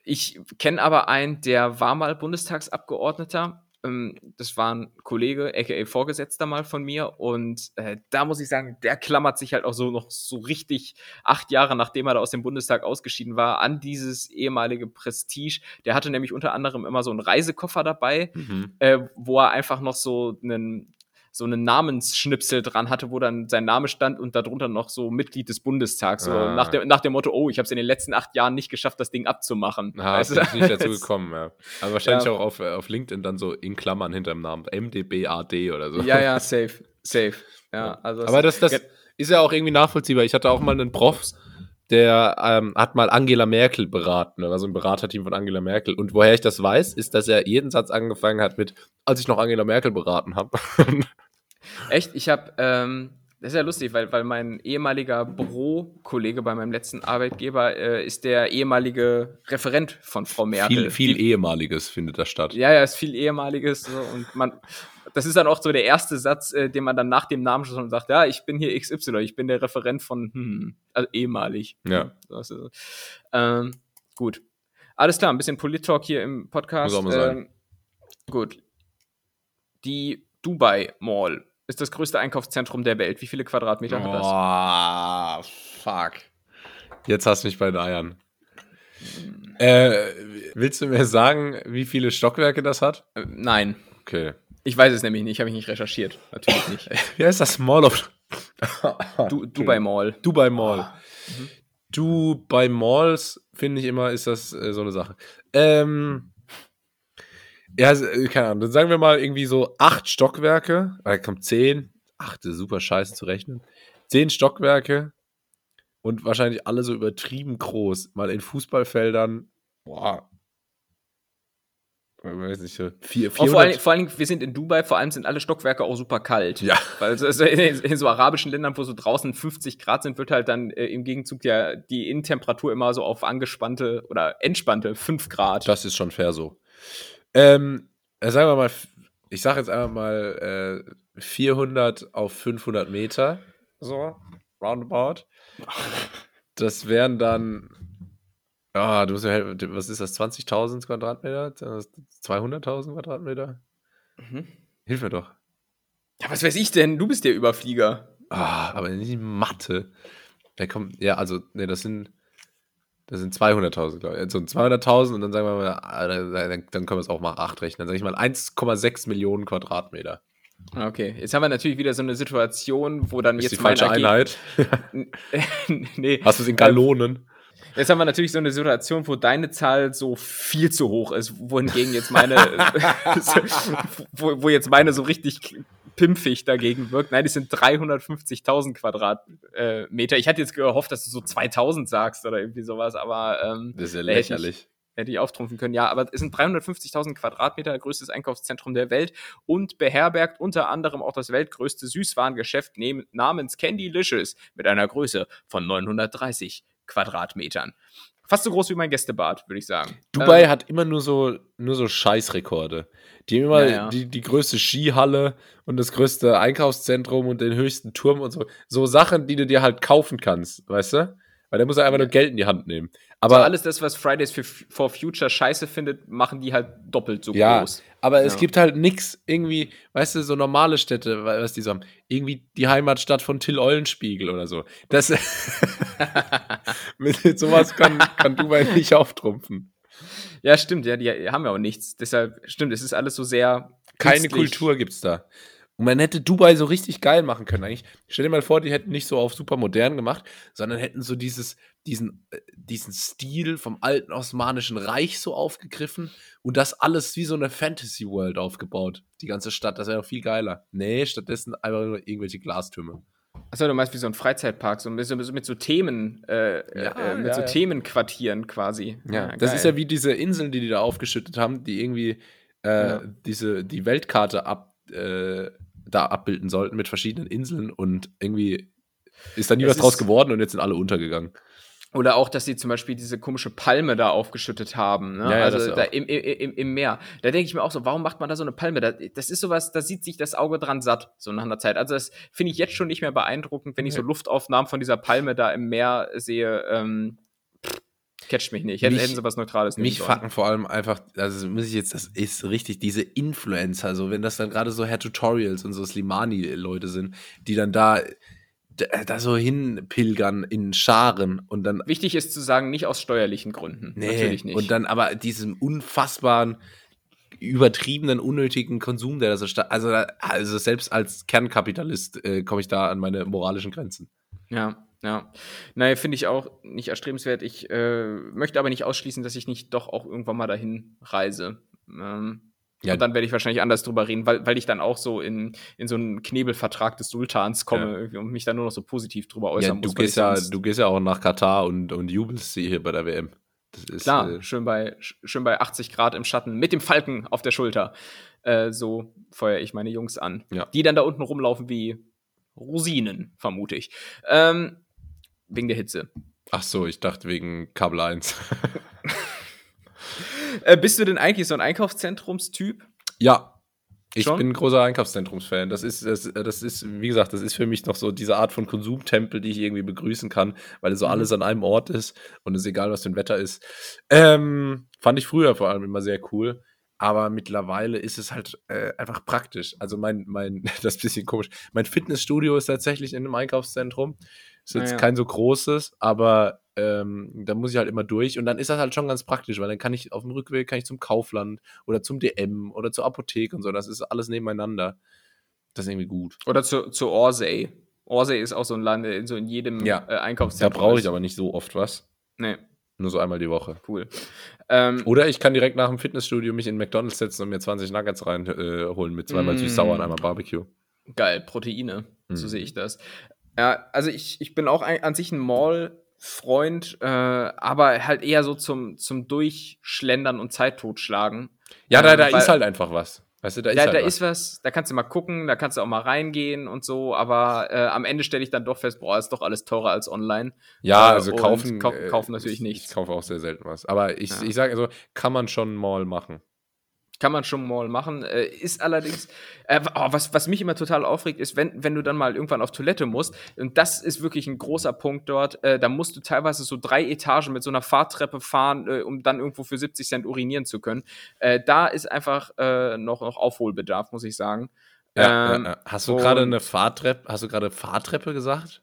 [SPEAKER 2] ich kenne aber einen, der war mal Bundestagsabgeordneter. Ähm, das war ein Kollege, aka Vorgesetzter mal von mir. Und äh, da muss ich sagen, der klammert sich halt auch so noch so richtig acht Jahre, nachdem er da aus dem Bundestag ausgeschieden war, an dieses ehemalige Prestige. Der hatte nämlich unter anderem immer so einen Reisekoffer dabei
[SPEAKER 1] Mhm.
[SPEAKER 2] äh, wo er einfach noch so einen so einen Namensschnipsel dran hatte, wo dann sein Name stand und darunter noch so Mitglied des Bundestags. So
[SPEAKER 1] Ah.
[SPEAKER 2] nach, dem, nach dem Motto, oh, ich habe es in den letzten acht Jahren nicht geschafft, das Ding abzumachen.
[SPEAKER 1] Ah,
[SPEAKER 2] Weißt
[SPEAKER 1] ist nicht dazu *laughs* gekommen, ja. Aber wahrscheinlich
[SPEAKER 2] Ja.
[SPEAKER 1] auch auf, äh, auf LinkedIn dann so in Klammern hinter dem Namen. MDBAD oder so.
[SPEAKER 2] ja, ja, safe, safe. Ja, also
[SPEAKER 1] Aber das, das ist ja auch irgendwie nachvollziehbar. Ich hatte auch mal einen Prof, der ähm, hat mal Angela Merkel beraten. Er war so ein Beraterteam von Angela Merkel. Und woher ich das weiß, ist, dass er jeden Satz angefangen hat mit, als ich noch Angela Merkel beraten habe. *laughs*
[SPEAKER 2] Echt, ich habe, ähm, das ist ja lustig, weil, weil mein ehemaliger Bürokollege bei meinem letzten Arbeitgeber äh, ist der ehemalige Referent von Frau Merkel.
[SPEAKER 1] viel, viel
[SPEAKER 2] Die-
[SPEAKER 1] ehemaliges findet da statt.
[SPEAKER 2] Ja, ja, ist viel ehemaliges so, und man, das ist dann auch so der erste Satz, äh, den man dann nach dem Namen schon sagt, ja, ich bin hier XY, ich bin der Referent von, hm, also ehemalig.
[SPEAKER 1] Ja.
[SPEAKER 2] Ist, ähm, gut. Alles klar, ein bisschen Polit-Talk hier im Podcast.
[SPEAKER 1] Muss auch mal sein.
[SPEAKER 2] Ähm, gut. Die Dubai Mall ist das größte Einkaufszentrum der Welt. Wie viele Quadratmeter hat das?
[SPEAKER 1] Oh, fuck. Jetzt hast du mich bei den Eiern. Äh, willst du mir sagen, wie viele Stockwerke das hat?
[SPEAKER 2] Nein,
[SPEAKER 1] Okay.
[SPEAKER 2] Ich weiß es nämlich nicht, habe ich nicht recherchiert. Natürlich nicht. *laughs*
[SPEAKER 1] Wie heißt das? Mall of *laughs*
[SPEAKER 2] Du, Dubai Mall.
[SPEAKER 1] Dubai Mall. Dubai Malls, finde ich immer, ist das äh, so eine Sache. Ähm, ja, äh, keine Ahnung, dann sagen wir mal irgendwie so acht Stockwerke, oder kommt zehn, acht ist super scheiße zu rechnen, zehn Stockwerke und wahrscheinlich alle so übertrieben groß, mal in Fußballfeldern, boah, weiß nicht, vier,
[SPEAKER 2] Und vor,
[SPEAKER 1] 400,
[SPEAKER 2] allem, vor allem, wir sind in Dubai, vor allem sind alle Stockwerke auch super kalt.
[SPEAKER 1] Ja.
[SPEAKER 2] Weil so, so in, in so arabischen Ländern, wo so draußen 50 Grad sind, wird halt dann äh, im Gegenzug ja die Innentemperatur immer so auf angespannte oder entspannte 5 Grad.
[SPEAKER 1] Das ist schon fair so. Ähm, äh, sagen wir mal, ich sage jetzt einfach mal äh, 400 auf 500 Meter. So, roundabout. *laughs* Das wären dann, ah, du musst ja, was ist das, 20.000 Quadratmeter? 200.000 Quadratmeter?
[SPEAKER 2] Mhm.
[SPEAKER 1] Hilf mir doch.
[SPEAKER 2] Ja, was weiß ich denn? Du bist der Überflieger.
[SPEAKER 1] Ah, aber nicht Mathe. Da kommt, ja, also, ne, das sind, das sind 200.000, glaube ich. Also 200.000 und dann sagen wir mal, ah, dann, dann können wir es auch mal 8 rechnen. Dann sage ich mal 1,6 Millionen Quadratmeter.
[SPEAKER 2] Okay, jetzt haben wir natürlich wieder so eine Situation, wo dann
[SPEAKER 1] Ist
[SPEAKER 2] jetzt
[SPEAKER 1] die falsche Einheit. *laughs*
[SPEAKER 2] nee,
[SPEAKER 1] Hast du es in Gallonen?
[SPEAKER 2] Jetzt haben wir natürlich so eine Situation, wo deine Zahl so viel zu hoch ist, wohingegen jetzt meine, *laughs* wo, wo jetzt meine so richtig pimpfig dagegen wirkt. Nein, die sind 350.000 Quadratmeter. Ich hatte jetzt gehofft, dass du so 2000 sagst oder irgendwie sowas, aber ähm,
[SPEAKER 1] Das ist ja lächerlich.
[SPEAKER 2] hätte ich auftrumpfen können. Ja, aber es sind 350.000 Quadratmeter, größtes Einkaufszentrum der Welt und beherbergt unter anderem auch das weltgrößte Süßwarengeschäft namens Candylicious mit einer Größe von 930 Quadratmetern. Fast so groß wie mein Gästebad, würde ich sagen.
[SPEAKER 1] Dubai
[SPEAKER 2] Ähm,
[SPEAKER 1] hat immer nur so, nur so Scheißrekorde. Die haben immer
[SPEAKER 2] Ja, ja.
[SPEAKER 1] Die, die größte Skihalle und das größte Einkaufszentrum und den höchsten Turm und so. So Sachen, die du dir halt kaufen kannst, weißt du? Weil da muss er einfach nur Geld in die Hand nehmen.
[SPEAKER 2] aber
[SPEAKER 1] Aber,
[SPEAKER 2] alles das, was Fridays for, Future scheiße findet, machen die halt doppelt so
[SPEAKER 1] ja,
[SPEAKER 2] groß.
[SPEAKER 1] aber es
[SPEAKER 2] Ja.
[SPEAKER 1] gibt halt nix irgendwie, weißt du, so normale Städte, was die so haben. Irgendwie die Heimatstadt von Till Eulenspiegel oder so. Das, *laughs* mit sowas kann, kann Dubai *laughs* nicht auftrumpfen.
[SPEAKER 2] Ja, stimmt, ja, die haben ja auch nichts. Deshalb, stimmt, es ist alles so sehr.
[SPEAKER 1] Keine
[SPEAKER 2] künstlich.
[SPEAKER 1] Kultur gibt's da. Und man hätte Dubai so richtig geil machen können eigentlich. Stell dir mal vor, die hätten nicht so auf super modern gemacht, sondern hätten so dieses, diesen, äh, diesen Stil vom alten Osmanischen Reich so aufgegriffen und das alles wie so eine Fantasy World aufgebaut. Die ganze Stadt, das wäre doch viel geiler. Nee, stattdessen einfach nur irgendwelche Glastürme.
[SPEAKER 2] Achso, du meinst wie so ein Freizeitpark, so mit so, mit so Themen, äh,
[SPEAKER 1] Ja,
[SPEAKER 2] äh, mit
[SPEAKER 1] ja,
[SPEAKER 2] so
[SPEAKER 1] ja.
[SPEAKER 2] Themenquartieren quasi.
[SPEAKER 1] Ja, das
[SPEAKER 2] geil.
[SPEAKER 1] ist ja wie diese Inseln, die die da aufgeschüttet haben, die irgendwie äh, diese, die Weltkarte ab, äh, da abbilden sollten mit verschiedenen Inseln und irgendwie ist da nie
[SPEAKER 2] Es
[SPEAKER 1] was draus geworden und jetzt sind alle untergegangen.
[SPEAKER 2] Oder auch, dass sie zum Beispiel diese komische Palme da aufgeschüttet haben. Ne?
[SPEAKER 1] Ja, ja,
[SPEAKER 2] also da im, im, im, Meer. Da denke ich mir auch so, warum macht man da so eine Palme? Da, das ist sowas, da sieht sich das Auge dran satt, so nach einer Zeit. Also das finde ich jetzt schon nicht mehr beeindruckend, wenn ich so. Luftaufnahmen von dieser Palme da im Meer sehe. Ähm, catcht mich nicht. Hätten,
[SPEAKER 1] Mich-
[SPEAKER 2] hätten sie was Neutrales nehmen
[SPEAKER 1] Mich
[SPEAKER 2] sollen.
[SPEAKER 1] fucken vor allem einfach, also muss ich jetzt, das ist richtig, diese Influencer, so wenn das dann gerade so Herr Tutorials und so Slimani-Leute sind, die dann da, da, so hinpilgern in Scharen und dann
[SPEAKER 2] Wichtig ist zu sagen, nicht aus steuerlichen Gründen.
[SPEAKER 1] Nee,
[SPEAKER 2] Natürlich nicht.
[SPEAKER 1] Und dann aber diesem unfassbaren, übertriebenen, unnötigen Konsum, der da so statt. Also, also selbst als Kernkapitalist äh, komme ich da an meine moralischen Grenzen.
[SPEAKER 2] Ja, ja. Naja, finde ich auch nicht erstrebenswert. Ich äh, möchte aber nicht ausschließen, dass ich nicht doch auch irgendwann mal dahin reise. Ähm,
[SPEAKER 1] Ja.
[SPEAKER 2] und dann werde ich wahrscheinlich anders drüber reden, weil, weil ich dann auch so in, in so einen Knebelvertrag des Sultans komme
[SPEAKER 1] Ja.
[SPEAKER 2] und mich dann nur noch so positiv drüber
[SPEAKER 1] Ja,
[SPEAKER 2] äußern
[SPEAKER 1] du,
[SPEAKER 2] muss.
[SPEAKER 1] gehst ja, du gehst ja auch nach Katar und, und jubelst hier bei der WM. Das ist,
[SPEAKER 2] Klar,
[SPEAKER 1] äh,
[SPEAKER 2] schön, bei, sch- schön bei 80 Grad im Schatten mit dem Falken auf der Schulter. Äh, so feuere ich meine Jungs an.
[SPEAKER 1] Ja.
[SPEAKER 2] Die dann da unten rumlaufen wie Rosinen, vermute ich. Ähm, wegen der Hitze.
[SPEAKER 1] ach so, ich dachte wegen Kabel 1. *laughs*
[SPEAKER 2] Äh, bist du denn eigentlich so ein Einkaufszentrumstyp?
[SPEAKER 1] ja. Ich
[SPEAKER 2] Schon?
[SPEAKER 1] bin ein großer Einkaufszentrumsfan. Das ist, das, das ist, wie gesagt, das ist für mich noch so diese Art von Konsumtempel, die ich irgendwie begrüßen kann, weil so
[SPEAKER 2] Mhm.
[SPEAKER 1] alles an einem Ort ist und es egal, was für ein Wetter ist. Ähm, fand ich früher vor allem immer sehr cool. Aber mittlerweile ist es halt äh, einfach praktisch. Also mein, mein, *laughs* das ist ein bisschen komisch. Mein Fitnessstudio ist tatsächlich in einem Einkaufszentrum. Ist jetzt
[SPEAKER 2] ja.
[SPEAKER 1] kein so großes, aber ähm, da muss ich halt immer durch. Und dann ist das halt schon ganz praktisch, weil dann kann ich auf dem Rückweg kann ich zum Kaufland oder zum DM oder zur Apotheke und so. Das ist alles nebeneinander. Das ist irgendwie gut.
[SPEAKER 2] Oder zu, zu Orsay. Orsay ist auch so ein Land, in so in jedem
[SPEAKER 1] Ja.
[SPEAKER 2] äh,
[SPEAKER 1] Da
[SPEAKER 2] Einkaufszentrum.
[SPEAKER 1] brauche
[SPEAKER 2] ist.
[SPEAKER 1] ich aber nicht so oft was.
[SPEAKER 2] Nee,
[SPEAKER 1] Nur so einmal die Woche.
[SPEAKER 2] cool. Ähm,
[SPEAKER 1] Oder ich kann direkt nach dem Fitnessstudio mich in McDonalds setzen und mir 20 Nuggets reinholen äh, mit zweimal
[SPEAKER 2] Mm.
[SPEAKER 1] süß-sauer und einmal Barbecue.
[SPEAKER 2] Geil, Proteine. So
[SPEAKER 1] Mhm.
[SPEAKER 2] sehe ich das. Ja, also ich, ich bin auch ein, an sich ein Mall-Freund, äh, aber halt eher so zum, zum Durchschlendern und Zeit totschlagen.
[SPEAKER 1] Ja, da,
[SPEAKER 2] Ähm,
[SPEAKER 1] da
[SPEAKER 2] weil-
[SPEAKER 1] ist halt einfach was. Weißt du, da ist
[SPEAKER 2] Da,
[SPEAKER 1] halt
[SPEAKER 2] da
[SPEAKER 1] was.
[SPEAKER 2] ist was, da kannst du mal gucken, da kannst du auch mal reingehen und so, aber äh, am Ende stelle ich dann doch fest, boah, ist doch alles teurer als online.
[SPEAKER 1] Ja,
[SPEAKER 2] Äh,
[SPEAKER 1] also kaufen,
[SPEAKER 2] kau-
[SPEAKER 1] äh,
[SPEAKER 2] kaufen natürlich
[SPEAKER 1] ich,
[SPEAKER 2] nichts.
[SPEAKER 1] Ich kaufe auch sehr selten was. Aber ich,
[SPEAKER 2] Ja.
[SPEAKER 1] ich sage also, kann man schon mal machen.
[SPEAKER 2] Kann man schon mal machen. Äh, ist allerdings, äh, oh, was, was mich immer total aufregt, ist, wenn, wenn du dann mal irgendwann auf Toilette musst, und das ist wirklich ein großer Punkt dort, äh, da musst du teilweise so drei Etagen mit so einer Fahrtreppe fahren, äh, um dann irgendwo für 70 Cent urinieren zu können. Äh, da ist einfach äh, noch, noch Aufholbedarf, muss ich sagen.
[SPEAKER 1] Ja,
[SPEAKER 2] Ähm,
[SPEAKER 1] ja, ja. Hast du gerade eine Fahrtreppe, hast du gerade Fahrtreppe gesagt?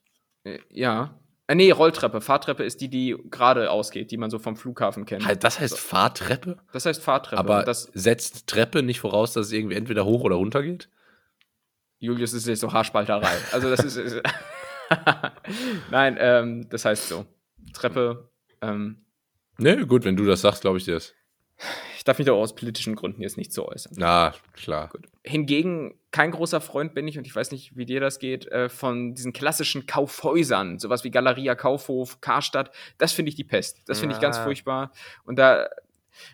[SPEAKER 2] Ja. Äh, nee, Rolltreppe. Fahrtreppe ist die, die gerade ausgeht, die man so vom Flughafen kennt.
[SPEAKER 1] Halt, Das heißt Fahrtreppe?
[SPEAKER 2] Das heißt Fahrtreppe.
[SPEAKER 1] Aber
[SPEAKER 2] Und das,
[SPEAKER 1] setzt Treppe nicht voraus, dass es irgendwie entweder hoch oder runter geht?
[SPEAKER 2] Julius ist jetzt so Haarspalterei. Also das ist. ist *laughs* Nein, ähm, das heißt so. Treppe. Ähm,
[SPEAKER 1] Ne, gut, wenn du das sagst, glaube ich dir das.
[SPEAKER 2] Ich darf mich doch aus politischen Gründen jetzt nicht so äußern.
[SPEAKER 1] Na, klar.
[SPEAKER 2] Hingegen kein großer Freund bin ich, und ich weiß nicht, wie dir das geht, äh, von diesen klassischen Kaufhäusern, sowas wie Galeria, Kaufhof, Karstadt. Das finde ich die Pest. Das finde ich ganz
[SPEAKER 1] Ja.
[SPEAKER 2] furchtbar. Und da,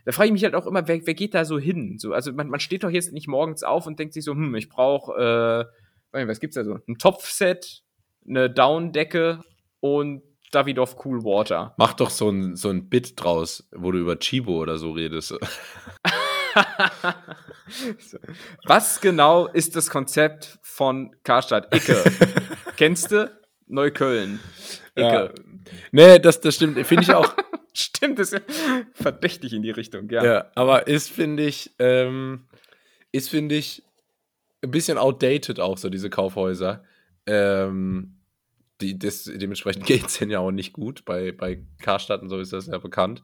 [SPEAKER 2] da frage ich mich halt auch immer, wer, wer geht da so hin? So, also man, man steht doch jetzt nicht morgens auf und denkt sich so, hm, ich brauche, äh, was gibt's da so? Ein Topfset, eine Downdecke und Davidoff Cool Water.
[SPEAKER 1] Mach doch so ein, so ein Bit draus, wo du über Chibo oder so redest. *laughs* *laughs*
[SPEAKER 2] Was genau ist das Konzept von Karstadt? Icke. *laughs* Kennst du? Neukölln.
[SPEAKER 1] Ja.
[SPEAKER 2] Icke.
[SPEAKER 1] Nee, das, das stimmt. Finde ich auch.
[SPEAKER 2] Stimmt, das ist ja verdächtig in die Richtung, ja.
[SPEAKER 1] ja, aber ist, finde ich, ähm, ist, finde ich, ein bisschen outdated auch so, diese Kaufhäuser. Ähm, die, das, dementsprechend *laughs* geht es denen ja auch nicht gut. Bei, bei Karstadt und so ist das ja bekannt.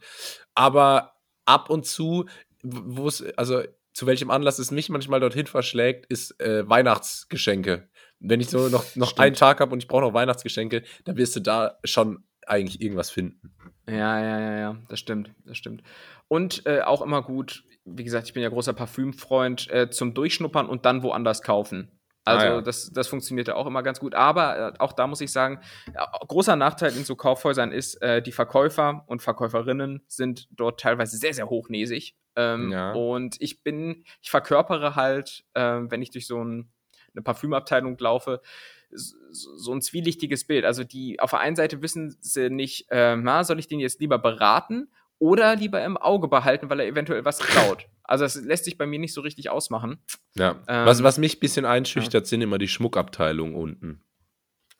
[SPEAKER 1] Aber ab und zu, wo es, also zu welchem Anlass es mich manchmal dorthin verschlägt, ist äh, Weihnachtsgeschenke. Wenn ich so noch, noch
[SPEAKER 2] Stimmt.
[SPEAKER 1] einen Tag habe und ich brauche noch Weihnachtsgeschenke, dann wirst du da schon eigentlich irgendwas finden.
[SPEAKER 2] Ja, ja, ja, ja, das stimmt, das stimmt. Und äh, auch immer gut, wie gesagt, ich bin ja großer Parfümfreund, äh, zum Durchschnuppern und dann woanders kaufen. Also
[SPEAKER 1] Ah, ja.
[SPEAKER 2] das, das funktioniert ja auch immer ganz gut. Aber äh, auch da muss ich sagen, ja, großer Nachteil in so Kaufhäusern ist, äh, die Verkäufer und Verkäuferinnen sind dort teilweise sehr, sehr hochnäsig. Ähm,
[SPEAKER 1] Ja.
[SPEAKER 2] Und ich bin, ich verkörpere halt, ähm, wenn ich durch so ein, eine Parfümabteilung laufe, so, so ein zwielichtiges Bild. Also die auf der einen Seite wissen sie nicht, äh, na, soll ich den jetzt lieber beraten oder lieber im Auge behalten, weil er eventuell was klaut. Also das lässt sich bei mir nicht so richtig ausmachen.
[SPEAKER 1] Ja.
[SPEAKER 2] Ähm,
[SPEAKER 1] was, was mich ein bisschen einschüchtert, sind immer die Schmuckabteilungen unten.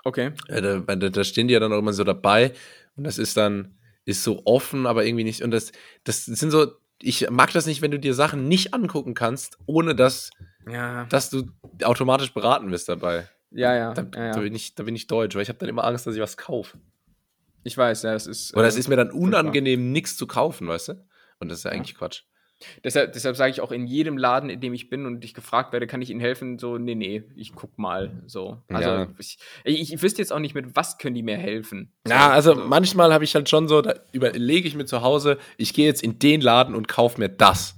[SPEAKER 2] Okay.
[SPEAKER 1] Ja, da, da, da stehen die ja dann auch immer so dabei und das ist dann, ist so offen, aber irgendwie nicht. Und das, das sind so, ich mag das nicht, wenn du dir Sachen nicht angucken kannst, ohne dass,
[SPEAKER 2] Ja.
[SPEAKER 1] dass du automatisch beraten wirst dabei.
[SPEAKER 2] Ja, ja.
[SPEAKER 1] Da,
[SPEAKER 2] ja,
[SPEAKER 1] da,
[SPEAKER 2] ja.
[SPEAKER 1] bin, ich, da bin ich deutsch, weil ich habe dann immer Angst, dass ich was kaufe.
[SPEAKER 2] Ich weiß, ja, das ist.
[SPEAKER 1] Oder es
[SPEAKER 2] äh,
[SPEAKER 1] ist mir dann unangenehm, nichts zu kaufen, weißt du? Und das ist ja eigentlich Quatsch.
[SPEAKER 2] Deshalb, deshalb sage ich auch in jedem Laden, in dem ich bin und ich gefragt werde, kann ich Ihnen helfen? So, nee, nee, ich guck mal. So. Also
[SPEAKER 1] Ja.
[SPEAKER 2] ich, ich, ich wüsste jetzt auch nicht, mit was können die mir helfen.
[SPEAKER 1] Ja, also manchmal habe ich halt schon so, da überlege ich mir zu Hause, ich gehe jetzt in den Laden und kaufe mir das.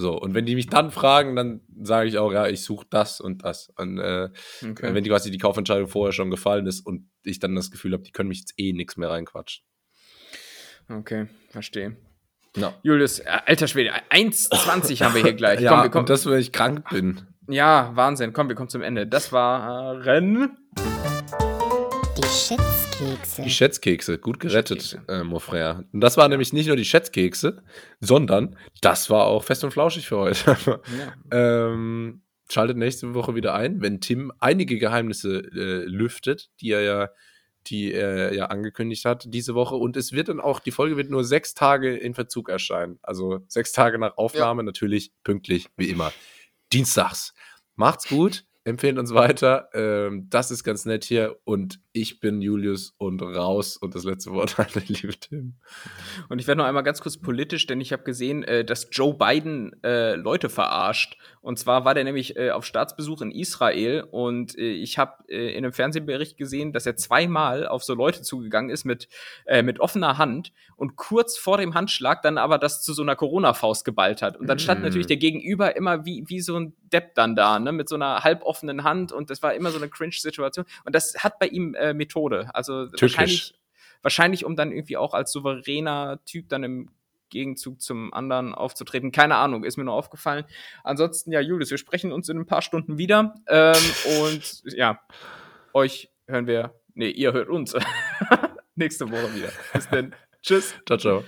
[SPEAKER 1] So, und wenn die mich dann fragen, dann sage ich auch, ja, ich suche das und das. Und äh,
[SPEAKER 2] Okay.
[SPEAKER 1] wenn die quasi die Kaufentscheidung vorher schon gefallen ist und ich dann das Gefühl habe, die können mich jetzt eh nichts mehr reinquatschen.
[SPEAKER 2] Okay, verstehe.
[SPEAKER 1] Ja.
[SPEAKER 2] Julius, äh, alter Schwede, 1,20 haben wir hier gleich. *laughs*
[SPEAKER 1] Ja,
[SPEAKER 2] komm, wir kommen.
[SPEAKER 1] das, wenn ich krank bin.
[SPEAKER 2] ja, Wahnsinn. Komm, wir kommen zum Ende. Das waren
[SPEAKER 3] Die Schätzkekse.
[SPEAKER 1] Die Schätzkekse, gut gerettet,
[SPEAKER 2] Schätzkekse.
[SPEAKER 1] äh, mon frère. Und das waren nämlich nicht nur die Schätzkekse, sondern das war auch fest und flauschig für heute.
[SPEAKER 2] ja. *laughs*
[SPEAKER 1] ähm, schaltet nächste Woche wieder ein, wenn Tim einige Geheimnisse äh, lüftet, die er ja, die er ja angekündigt hat diese Woche. Und es wird dann auch, die Folge wird nur sechs Tage in Verzug erscheinen. Also sechs Tage nach Aufnahme, natürlich pünktlich, wie immer. Dienstags. Macht's gut, empfehlt uns weiter. Ähm, das ist ganz nett hier. Und ich bin Julius und raus. Und das letzte Wort *laughs* an den lieben Tim.
[SPEAKER 2] Und ich werde noch einmal ganz kurz politisch, denn ich habe gesehen, äh, dass Joe Biden äh, Leute verarscht. Und zwar war der nämlich äh, auf Staatsbesuch in Israel und äh, ich habe äh, in einem Fernsehbericht gesehen, dass er zweimal auf so Leute zugegangen ist mit, äh, mit offener Hand und kurz vor dem Handschlag dann aber das zu so einer Corona-Faust geballt hat. Und dann stand
[SPEAKER 1] Mm.
[SPEAKER 2] natürlich der Gegenüber immer wie, wie so ein Depp dann da, ne, mit so einer halboffenen Hand und das war immer so eine Cringe-Situation. Und das hat bei ihm äh, Methode. Also
[SPEAKER 1] Tückisch.
[SPEAKER 2] wahrscheinlich wahrscheinlich um dann irgendwie auch als souveräner Typ dann im Gegenzug zum anderen aufzutreten. Keine Ahnung, ist mir nur aufgefallen. Ansonsten, ja, Julius, wir sprechen uns in ein paar Stunden wieder. Ähm, und ja, euch hören wir, nee, ihr hört uns *laughs* nächste Woche wieder. Bis dann. Tschüss.
[SPEAKER 1] Ciao, ciao.